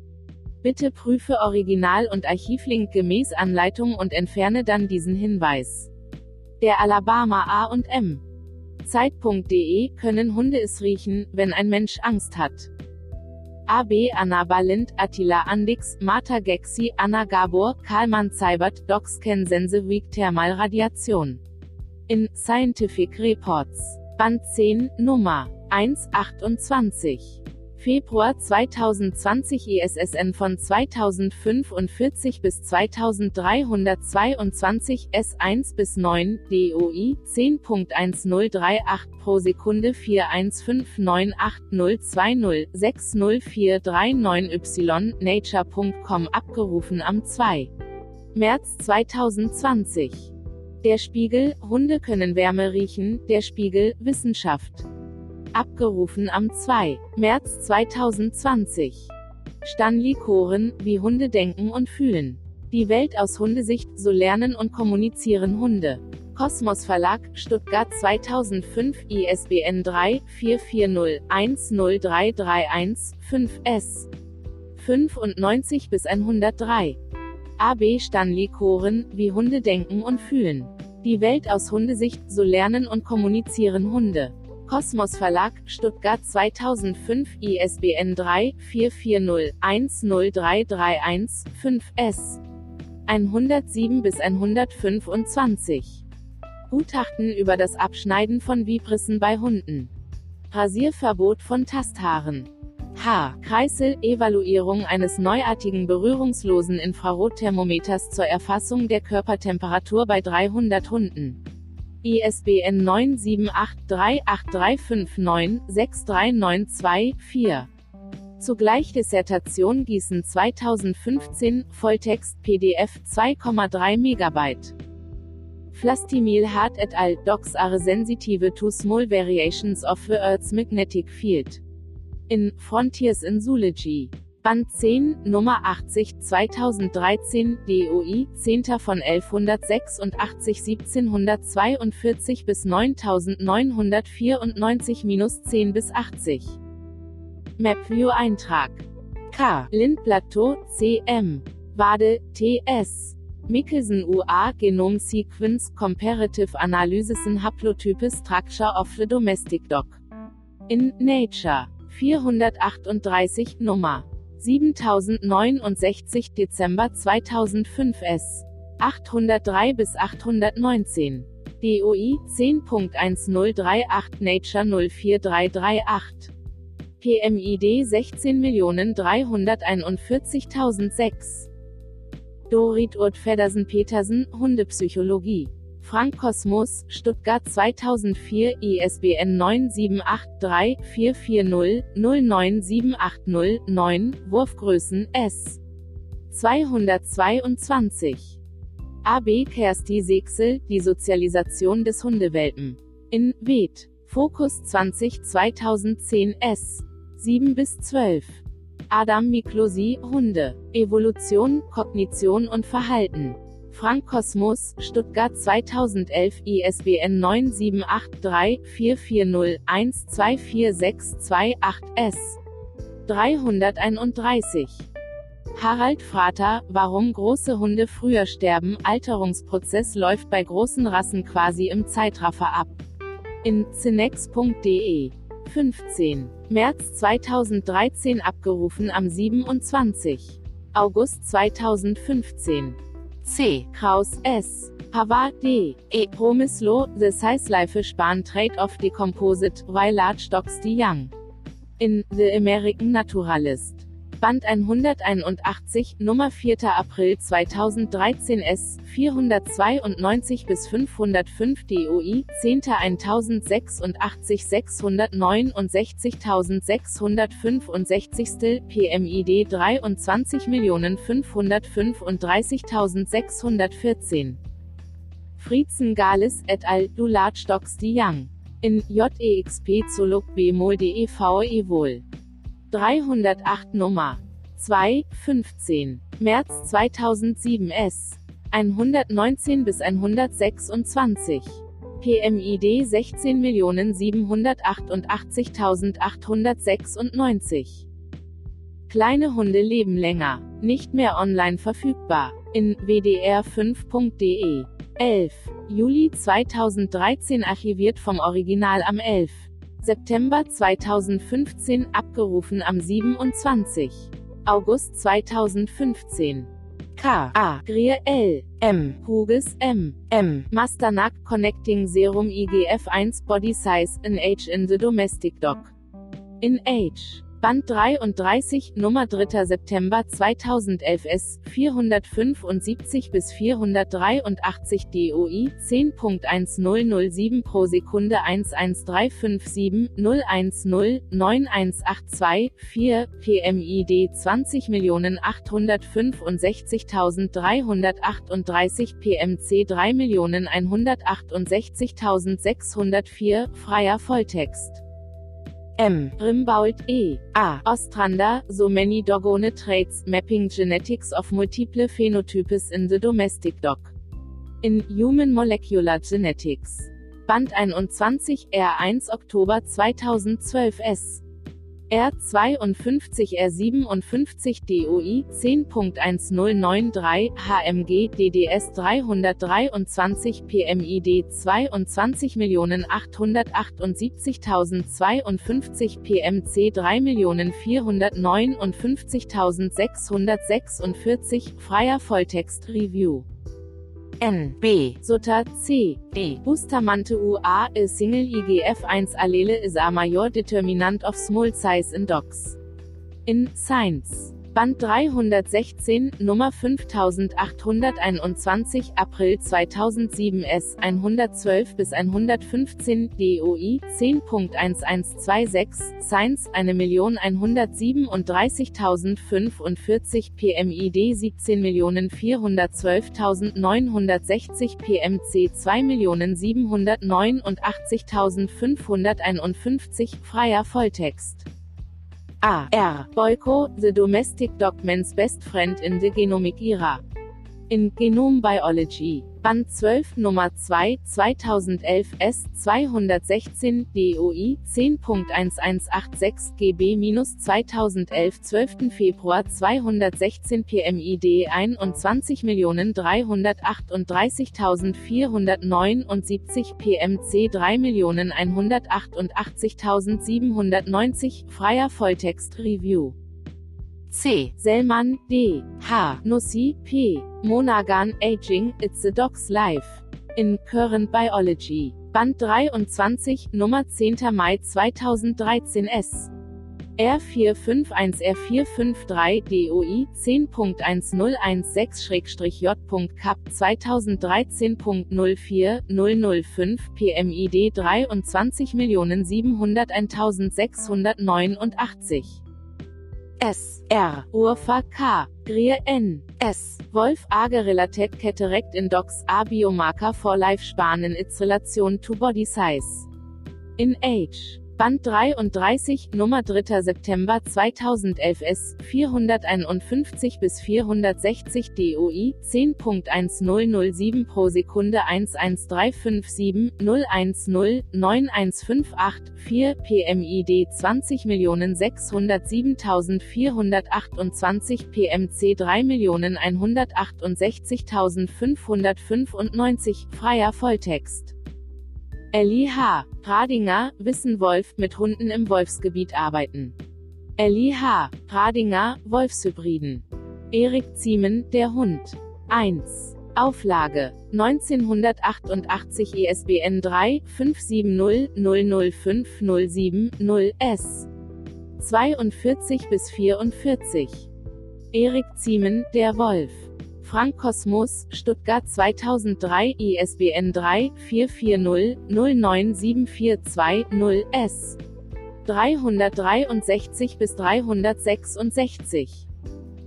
Bitte prüfe Original und Archivlink gemäß Anleitung und entferne dann diesen Hinweis. Der Alabama A und M. Zeit.de können Hunde es riechen, wenn ein Mensch Angst hat. AB Anna Balint, Attila Andix, Martha Gexi, Anna Gabor, Karlmann Zeibert, Docs Ken Sense Weak Thermal Radiation. In Scientific Reports. Band 10, Nummer 128. Februar 2020 ISSN von 2045 bis 2322 S1 bis 9 DOI 10.1038 pro Sekunde 4159802060439Y Nature.com abgerufen am 2. März 2020. Der Spiegel, Hunde können Wärme riechen, der Spiegel, Wissenschaft. Abgerufen am 2. März 2020. Stanley Koren, wie Hunde denken und fühlen. Die Welt aus Hundesicht, so lernen und kommunizieren Hunde. Kosmos Verlag, Stuttgart 2005, ISBN 3 440 10331 5 S. 95 bis 103. AB Stanley Koren, wie Hunde denken und fühlen. Die Welt aus Hundesicht, so lernen und kommunizieren Hunde. Kosmos Verlag, Stuttgart 2005, ISBN 3 440 10331 5 S. 107 bis 125. Gutachten über das Abschneiden von Vibrissen bei Hunden. Rasierverbot von Tasthaaren. H. Kreisel, Evaluierung eines neuartigen berührungslosen Infrarotthermometers zur Erfassung der Körpertemperatur bei 300 Hunden. ISBN 9783835963924. Zugleich Dissertation Gießen 2015, Volltext PDF 2,3 MB. Flastimil Hart et al. Docs are sensitive to small variations of the Earth's magnetic field. In Frontiers in Zoology. Band 10, Nummer 80, 2013, DOI, 10. von 1186 1742 bis 9994-10 bis 80. MapView-Eintrag. K. Lindplateau, CM. Wade, TS. Mickelson UA Genome Sequence Comparative Analysis in Haplotype Structure of the Domestic Dog. In Nature. 438 Nummer 7069 Dezember 2005 S. 803 bis 819. DOI 10.1038 Nature 04338. PMID 16.341.006. Dorit Urt Feddersen Petersen, Hundepsychologie. Frank Kosmos, Stuttgart 2004 ISBN 9783440-09780-9, Wurfgrößen, S. 222. AB Kersti Sechsel, die Sozialisation des Hundewelpen. In, Wet. Fokus 20 2010 S. 7 bis 12. Adam Miklosi, Hunde. Evolution, Kognition und Verhalten. Frank Kosmos, Stuttgart 2011 ISBN 9783440124628-S. 331. Harald Frater, warum große Hunde früher sterben, Alterungsprozess läuft bei großen Rassen quasi im Zeitraffer ab. In cinex.de. 15. März 2013 abgerufen am 27. August 2015. C. Kraus S. Pavard D. E. Promislo, The Size Life Span Trade-off Decomposite, Why Large Dogs Die Young. In The American Naturalist. Band 181, Nummer 4. April 2013 S, 492 bis 505 DOI, 10. 1086 669 PMID 23.535.614. Frietzen Gales et al. Du Dogs die Young. In JEXP Zolog Bemol DEV Evol. 308 Nummer 2, 15. März 2007 S. 119 bis 126. PMID 16.788.896. Kleine Hunde leben länger. Nicht mehr online verfügbar. In wdr5.de. 11. Juli 2013 archiviert vom Original am 11. September 2015 abgerufen am 27. August 2015. K. A. Grier L. M. Hughes M. M. Masternack Connecting Serum IGF-1 Body Size in Age in the Domestic Dog. In Age. Band 33, Nummer 3. September 2011 S. 475 bis 483 DOI 10.1007 pro Sekunde 11357 010 9182 4 PMID 20.865.338 PMC 3.168.604 freier Volltext. M. Rimbaud E. A. Ostrander, So Many Doggone Traits, Mapping Genetics of Multiple Phenotypes in the Domestic Dog. In Human Molecular Genetics. Band 21, R1 Oktober 2012 S. R52 R57 DOI 10.1093 HMG DDS 323 PMID 22.878.052 PMC 3.459.646 freier Volltext Review N. B. Sutter C. D. Bustamante UA a single IGF-1 allele is a major determinant of small size in dogs. In Science. Band 316, Nummer 5821, April 2007 S. 112 bis 115, DOI, 10.1126, Science, 1.137.045, PMID 17.412.960, PMC 2.789.551, freier Volltext. A. R. Boyko, The Domestic Dogman's Best Friend in the Genomic Era. In Genome Biology. Band 12 Nummer 2 2011 S 216 DOI 10.1186 GB-2011 12. Februar 216 PMID 21.338.479 PMC 3.188.790 freier Volltext Review C. Selman, D. H. Nussi, P. Monaghan, Aging, It's a Dog's Life. In Current Biology. Band 23, Nummer 10. Mai 2013 S. R451 R453 DOI 10.1016-J.Cap 2013.04 005 PMID 23.701.689 S. R. Urfa K. Grier N. S. Wolf Agerelated Cataract in Dogs A Biomarker for Life Spanen its relation to body size. In Age. Band 33, Nummer 3. September 2011 S, 451 bis 460 DOI, 10.1007 pro Sekunde 11357, 010, 9158, 4, PMID 20.607.428 PMC 3.168.595, freier Volltext. Ellie H. Pradinger, Wissen Wolf, mit Hunden im Wolfsgebiet arbeiten. Ellie H. Pradinger, Wolfshybriden. Erik Ziemen, der Hund. 1. Auflage 1988 ISBN 3 570 005 070 0 S 42 bis 44 Erik Ziemen, der Wolf Frank Kosmos, Stuttgart 2003 ISBN 3 440 09742 S 363 bis 366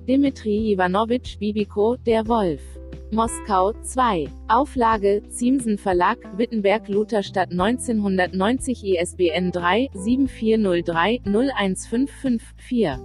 Dimitri Ivanovich Bibiko, Der Wolf. Moskau 2. Auflage, Ziemsen Verlag, Wittenberg Lutherstadt 1990 ISBN 3 7403 01554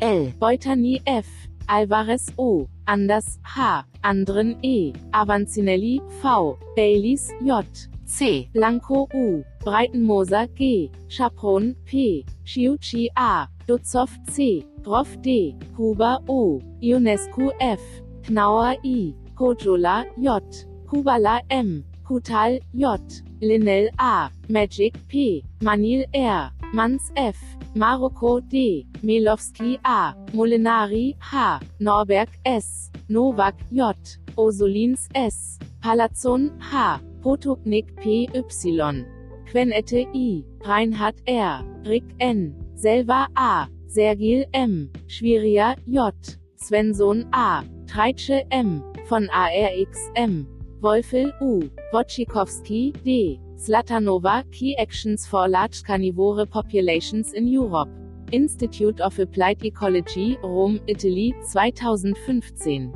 L. Beutani F. Alvarez O. Anders H. Anderen E. Avanzinelli V. Baileys J. C. Blanco U. Breitenmoser G. Chapron P. Chiuchi A. Dutzow C. Groff D. Huber O. Ionescu F. Knauer I. Kojola J. Kubala M. Kutal J. Linnell A. Magic P. Manil R. Manz F. Maroko D. Melowski A. Molinari H. Norberg S. Novak J. Osolins S. Palazzon H. Potoknik P. Y. Quenette I. Reinhard R. Rick N. Selva A. Sergil M. Schwiria J. Svensson A. Treitsche M. Von ARX M. Wolfel U. Wojcikowski D. Slatanova, Key Actions for Large Carnivore Populations in Europe. Institute of Applied Ecology, Rom, Italy, 2015.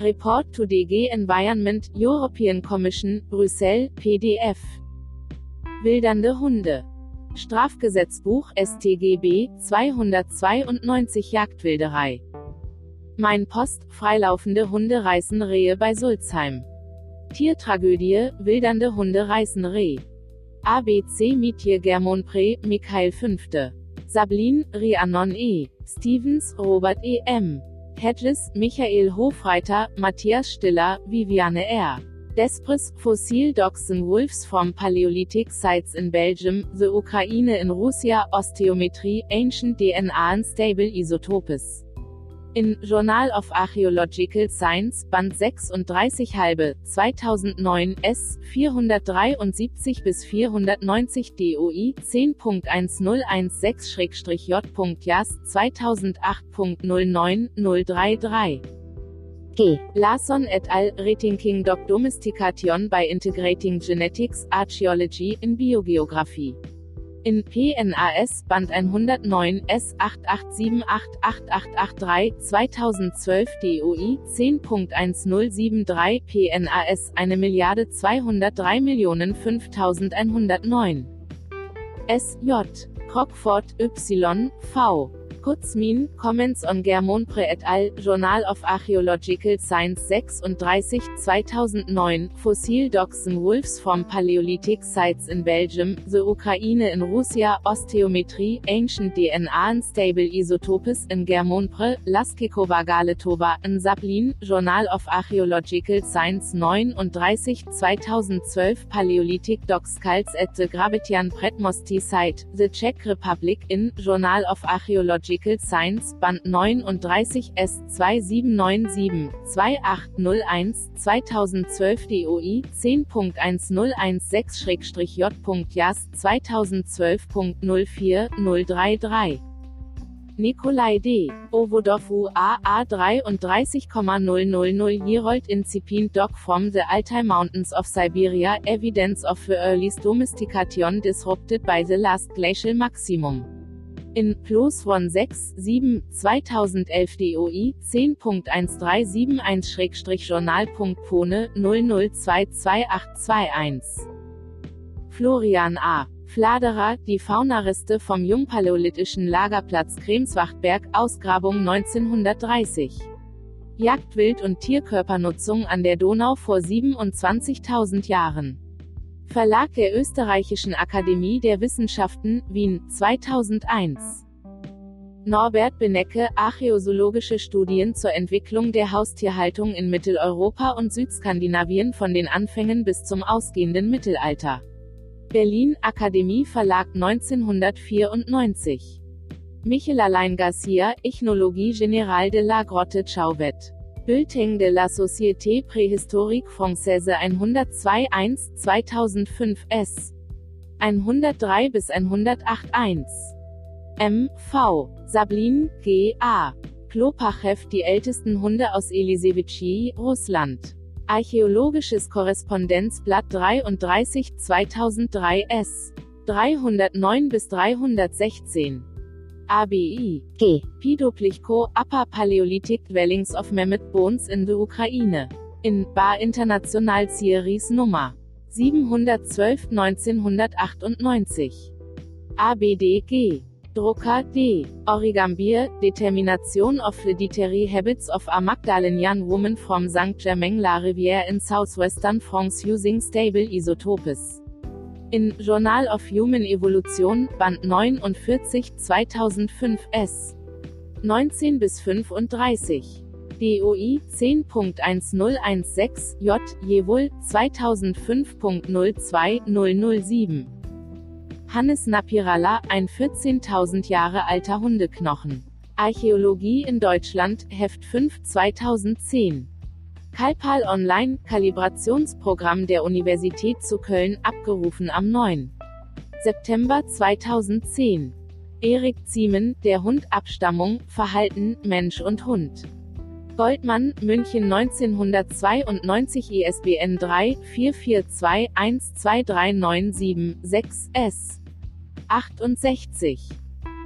Report to DG Environment, European Commission, Brüssel, PDF. Wildernde Hunde. Strafgesetzbuch StGB 292 Jagdwilderei. Mein Post, freilaufende Hunde reißen Rehe bei Sulzheim. Tiertragödie, wildernde Hunde reißen Reh. ABC Mietje Germon Pre, Michael 5. Sablin, Rhiannon E. Stevens, Robert E. M. Hedges, Michael Hofreiter, Matthias Stiller, Viviane R. Despres, Fossil Dogs and Wolves from Paleolithic Sites in Belgium, The Ukraine in Russia, Osteometrie, Ancient DNA and Stable Isotopes. In Journal of Archaeological Science, Band 36 halbe, 2009, S, 473 bis 490 DOI, 10.1016-J.Jas, 2008.09033. G. Larson et al. Rethinking Doc Domestication by Integrating Genetics, Archaeology in Biogeographie. In PNAS Band 109 S 88788883 2012 DOI 10.1073 PNAS 1 Milliarde 203 Millionen 5109 SJ Crockford Y V Kutzmin, Comments on Germonpré et al., Journal of Archaeological Science 36, 2009, Fossil Dogs and Wolves from Paleolithic Sites in Belgium, The Ukraine in Russia, Osteometrie, Ancient DNA and Stable Isotopes in Germonpré, Laskikovagaletowa in Sablin, Journal of Archaeological Science 39, 2012 Paleolithic Dog Skulls at the Grabetian Pretmosti Site, The Czech Republic in, Journal of Archaeological Artikel Science, Band 39 S 2797, 2801, 2012 DOI, 10.1016-J.Jas, 2012.04033. Nikolai D. Ovodov UA A 33,000 Year incipient dog from the Altai Mountains of Siberia, evidence of the earliest domestication disrupted by the last glacial maximum. In Plus One 6, 7, 2011 DOI 10.1371-Journal.pone 00222821. Florian A. Fladerer, die Faunareste vom jungpaläolithischen Lagerplatz Kremswachtberg, Ausgrabung 1930. Jagdwild- und Tierkörpernutzung an der Donau vor 27.000 Jahren. Verlag der Österreichischen Akademie der Wissenschaften, Wien, 2001. Norbert Benecke, Archäozoologische Studien zur Entwicklung der Haustierhaltung in Mitteleuropa und Südskandinavien von den Anfängen bis zum ausgehenden Mittelalter. Berlin, Akademie Verlag 1994. Michel Alain Garcia, Ichnologie générale de la Grotte Chauvet. Bulletin de la Société Préhistorique Française 102 1 2005 S. 103 bis 108 1. M. V. Sablin, G. A. Klopachew Die ältesten Hunde aus Elisevitchi, Russland. Archäologisches Korrespondenzblatt 33 2003 S. 309 bis 316. ABI. G. Pidoplichko, Upper Paleolithic Dwellings of Mammoth Bones in the Ukraine. In Bar International Series Nummer 712 1998. ABDG. Drucker D. Origambir, Determination of the Dietary Habits of a Magdalenian Woman from Saint-Germain-la-Rivière in southwestern France using stable isotopes. In Journal of Human Evolution, Band 49, 2005 S. 19 bis 35. DOI 10.1016 J Jewol 2005.02007. Hannes Napiralla, ein 14.000 Jahre alter Hundeknochen. Archäologie in Deutschland, Heft 5 2010. Kalpal Online, Kalibrationsprogramm der Universität zu Köln, abgerufen am 9. September 2010. Erik Ziemen, der Hund Abstammung, Verhalten, Mensch und Hund. Goldmann, München 1992 ISBN 3 442 123976 6 S. 68.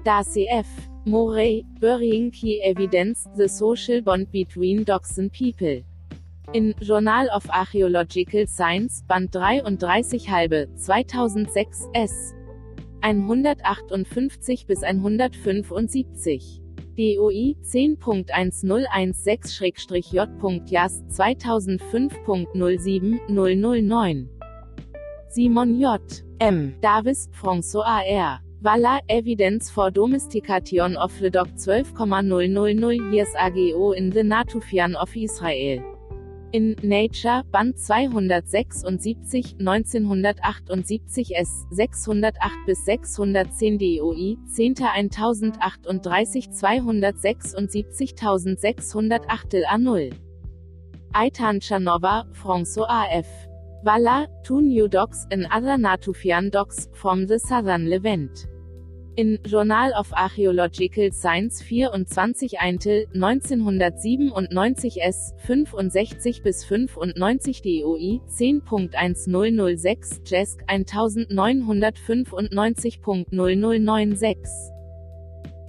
Darcy F. Morey, Burying Key Evidence, The Social Bond Between Dogs and People. In Journal of Archaeological Science, Band 33 halbe, 2006, S. 158 bis 175. DOI 10.1016-J.Jas 2005.07009. Simon J. M. Davis, François R. Walla, Evidence for Domestication of the Dog 12,000 years ago in the Natufian of Israel. In Nature, Band 276, 1978 S, 608 bis 610 DOI, 10. 1038 276608 A0. Aitan Chanova, François A.F. Walla, Two New Dogs and Other Natufian Dogs, from the Southern Levant. In Journal of Archaeological Science 24 Eintel, 1997 S, 65 bis 95 DOI, 10.1006 JESC 1995.009.6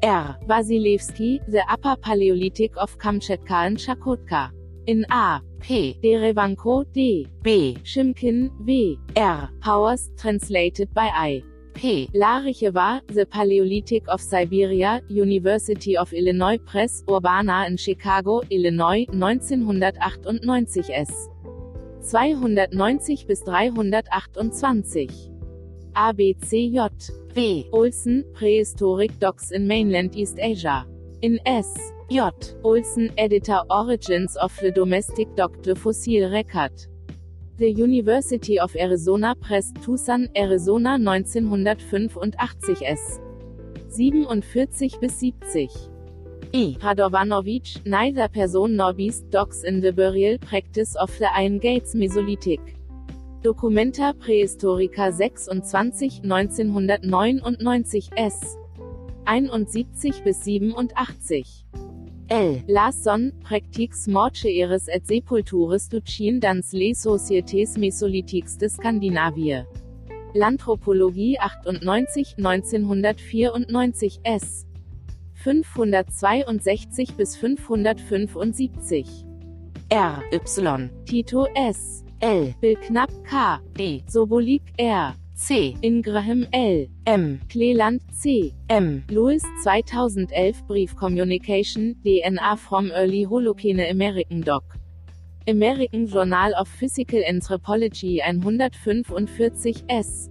R. Wasilewski, The Upper Paleolithic of Kamchatka and Chakotka. In A. P. Derevanko D. B. Shimkin W. R. Powers, translated by I. P. Lariche war, The Paleolithic of Siberia, University of Illinois Press, Urbana in Chicago, Illinois, 1998 S. 290 bis 328. ABCJ. W. Olsen, Prehistoric Dogs in Mainland East Asia. In S. J. Olsen, Editor Origins of the Domestic Dog Fossil Record. The University of Arizona Press, Tucson, Arizona 1985 S. 47 bis 70. E. Radovanovic, neither person nor beast dogs in the burial practice of the Iron Gates Mesolithic. Documenta Praehistorica 26, 1999 S. 71 bis 87. L. Larsson, Practiques mortuaires et sepultures duchin dans les sociétés mésolithiques de Skandinavie. L'Anthropologie 98, 1994 S. 562 bis 575. R. Y. Tito S. L. Bill Knapp K. D. Sobolik R. C. Ingraham L. M. Cleland C. M. Lewis 2011 Brief Communication, DNA from Early Holocene American Doc. American Journal of Physical Anthropology 145 S.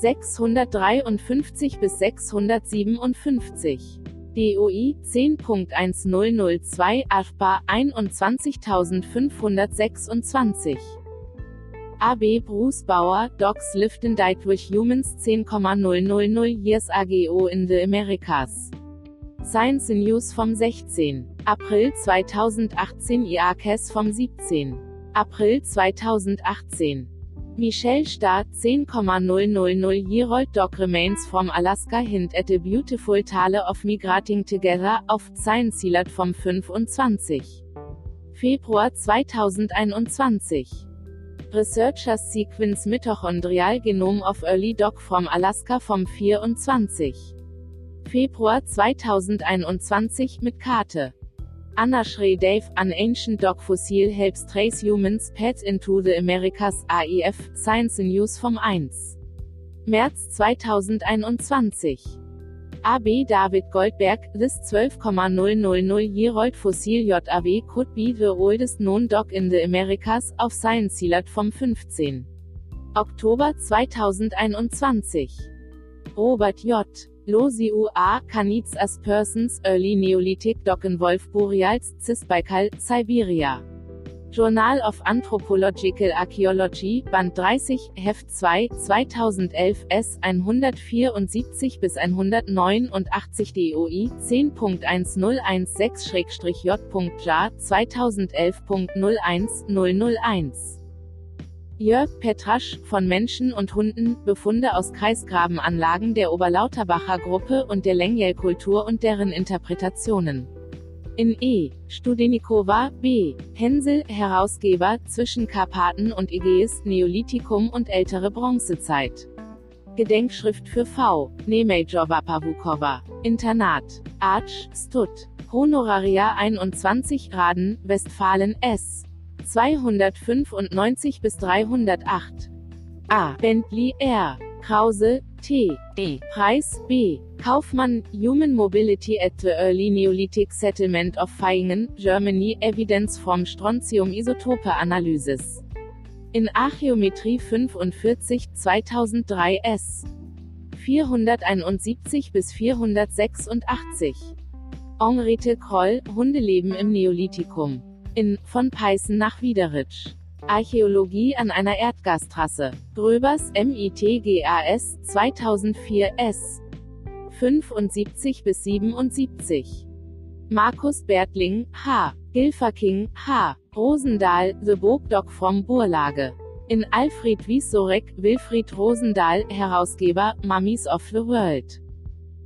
653 bis 657. DOI 10.1002 AFBA 21526 AB Bruce Bauer, Dogs lived and died with humans 10,000 years ago in the Americas. Science News vom 16. April 2018 IACES vom 17. April 2018 Michelle Starr 10,000 Year-old dog remains from Alaska hint at a beautiful tale of migrating together, auf Science vom 25. Februar 2021. Researchers sequence mitochondrial genome of early dog from Alaska vom 24. Februar 2021 mit Karte. Anna Schrey Dave, an ancient dog fossil helps trace humans pets into the Americas, AIF, Science News vom 1. März 2021. AB David Goldberg, this 12,000 year old fossil JAW could be the oldest known dog in the Americas, auf Science Sealert vom 15. Oktober 2021. Robert J. Losiu A. Canids aspersens Early Neolithic Dockenwolf Boreals Cisbaikal, Siberia. Journal of Anthropological Archaeology, Band 30, Heft 2, 2011, S. 174 bis 189 DOI 10.1016-J.JA 2011.01001 Jörg Petrasch, von Menschen und Hunden, Befunde aus Kreisgrabenanlagen der Oberlauterbacher Gruppe und der Lengyel-Kultur und deren Interpretationen. In E. Studenikova, B. Hensel, Herausgeber, zwischen Karpaten und Ägäis, Neolithikum und ältere Bronzezeit. Gedenkschrift für V. Nemejova Pavukova. Internat. Arch, Stud. Honoraria 21 Raden, Westfalen S. 295 bis 308. A. Bentley R. Krause, T. D. Preis, B. Kaufmann, Human Mobility at the Early Neolithic Settlement of Vaihingen, Germany, Evidence from Strontium Isotope Analysis. In Archäometrie 45, 2003 S. 471 bis 486. Henriette Kroll, Hundeleben im Neolithikum in von Peißen nach Wiederitsch. Archäologie an einer Erdgastrasse. Gröbers MITGAS 2004 S. 75 bis 77. Markus Bertling, H. Gilferking, H. Rosendahl, The Book Doc from Burlage. In Alfred Wiesorek, Wilfried Rosendahl, Herausgeber, Mummies of the World.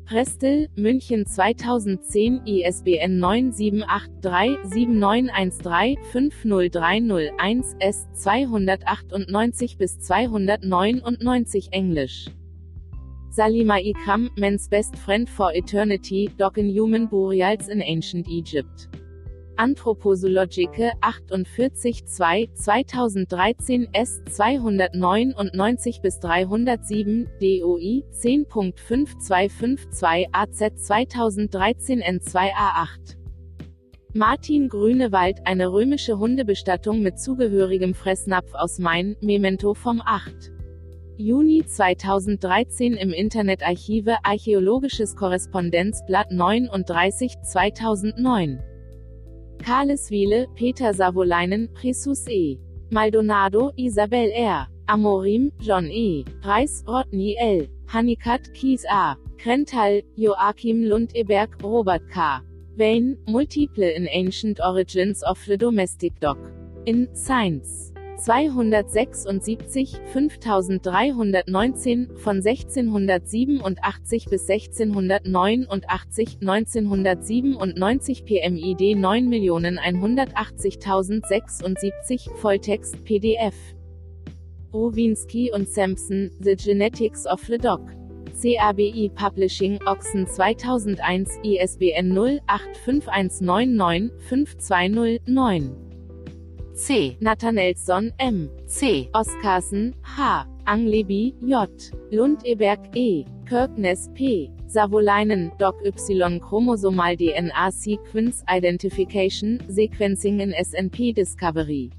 Prestel, München 2010 ISBN 9783791350301 S 298 bis 299 Englisch. Salima Ikram, Men's Best Friend for Eternity, Doc in Human Burials in Ancient Egypt. Anthropozoologique 48 2 2013 S 299 bis 307 DOI 10.5252 AZ 2013 N2A8 Martin Grünewald Eine römische Hundebestattung mit zugehörigem Fressnapf aus Main, Memento vom 8. Juni 2013 im Internetarchive Archäologisches Korrespondenzblatt 39 2009 Karleswiele, Peter Savolainen, Jesus E. Maldonado, Isabel R. Amorim, John E. Reis, Rodney L. Honeycutt, Kies A. Krental, Joachim Lundeberg, Robert K. Wayne, Multiple in Ancient Origins of the Domestic Dog. In Science. 276, 5319, von 1687 bis 1689, 1997 PMID 9.180.076, Volltext PDF. Rowinski und Sampson, The Genetics of the Dog. CABI Publishing, Ochsen 2001, ISBN 0 85199 520 9. C. Nathanaelson, M. C. Oscarsen, H. Anglebi, J. Lundeberg, E. Kirkness, P. Savolainen, Doc Y Chromosomal DNA Sequence Identification, Sequencing in SNP Discovery.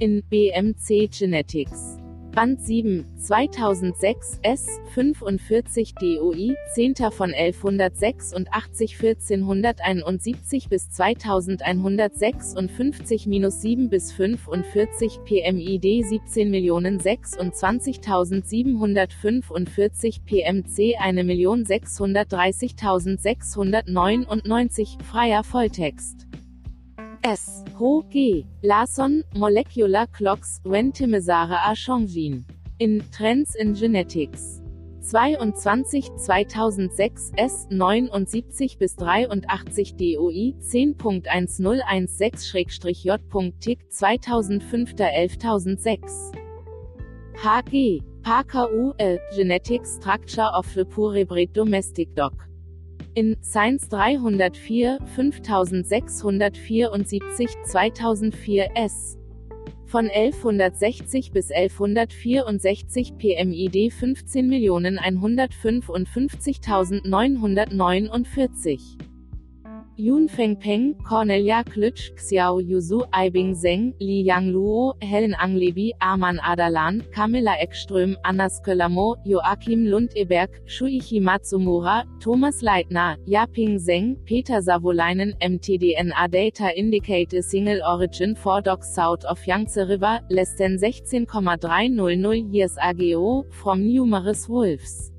In BMC Genetics. Band 7, 2006, S, 45 DOI, 10. von 1186 1471 bis 2156-7 bis 45 PMID 17.026.745 PMC 1.630.699 freier Volltext. S. Ho G. Larson, Molecular Clocks, Wentimesare A. Chongjin. In Trends in Genetics. 22 2006 S 79 bis 83 DOI 10.1016-J.TIC 2005 11006 HG Parker U. L. Genetic Structure of the Purebred Domestic Dog in Science 304 5674 2004 S. Von 1160 bis 1164 PMID 15.155.949 Yun Fengpeng, Cornelia Klitsch, Xiao Yuzu, Aibing Zeng, Li Yang Luo, Helen Anglebi, Arman Adalan, Camilla Ekström, Anna Skölamo, Joachim Lundeberg, Shuichi Matsumura, Thomas Leitner, Yaping Zeng, Peter Savolainen, mtDNA Data Indicate a Single Origin for Dogs South of Yangtze River, less than 16,300 years ago, from numerous wolves.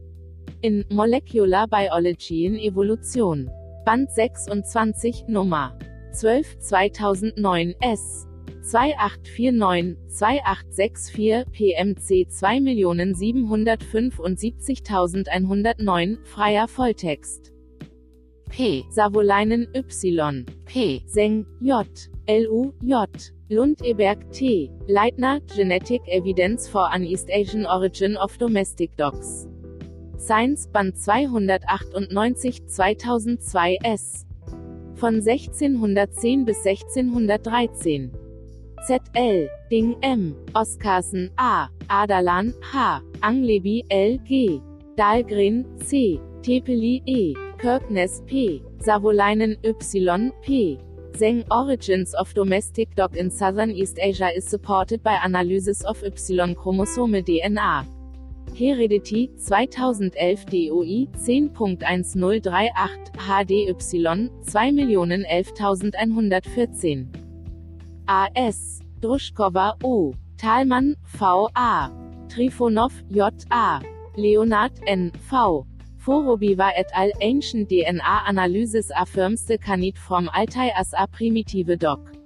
In Molecular Biology in Evolution. Band 26, Nummer 12 2009 S. 2849, 2864, PMC 2.775.109, freier Volltext. P. Savolainen Y. P. Seng, J. LU, J. Lundeberg T. Leitner, Genetic Evidence for an East Asian Origin of Domestic Dogs. Science Band 298 2002 S. Von 1610 bis 1613. ZL, Ding M, Oscarsen A, Adalan H, Anglebi L G, Dahlgren C, Tepeli E, Kirkness P, Savolainen Y P. Zeng Origins of Domestic Dog in Southern East Asia is supported by analysis of Y chromosome DNA. Heredity 2011 DOI 10.1038 HDY 2.011.114 AS Druschkova O. Thalmann V. A. Trifonov J. A. Leonard N. V. Forobiva et al. Ancient DNA Analysis affirms the canid from Altai as a primitive dog.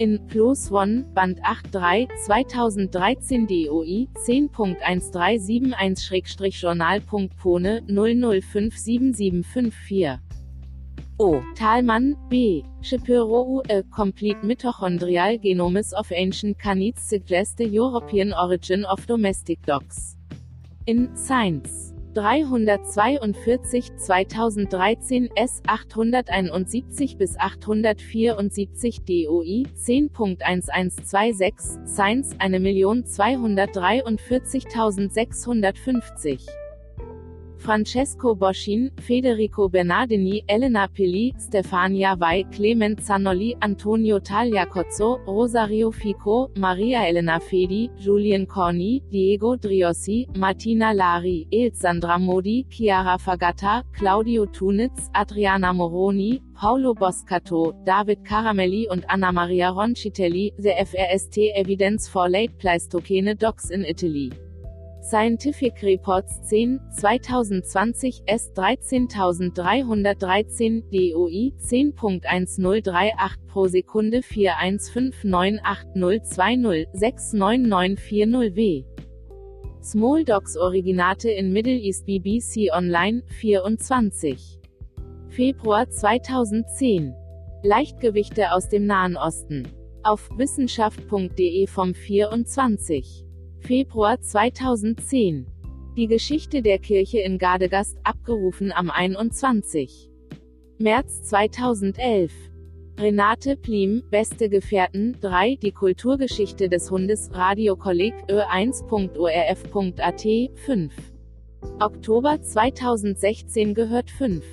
In Plus One, Band 8.3, 2013 DOI, 10.1371-Journal.pone, 00577754. O. Thalmann, B. Shapiro A Complete Mitochondrial Genomes of Ancient Canids suggest the European origin of domestic dogs. In Science. 342 2013 S 871 bis 874 DOI 10.1126 Science 1.243.650 Francesco Boschin, Federico Bernardini, Elena Pelli, Stefania Vai, Clement Zanolli, Antonio Tagliacozzo, Rosario Fico, Maria Elena Fedi, Julien Corni, Diego Driossi, Martina Lari, Elsandra Modi, Chiara Fagata, Claudio Tunitz, Adriana Moroni, Paulo Boscato, David Caramelli und Anna Maria Roncitelli, The FRST Evidence for Late Pleistocene Dogs in Italy. Scientific Reports 10, 2020 S 13313 DOI 10.1038 pro Sekunde 4159802069940 w. Small Dogs Originate in Middle East BBC Online 24 Februar 2010 Leichtgewichte aus dem Nahen Osten. Auf wissenschaft.de vom 24 Februar 2010. Die Geschichte der Kirche in Gardegast, abgerufen am 21. März 2011. Renate Plim, Beste Gefährten, 3, Die Kulturgeschichte des Hundes, Radiokolleg, ö1.orf.at, 5. Oktober 2016 gehört 5.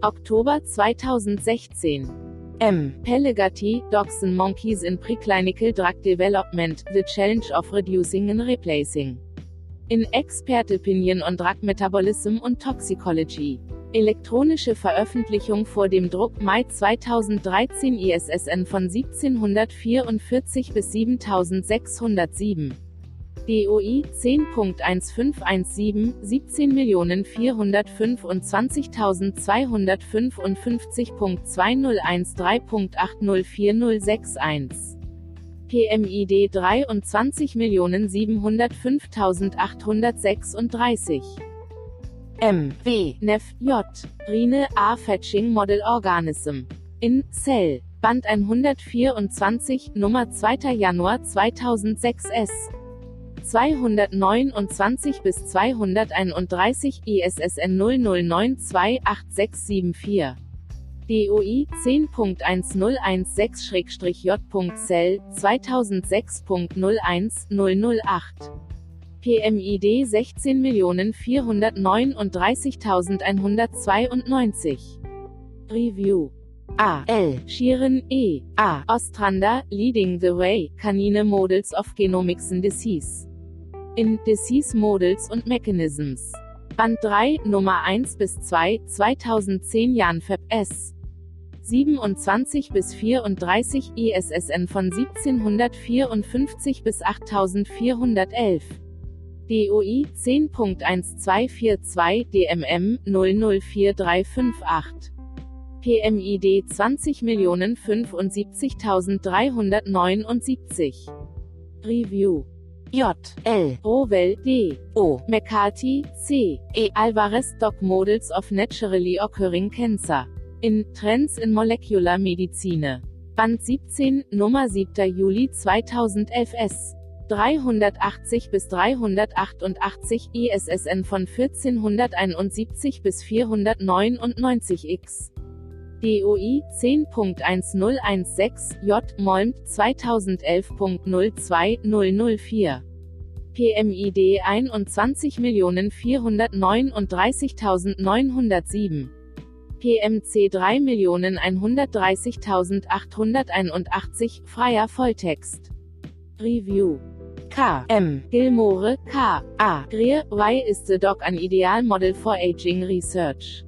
Oktober 2016. M. Pellegatti, Dogs and Monkeys in Preclinical Drug Development, The Challenge of Reducing and Replacing. In Expert Opinion on Drug Metabolism und Toxicology. Elektronische Veröffentlichung vor dem Druck Mai 2013 ISSN von 1744 bis 7607. DOI 10.1517 17.245255.201.3.804061 PMID 23.705.836 M. W. Nef. J. Rine A. Fetching Model Organism. In Cell. Band 124, Nummer 2. Januar 2006 S. 229 bis 231 ISSN 00928674. DOI 10.1016-J.Cell 2006.01008. PMID 16.439.192. Review A. L. Sheeran E. A. Ostrander, Leading the Way, Canine Models of Genomics and Disease. In Disease Models und Mechanisms. Band 3, Nummer 1 bis 2, 2010 Jan Feb S. 27 bis 34 ISSN von 1754 bis 8411. DOI 10.1242 DMM 004358. PMID 20.075.379. Review J. L. Rowell D. O. McCarthy C. E. Alvarez Doc Models of Naturally Occurring Cancer. In Trends in Molecular Medizine. Band 17, Nummer 7. Juli 2011 S. 380 bis 388 ISSN von 1471 bis 499 X. DOI 10.1016 J Molmt 2011.02004 PMID 21.439.907 PMC 3.130.881 freier Volltext Review K. M. Gilmore, K. A. Greer, Why is the dog an ideal model for aging research?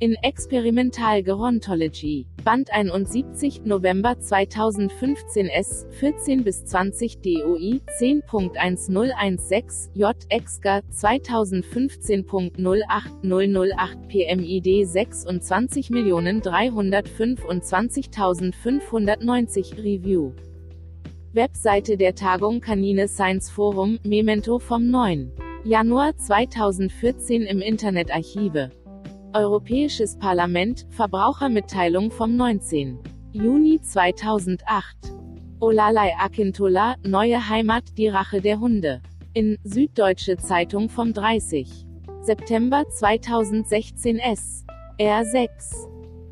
In Experimental Gerontology. Band 71, November 2015 S, 14 bis 20 DOI, 10.1016, J. Exga, 2015.08008 PMID 26.325.590 Review. Webseite der Tagung Canine Science Forum, Memento vom 9. Januar 2014 im Internetarchive. Europäisches Parlament, Verbrauchermitteilung vom 19. Juni 2008. Olalai Akintola, Neue Heimat, die Rache der Hunde. In Süddeutsche Zeitung vom 30. September 2016 S. R6.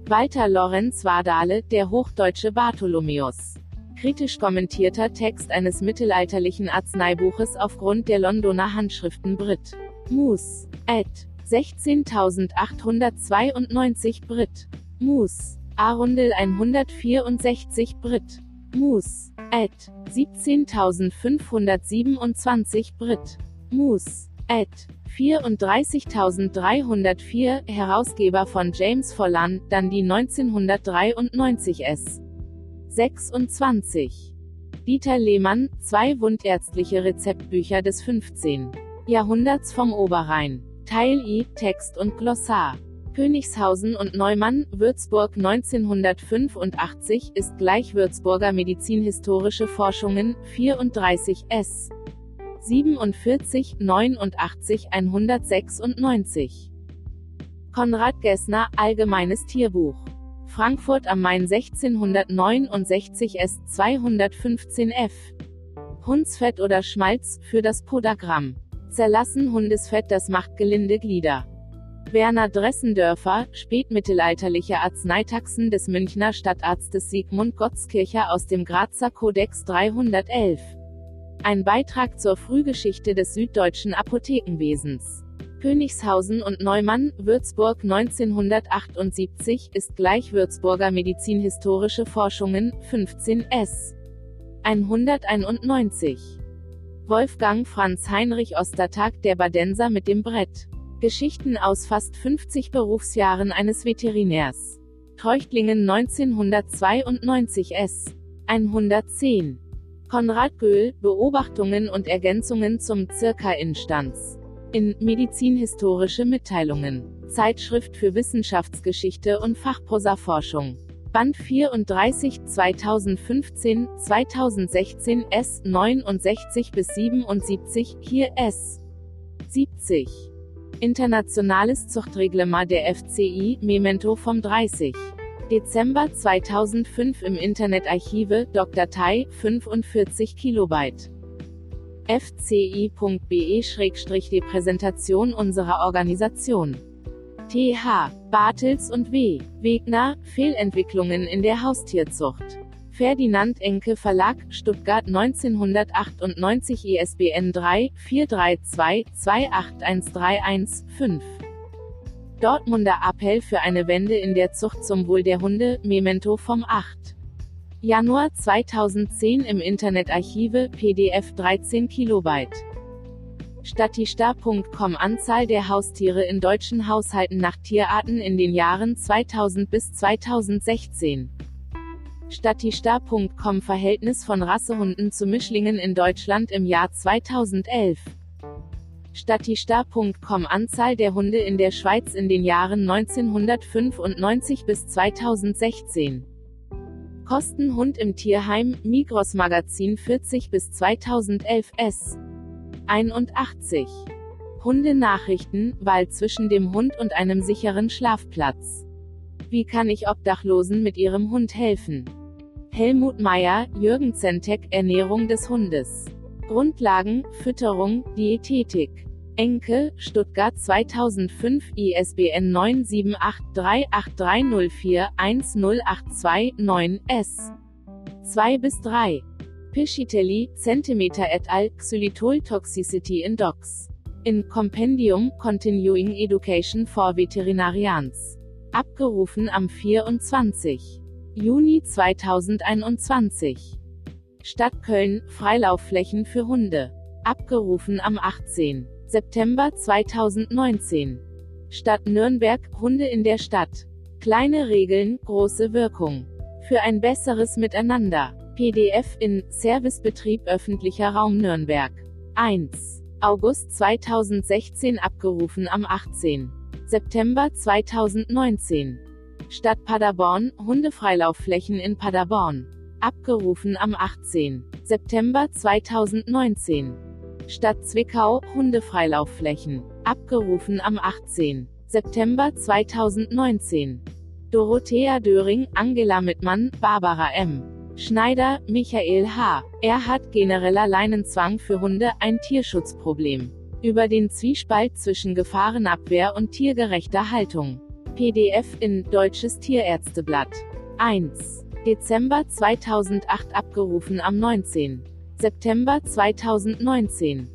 Walter Lorenz Wardale, der hochdeutsche Bartholomäus. Kritisch kommentierter Text eines mittelalterlichen Arzneibuches aufgrund der Londoner Handschriften Brit. Mus. Ed. 16.892 Brit. Mus. Arundel 164 Brit. Mus. Ed. 17.527 Brit. Mus. Ed. 34.304, Herausgeber von James Follan, dann die 1993 S. 26. Dieter Lehmann, zwei wundärztliche Rezeptbücher des 15. Jahrhunderts vom Oberrhein. Teil I, Text und Glossar. Königshausen und Neumann, Würzburg 1985, ist gleich Würzburger Medizinhistorische Forschungen, 34 S. 47, 89, 196. Konrad Gessner, Allgemeines Tierbuch. Frankfurt am Main 1669 S 215 F. Hundsfett oder Schmalz, für das Podagramm. Zerlassen Hundesfett das macht gelinde Glieder. Werner Dressendörfer, spätmittelalterliche Arzneitaxen des Münchner Stadtarztes Sigmund Gottskircher aus dem Grazer Kodex 311. Ein Beitrag zur Frühgeschichte des süddeutschen Apothekenwesens. Königshausen und Neumann, Würzburg 1978, ist gleich Würzburger Medizinhistorische Forschungen, 15 s. 191. Wolfgang Franz Heinrich Ostertag Der Badenser mit dem Brett. Geschichten aus fast 50 Berufsjahren eines Veterinärs. Treuchtlingen 1992 s. 110. Konrad Göhl, Beobachtungen und Ergänzungen zum Circa-Instanz. In Medizinhistorische Mitteilungen. Zeitschrift für Wissenschaftsgeschichte und Fachprosaforschung. Band 34 2015, 2016 S 69 bis 77, hier S 70. Internationales Zuchtreglement der FCI, Memento vom 30. Dezember 2005 im Internetarchive, Datei 45 Kilobyte. fci.be-die Präsentation unserer Organisation. TH, Bartels und W. Wegner, Fehlentwicklungen in der Haustierzucht. Ferdinand Enke Verlag, Stuttgart 1998 ISBN 3 432 28131 5. Dortmunder Appell für eine Wende in der Zucht zum Wohl der Hunde, Memento vom 8. Januar 2010 im Internetarchive, PDF 13 Kilobyte. Statista.com Anzahl der Haustiere in deutschen Haushalten nach Tierarten in den Jahren 2000 bis 2016. Statista.com Verhältnis von Rassehunden zu Mischlingen in Deutschland im Jahr 2011. Statista.com Anzahl der Hunde in der Schweiz in den Jahren 1995 bis 2016. Kosten Hund im Tierheim, Migros Magazin 40 bis 2011 S. 81. Hundenachrichten, Wahl zwischen dem Hund und einem sicheren Schlafplatz. Wie kann ich Obdachlosen mit ihrem Hund helfen? Helmut Meyer, Jürgen Zentek, Ernährung des Hundes. Grundlagen, Fütterung, Diätetik. Enke, Stuttgart 2005 ISBN 9783830410829 S. 2 bis 3. Pischitelli, Centimeter et al., Xylitol Toxicity in Dogs. In Compendium Continuing Education for Veterinarians. Abgerufen am 24. Juni 2021. Stadt Köln, Freilaufflächen für Hunde. Abgerufen am 18. September 2019. Stadt Nürnberg, Hunde in der Stadt. Kleine Regeln, große Wirkung. Für ein besseres Miteinander. PDF in Servicebetrieb öffentlicher Raum Nürnberg. 1. August 2016 abgerufen am 18. September 2019. Stadt Paderborn, Hundefreilaufflächen in Paderborn. Abgerufen am 18. September 2019. Stadt Zwickau, Hundefreilaufflächen. Abgerufen am 18. September 2019. Dorothea Döring, Angela Mittmann, Barbara M. Schneider, Michael H. Er hat genereller Leinenzwang für Hunde, ein Tierschutzproblem über den Zwiespalt zwischen Gefahrenabwehr und tiergerechter Haltung. PDF in Deutsches Tierärzteblatt. 1. Dezember 2008 abgerufen am 19. September 2019.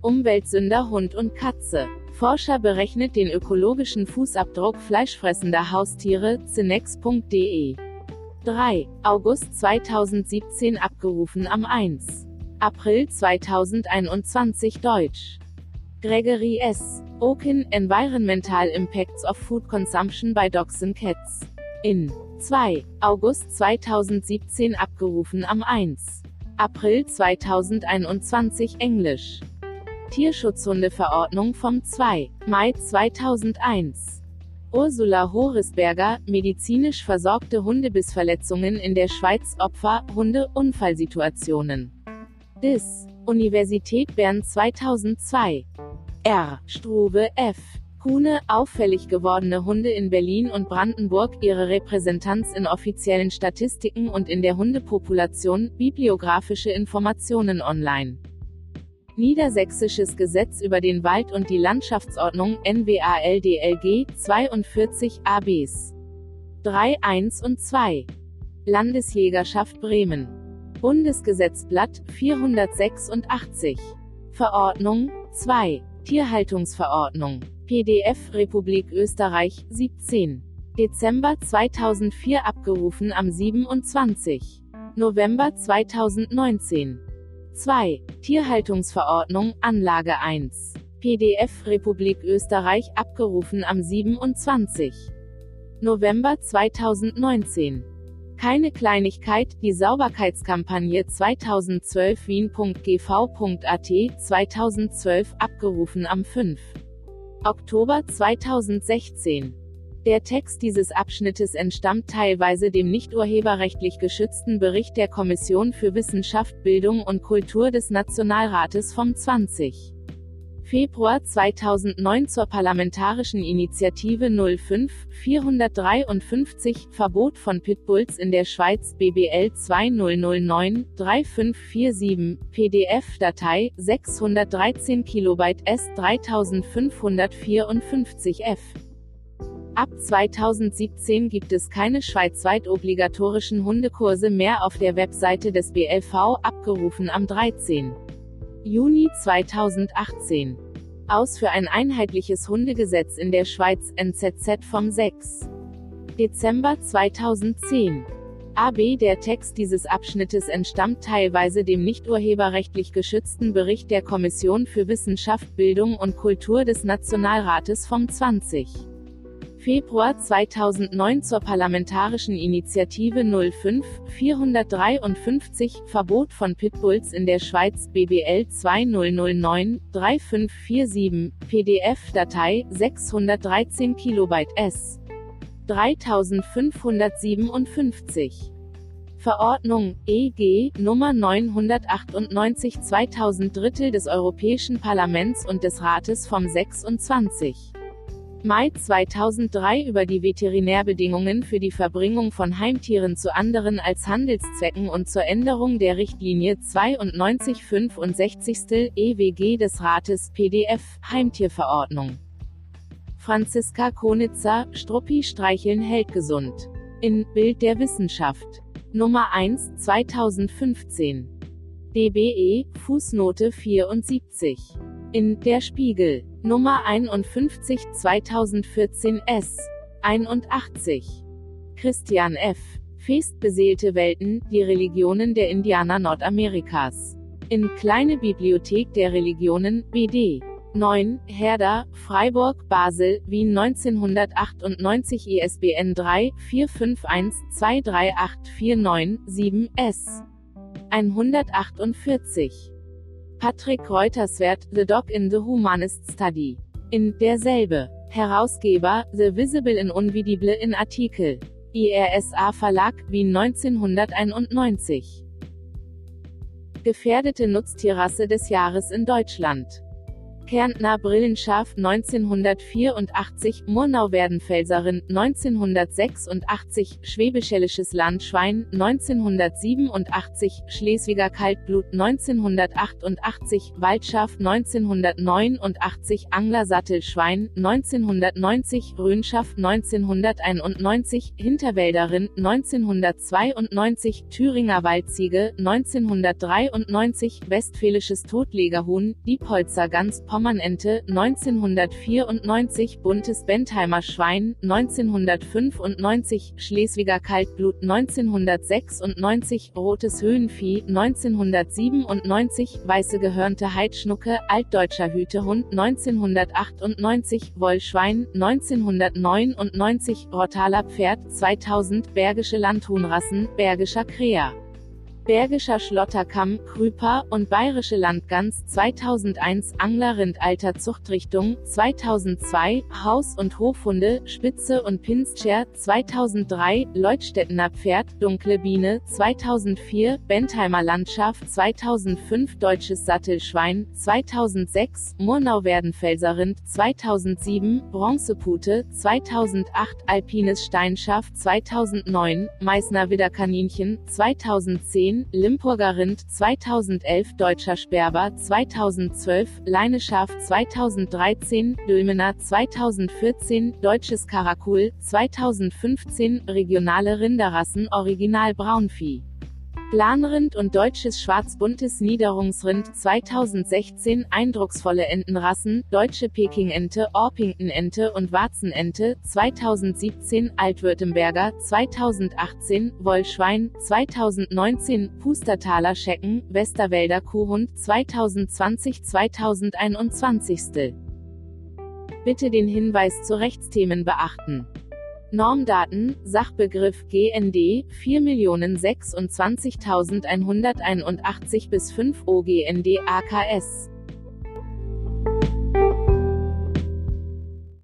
Umweltsünder Hund und Katze. Forscher berechnet den ökologischen Fußabdruck fleischfressender Haustiere, cinex.de. 3. August 2017 abgerufen am 1. April 2021 Deutsch. Gregory S. Oken, Environmental Impacts of Food Consumption by Dogs and Cats. In 2. August 2017 abgerufen am 1. April 2021 Englisch. Tierschutzhundeverordnung vom 2. Mai 2001. Ursula Horisberger, medizinisch versorgte Hundebissverletzungen in der Schweiz Opfer, Hunde-Unfallsituationen. DIS. Universität Bern 2002. R. Struve F. Kuhne, auffällig gewordene Hunde in Berlin und Brandenburg, ihre Repräsentanz in offiziellen Statistiken und in der Hundepopulation, bibliografische Informationen online. Niedersächsisches Gesetz über den Wald und die Landschaftsordnung NWALDLG 42 ABs 3, 1 und 2. Landesjägerschaft Bremen. Bundesgesetzblatt 486. Verordnung 2. Tierhaltungsverordnung. PDF Republik Österreich 17. Dezember 2004 abgerufen am 27. November 2019. 2. Tierhaltungsverordnung, Anlage 1. PDF Republik Österreich abgerufen am 27. November 2019. Keine Kleinigkeit, die Sauberkeitskampagne 2012 wien.gv.at 2012 abgerufen am 5. Oktober 2016. Der Text dieses Abschnittes entstammt teilweise dem nicht urheberrechtlich geschützten Bericht der Kommission für Wissenschaft, Bildung und Kultur des Nationalrates vom 20. Februar 2009 zur Parlamentarischen Initiative 05 453 Verbot von Pitbulls in der Schweiz BBL 2009 3547 PDF-Datei 613 KB S 3554 F Ab 2017 gibt es keine schweizweit obligatorischen Hundekurse mehr auf der Webseite des BLV, abgerufen am 13. Juni 2018. Aus für ein einheitliches Hundegesetz in der Schweiz NZZ vom 6. Dezember 2010. AB Der Text dieses Abschnittes entstammt teilweise dem nicht urheberrechtlich geschützten Bericht der Kommission für Wissenschaft, Bildung und Kultur des Nationalrates vom 20. Februar 2009 zur Parlamentarischen Initiative 05 453 Verbot von Pitbulls in der Schweiz BBL 2009 3547 PDF-Datei 613 KB S 3557 Verordnung EG Nummer 998 2000 Drittel des Europäischen Parlaments und des Rates vom 26. Mai 2003 über die Veterinärbedingungen für die Verbringung von Heimtieren zu anderen als Handelszwecken und zur Änderung der Richtlinie 92 65 EWG des Rates PDF Heimtierverordnung. Franziska Konitzer, Struppi streicheln hält gesund. In Bild der Wissenschaft. Nummer 1 2015. DBE, Fußnote 74. In Der Spiegel. Nummer 51 2014 S. 81. Christian F. Festbeseelte Welten, die Religionen der Indianer Nordamerikas. In Kleine Bibliothek der Religionen, BD. 9, Herder, Freiburg, Basel, Wien 1998 ISBN 3 451 23849 7 S. 148. Patrick Reuterswert, The Dog in the Humanist Study. In derselbe. Herausgeber, The Visible in Unvidible in Artikel. IRSA Verlag, Wien 1991. Gefährdete Nutztierrasse des Jahres in Deutschland. Kärntner Brillenschaf 1984, Murnau-Werdenfelserin 1986, Schwäbischellisches Landschwein 1987, Schleswiger Kaltblut 1988, Waldschaf 1989, Anglersattelschwein 1990, Rhönschaf 1991, Hinterwälderin 1992, Thüringer Waldziege 1993, Westfälisches Totlegerhuhn, Diepholzer Gans Pommernente, 1994 Buntes Bentheimer Schwein, 1995 Schleswiger Kaltblut 1996 Rotes Höhenvieh 1997 Weiße gehörnte Heidschnucke, Altdeutscher Hütehund 1998 Wollschwein 1999 Rottaler Pferd 2000 Bergische Landhuhnrassen, Bergischer Krea Bergischer Schlotterkamm, Krüper und Bayerische Landgans 2001 Anglerrind alter Zuchtrichtung 2002 Haus- und Hofhunde Spitze und Pinscher 2003 Leutstettener Pferd Dunkle Biene 2004 Bentheimer Landschaft 2005 Deutsches Sattelschwein 2006 Murnau-Werdenfelser-Rind 2007 Bronzepute 2008 Alpines Steinschaf 2009 Meißner Widderkaninchen 2010 2010, Limburger Rind 2011, Deutscher Sperber 2012, Leineschaf 2013, Dülmener 2014, Deutsches Karakul 2015, regionale Rinderrassen Original Braunvieh. Planrind und deutsches schwarzbuntes Niederungsrind 2016 eindrucksvolle Entenrassen, deutsche Pekingente, Orpingtonente und Warzenente 2017 Altwürttemberger 2018 Wollschwein 2019 Pustertaler Schecken, Westerwälder Kuhhund 2020 2021. Bitte den Hinweis zu Rechtsthemen beachten. Normdaten, Sachbegriff GND 4.026.181 bis 5 OGND AKS.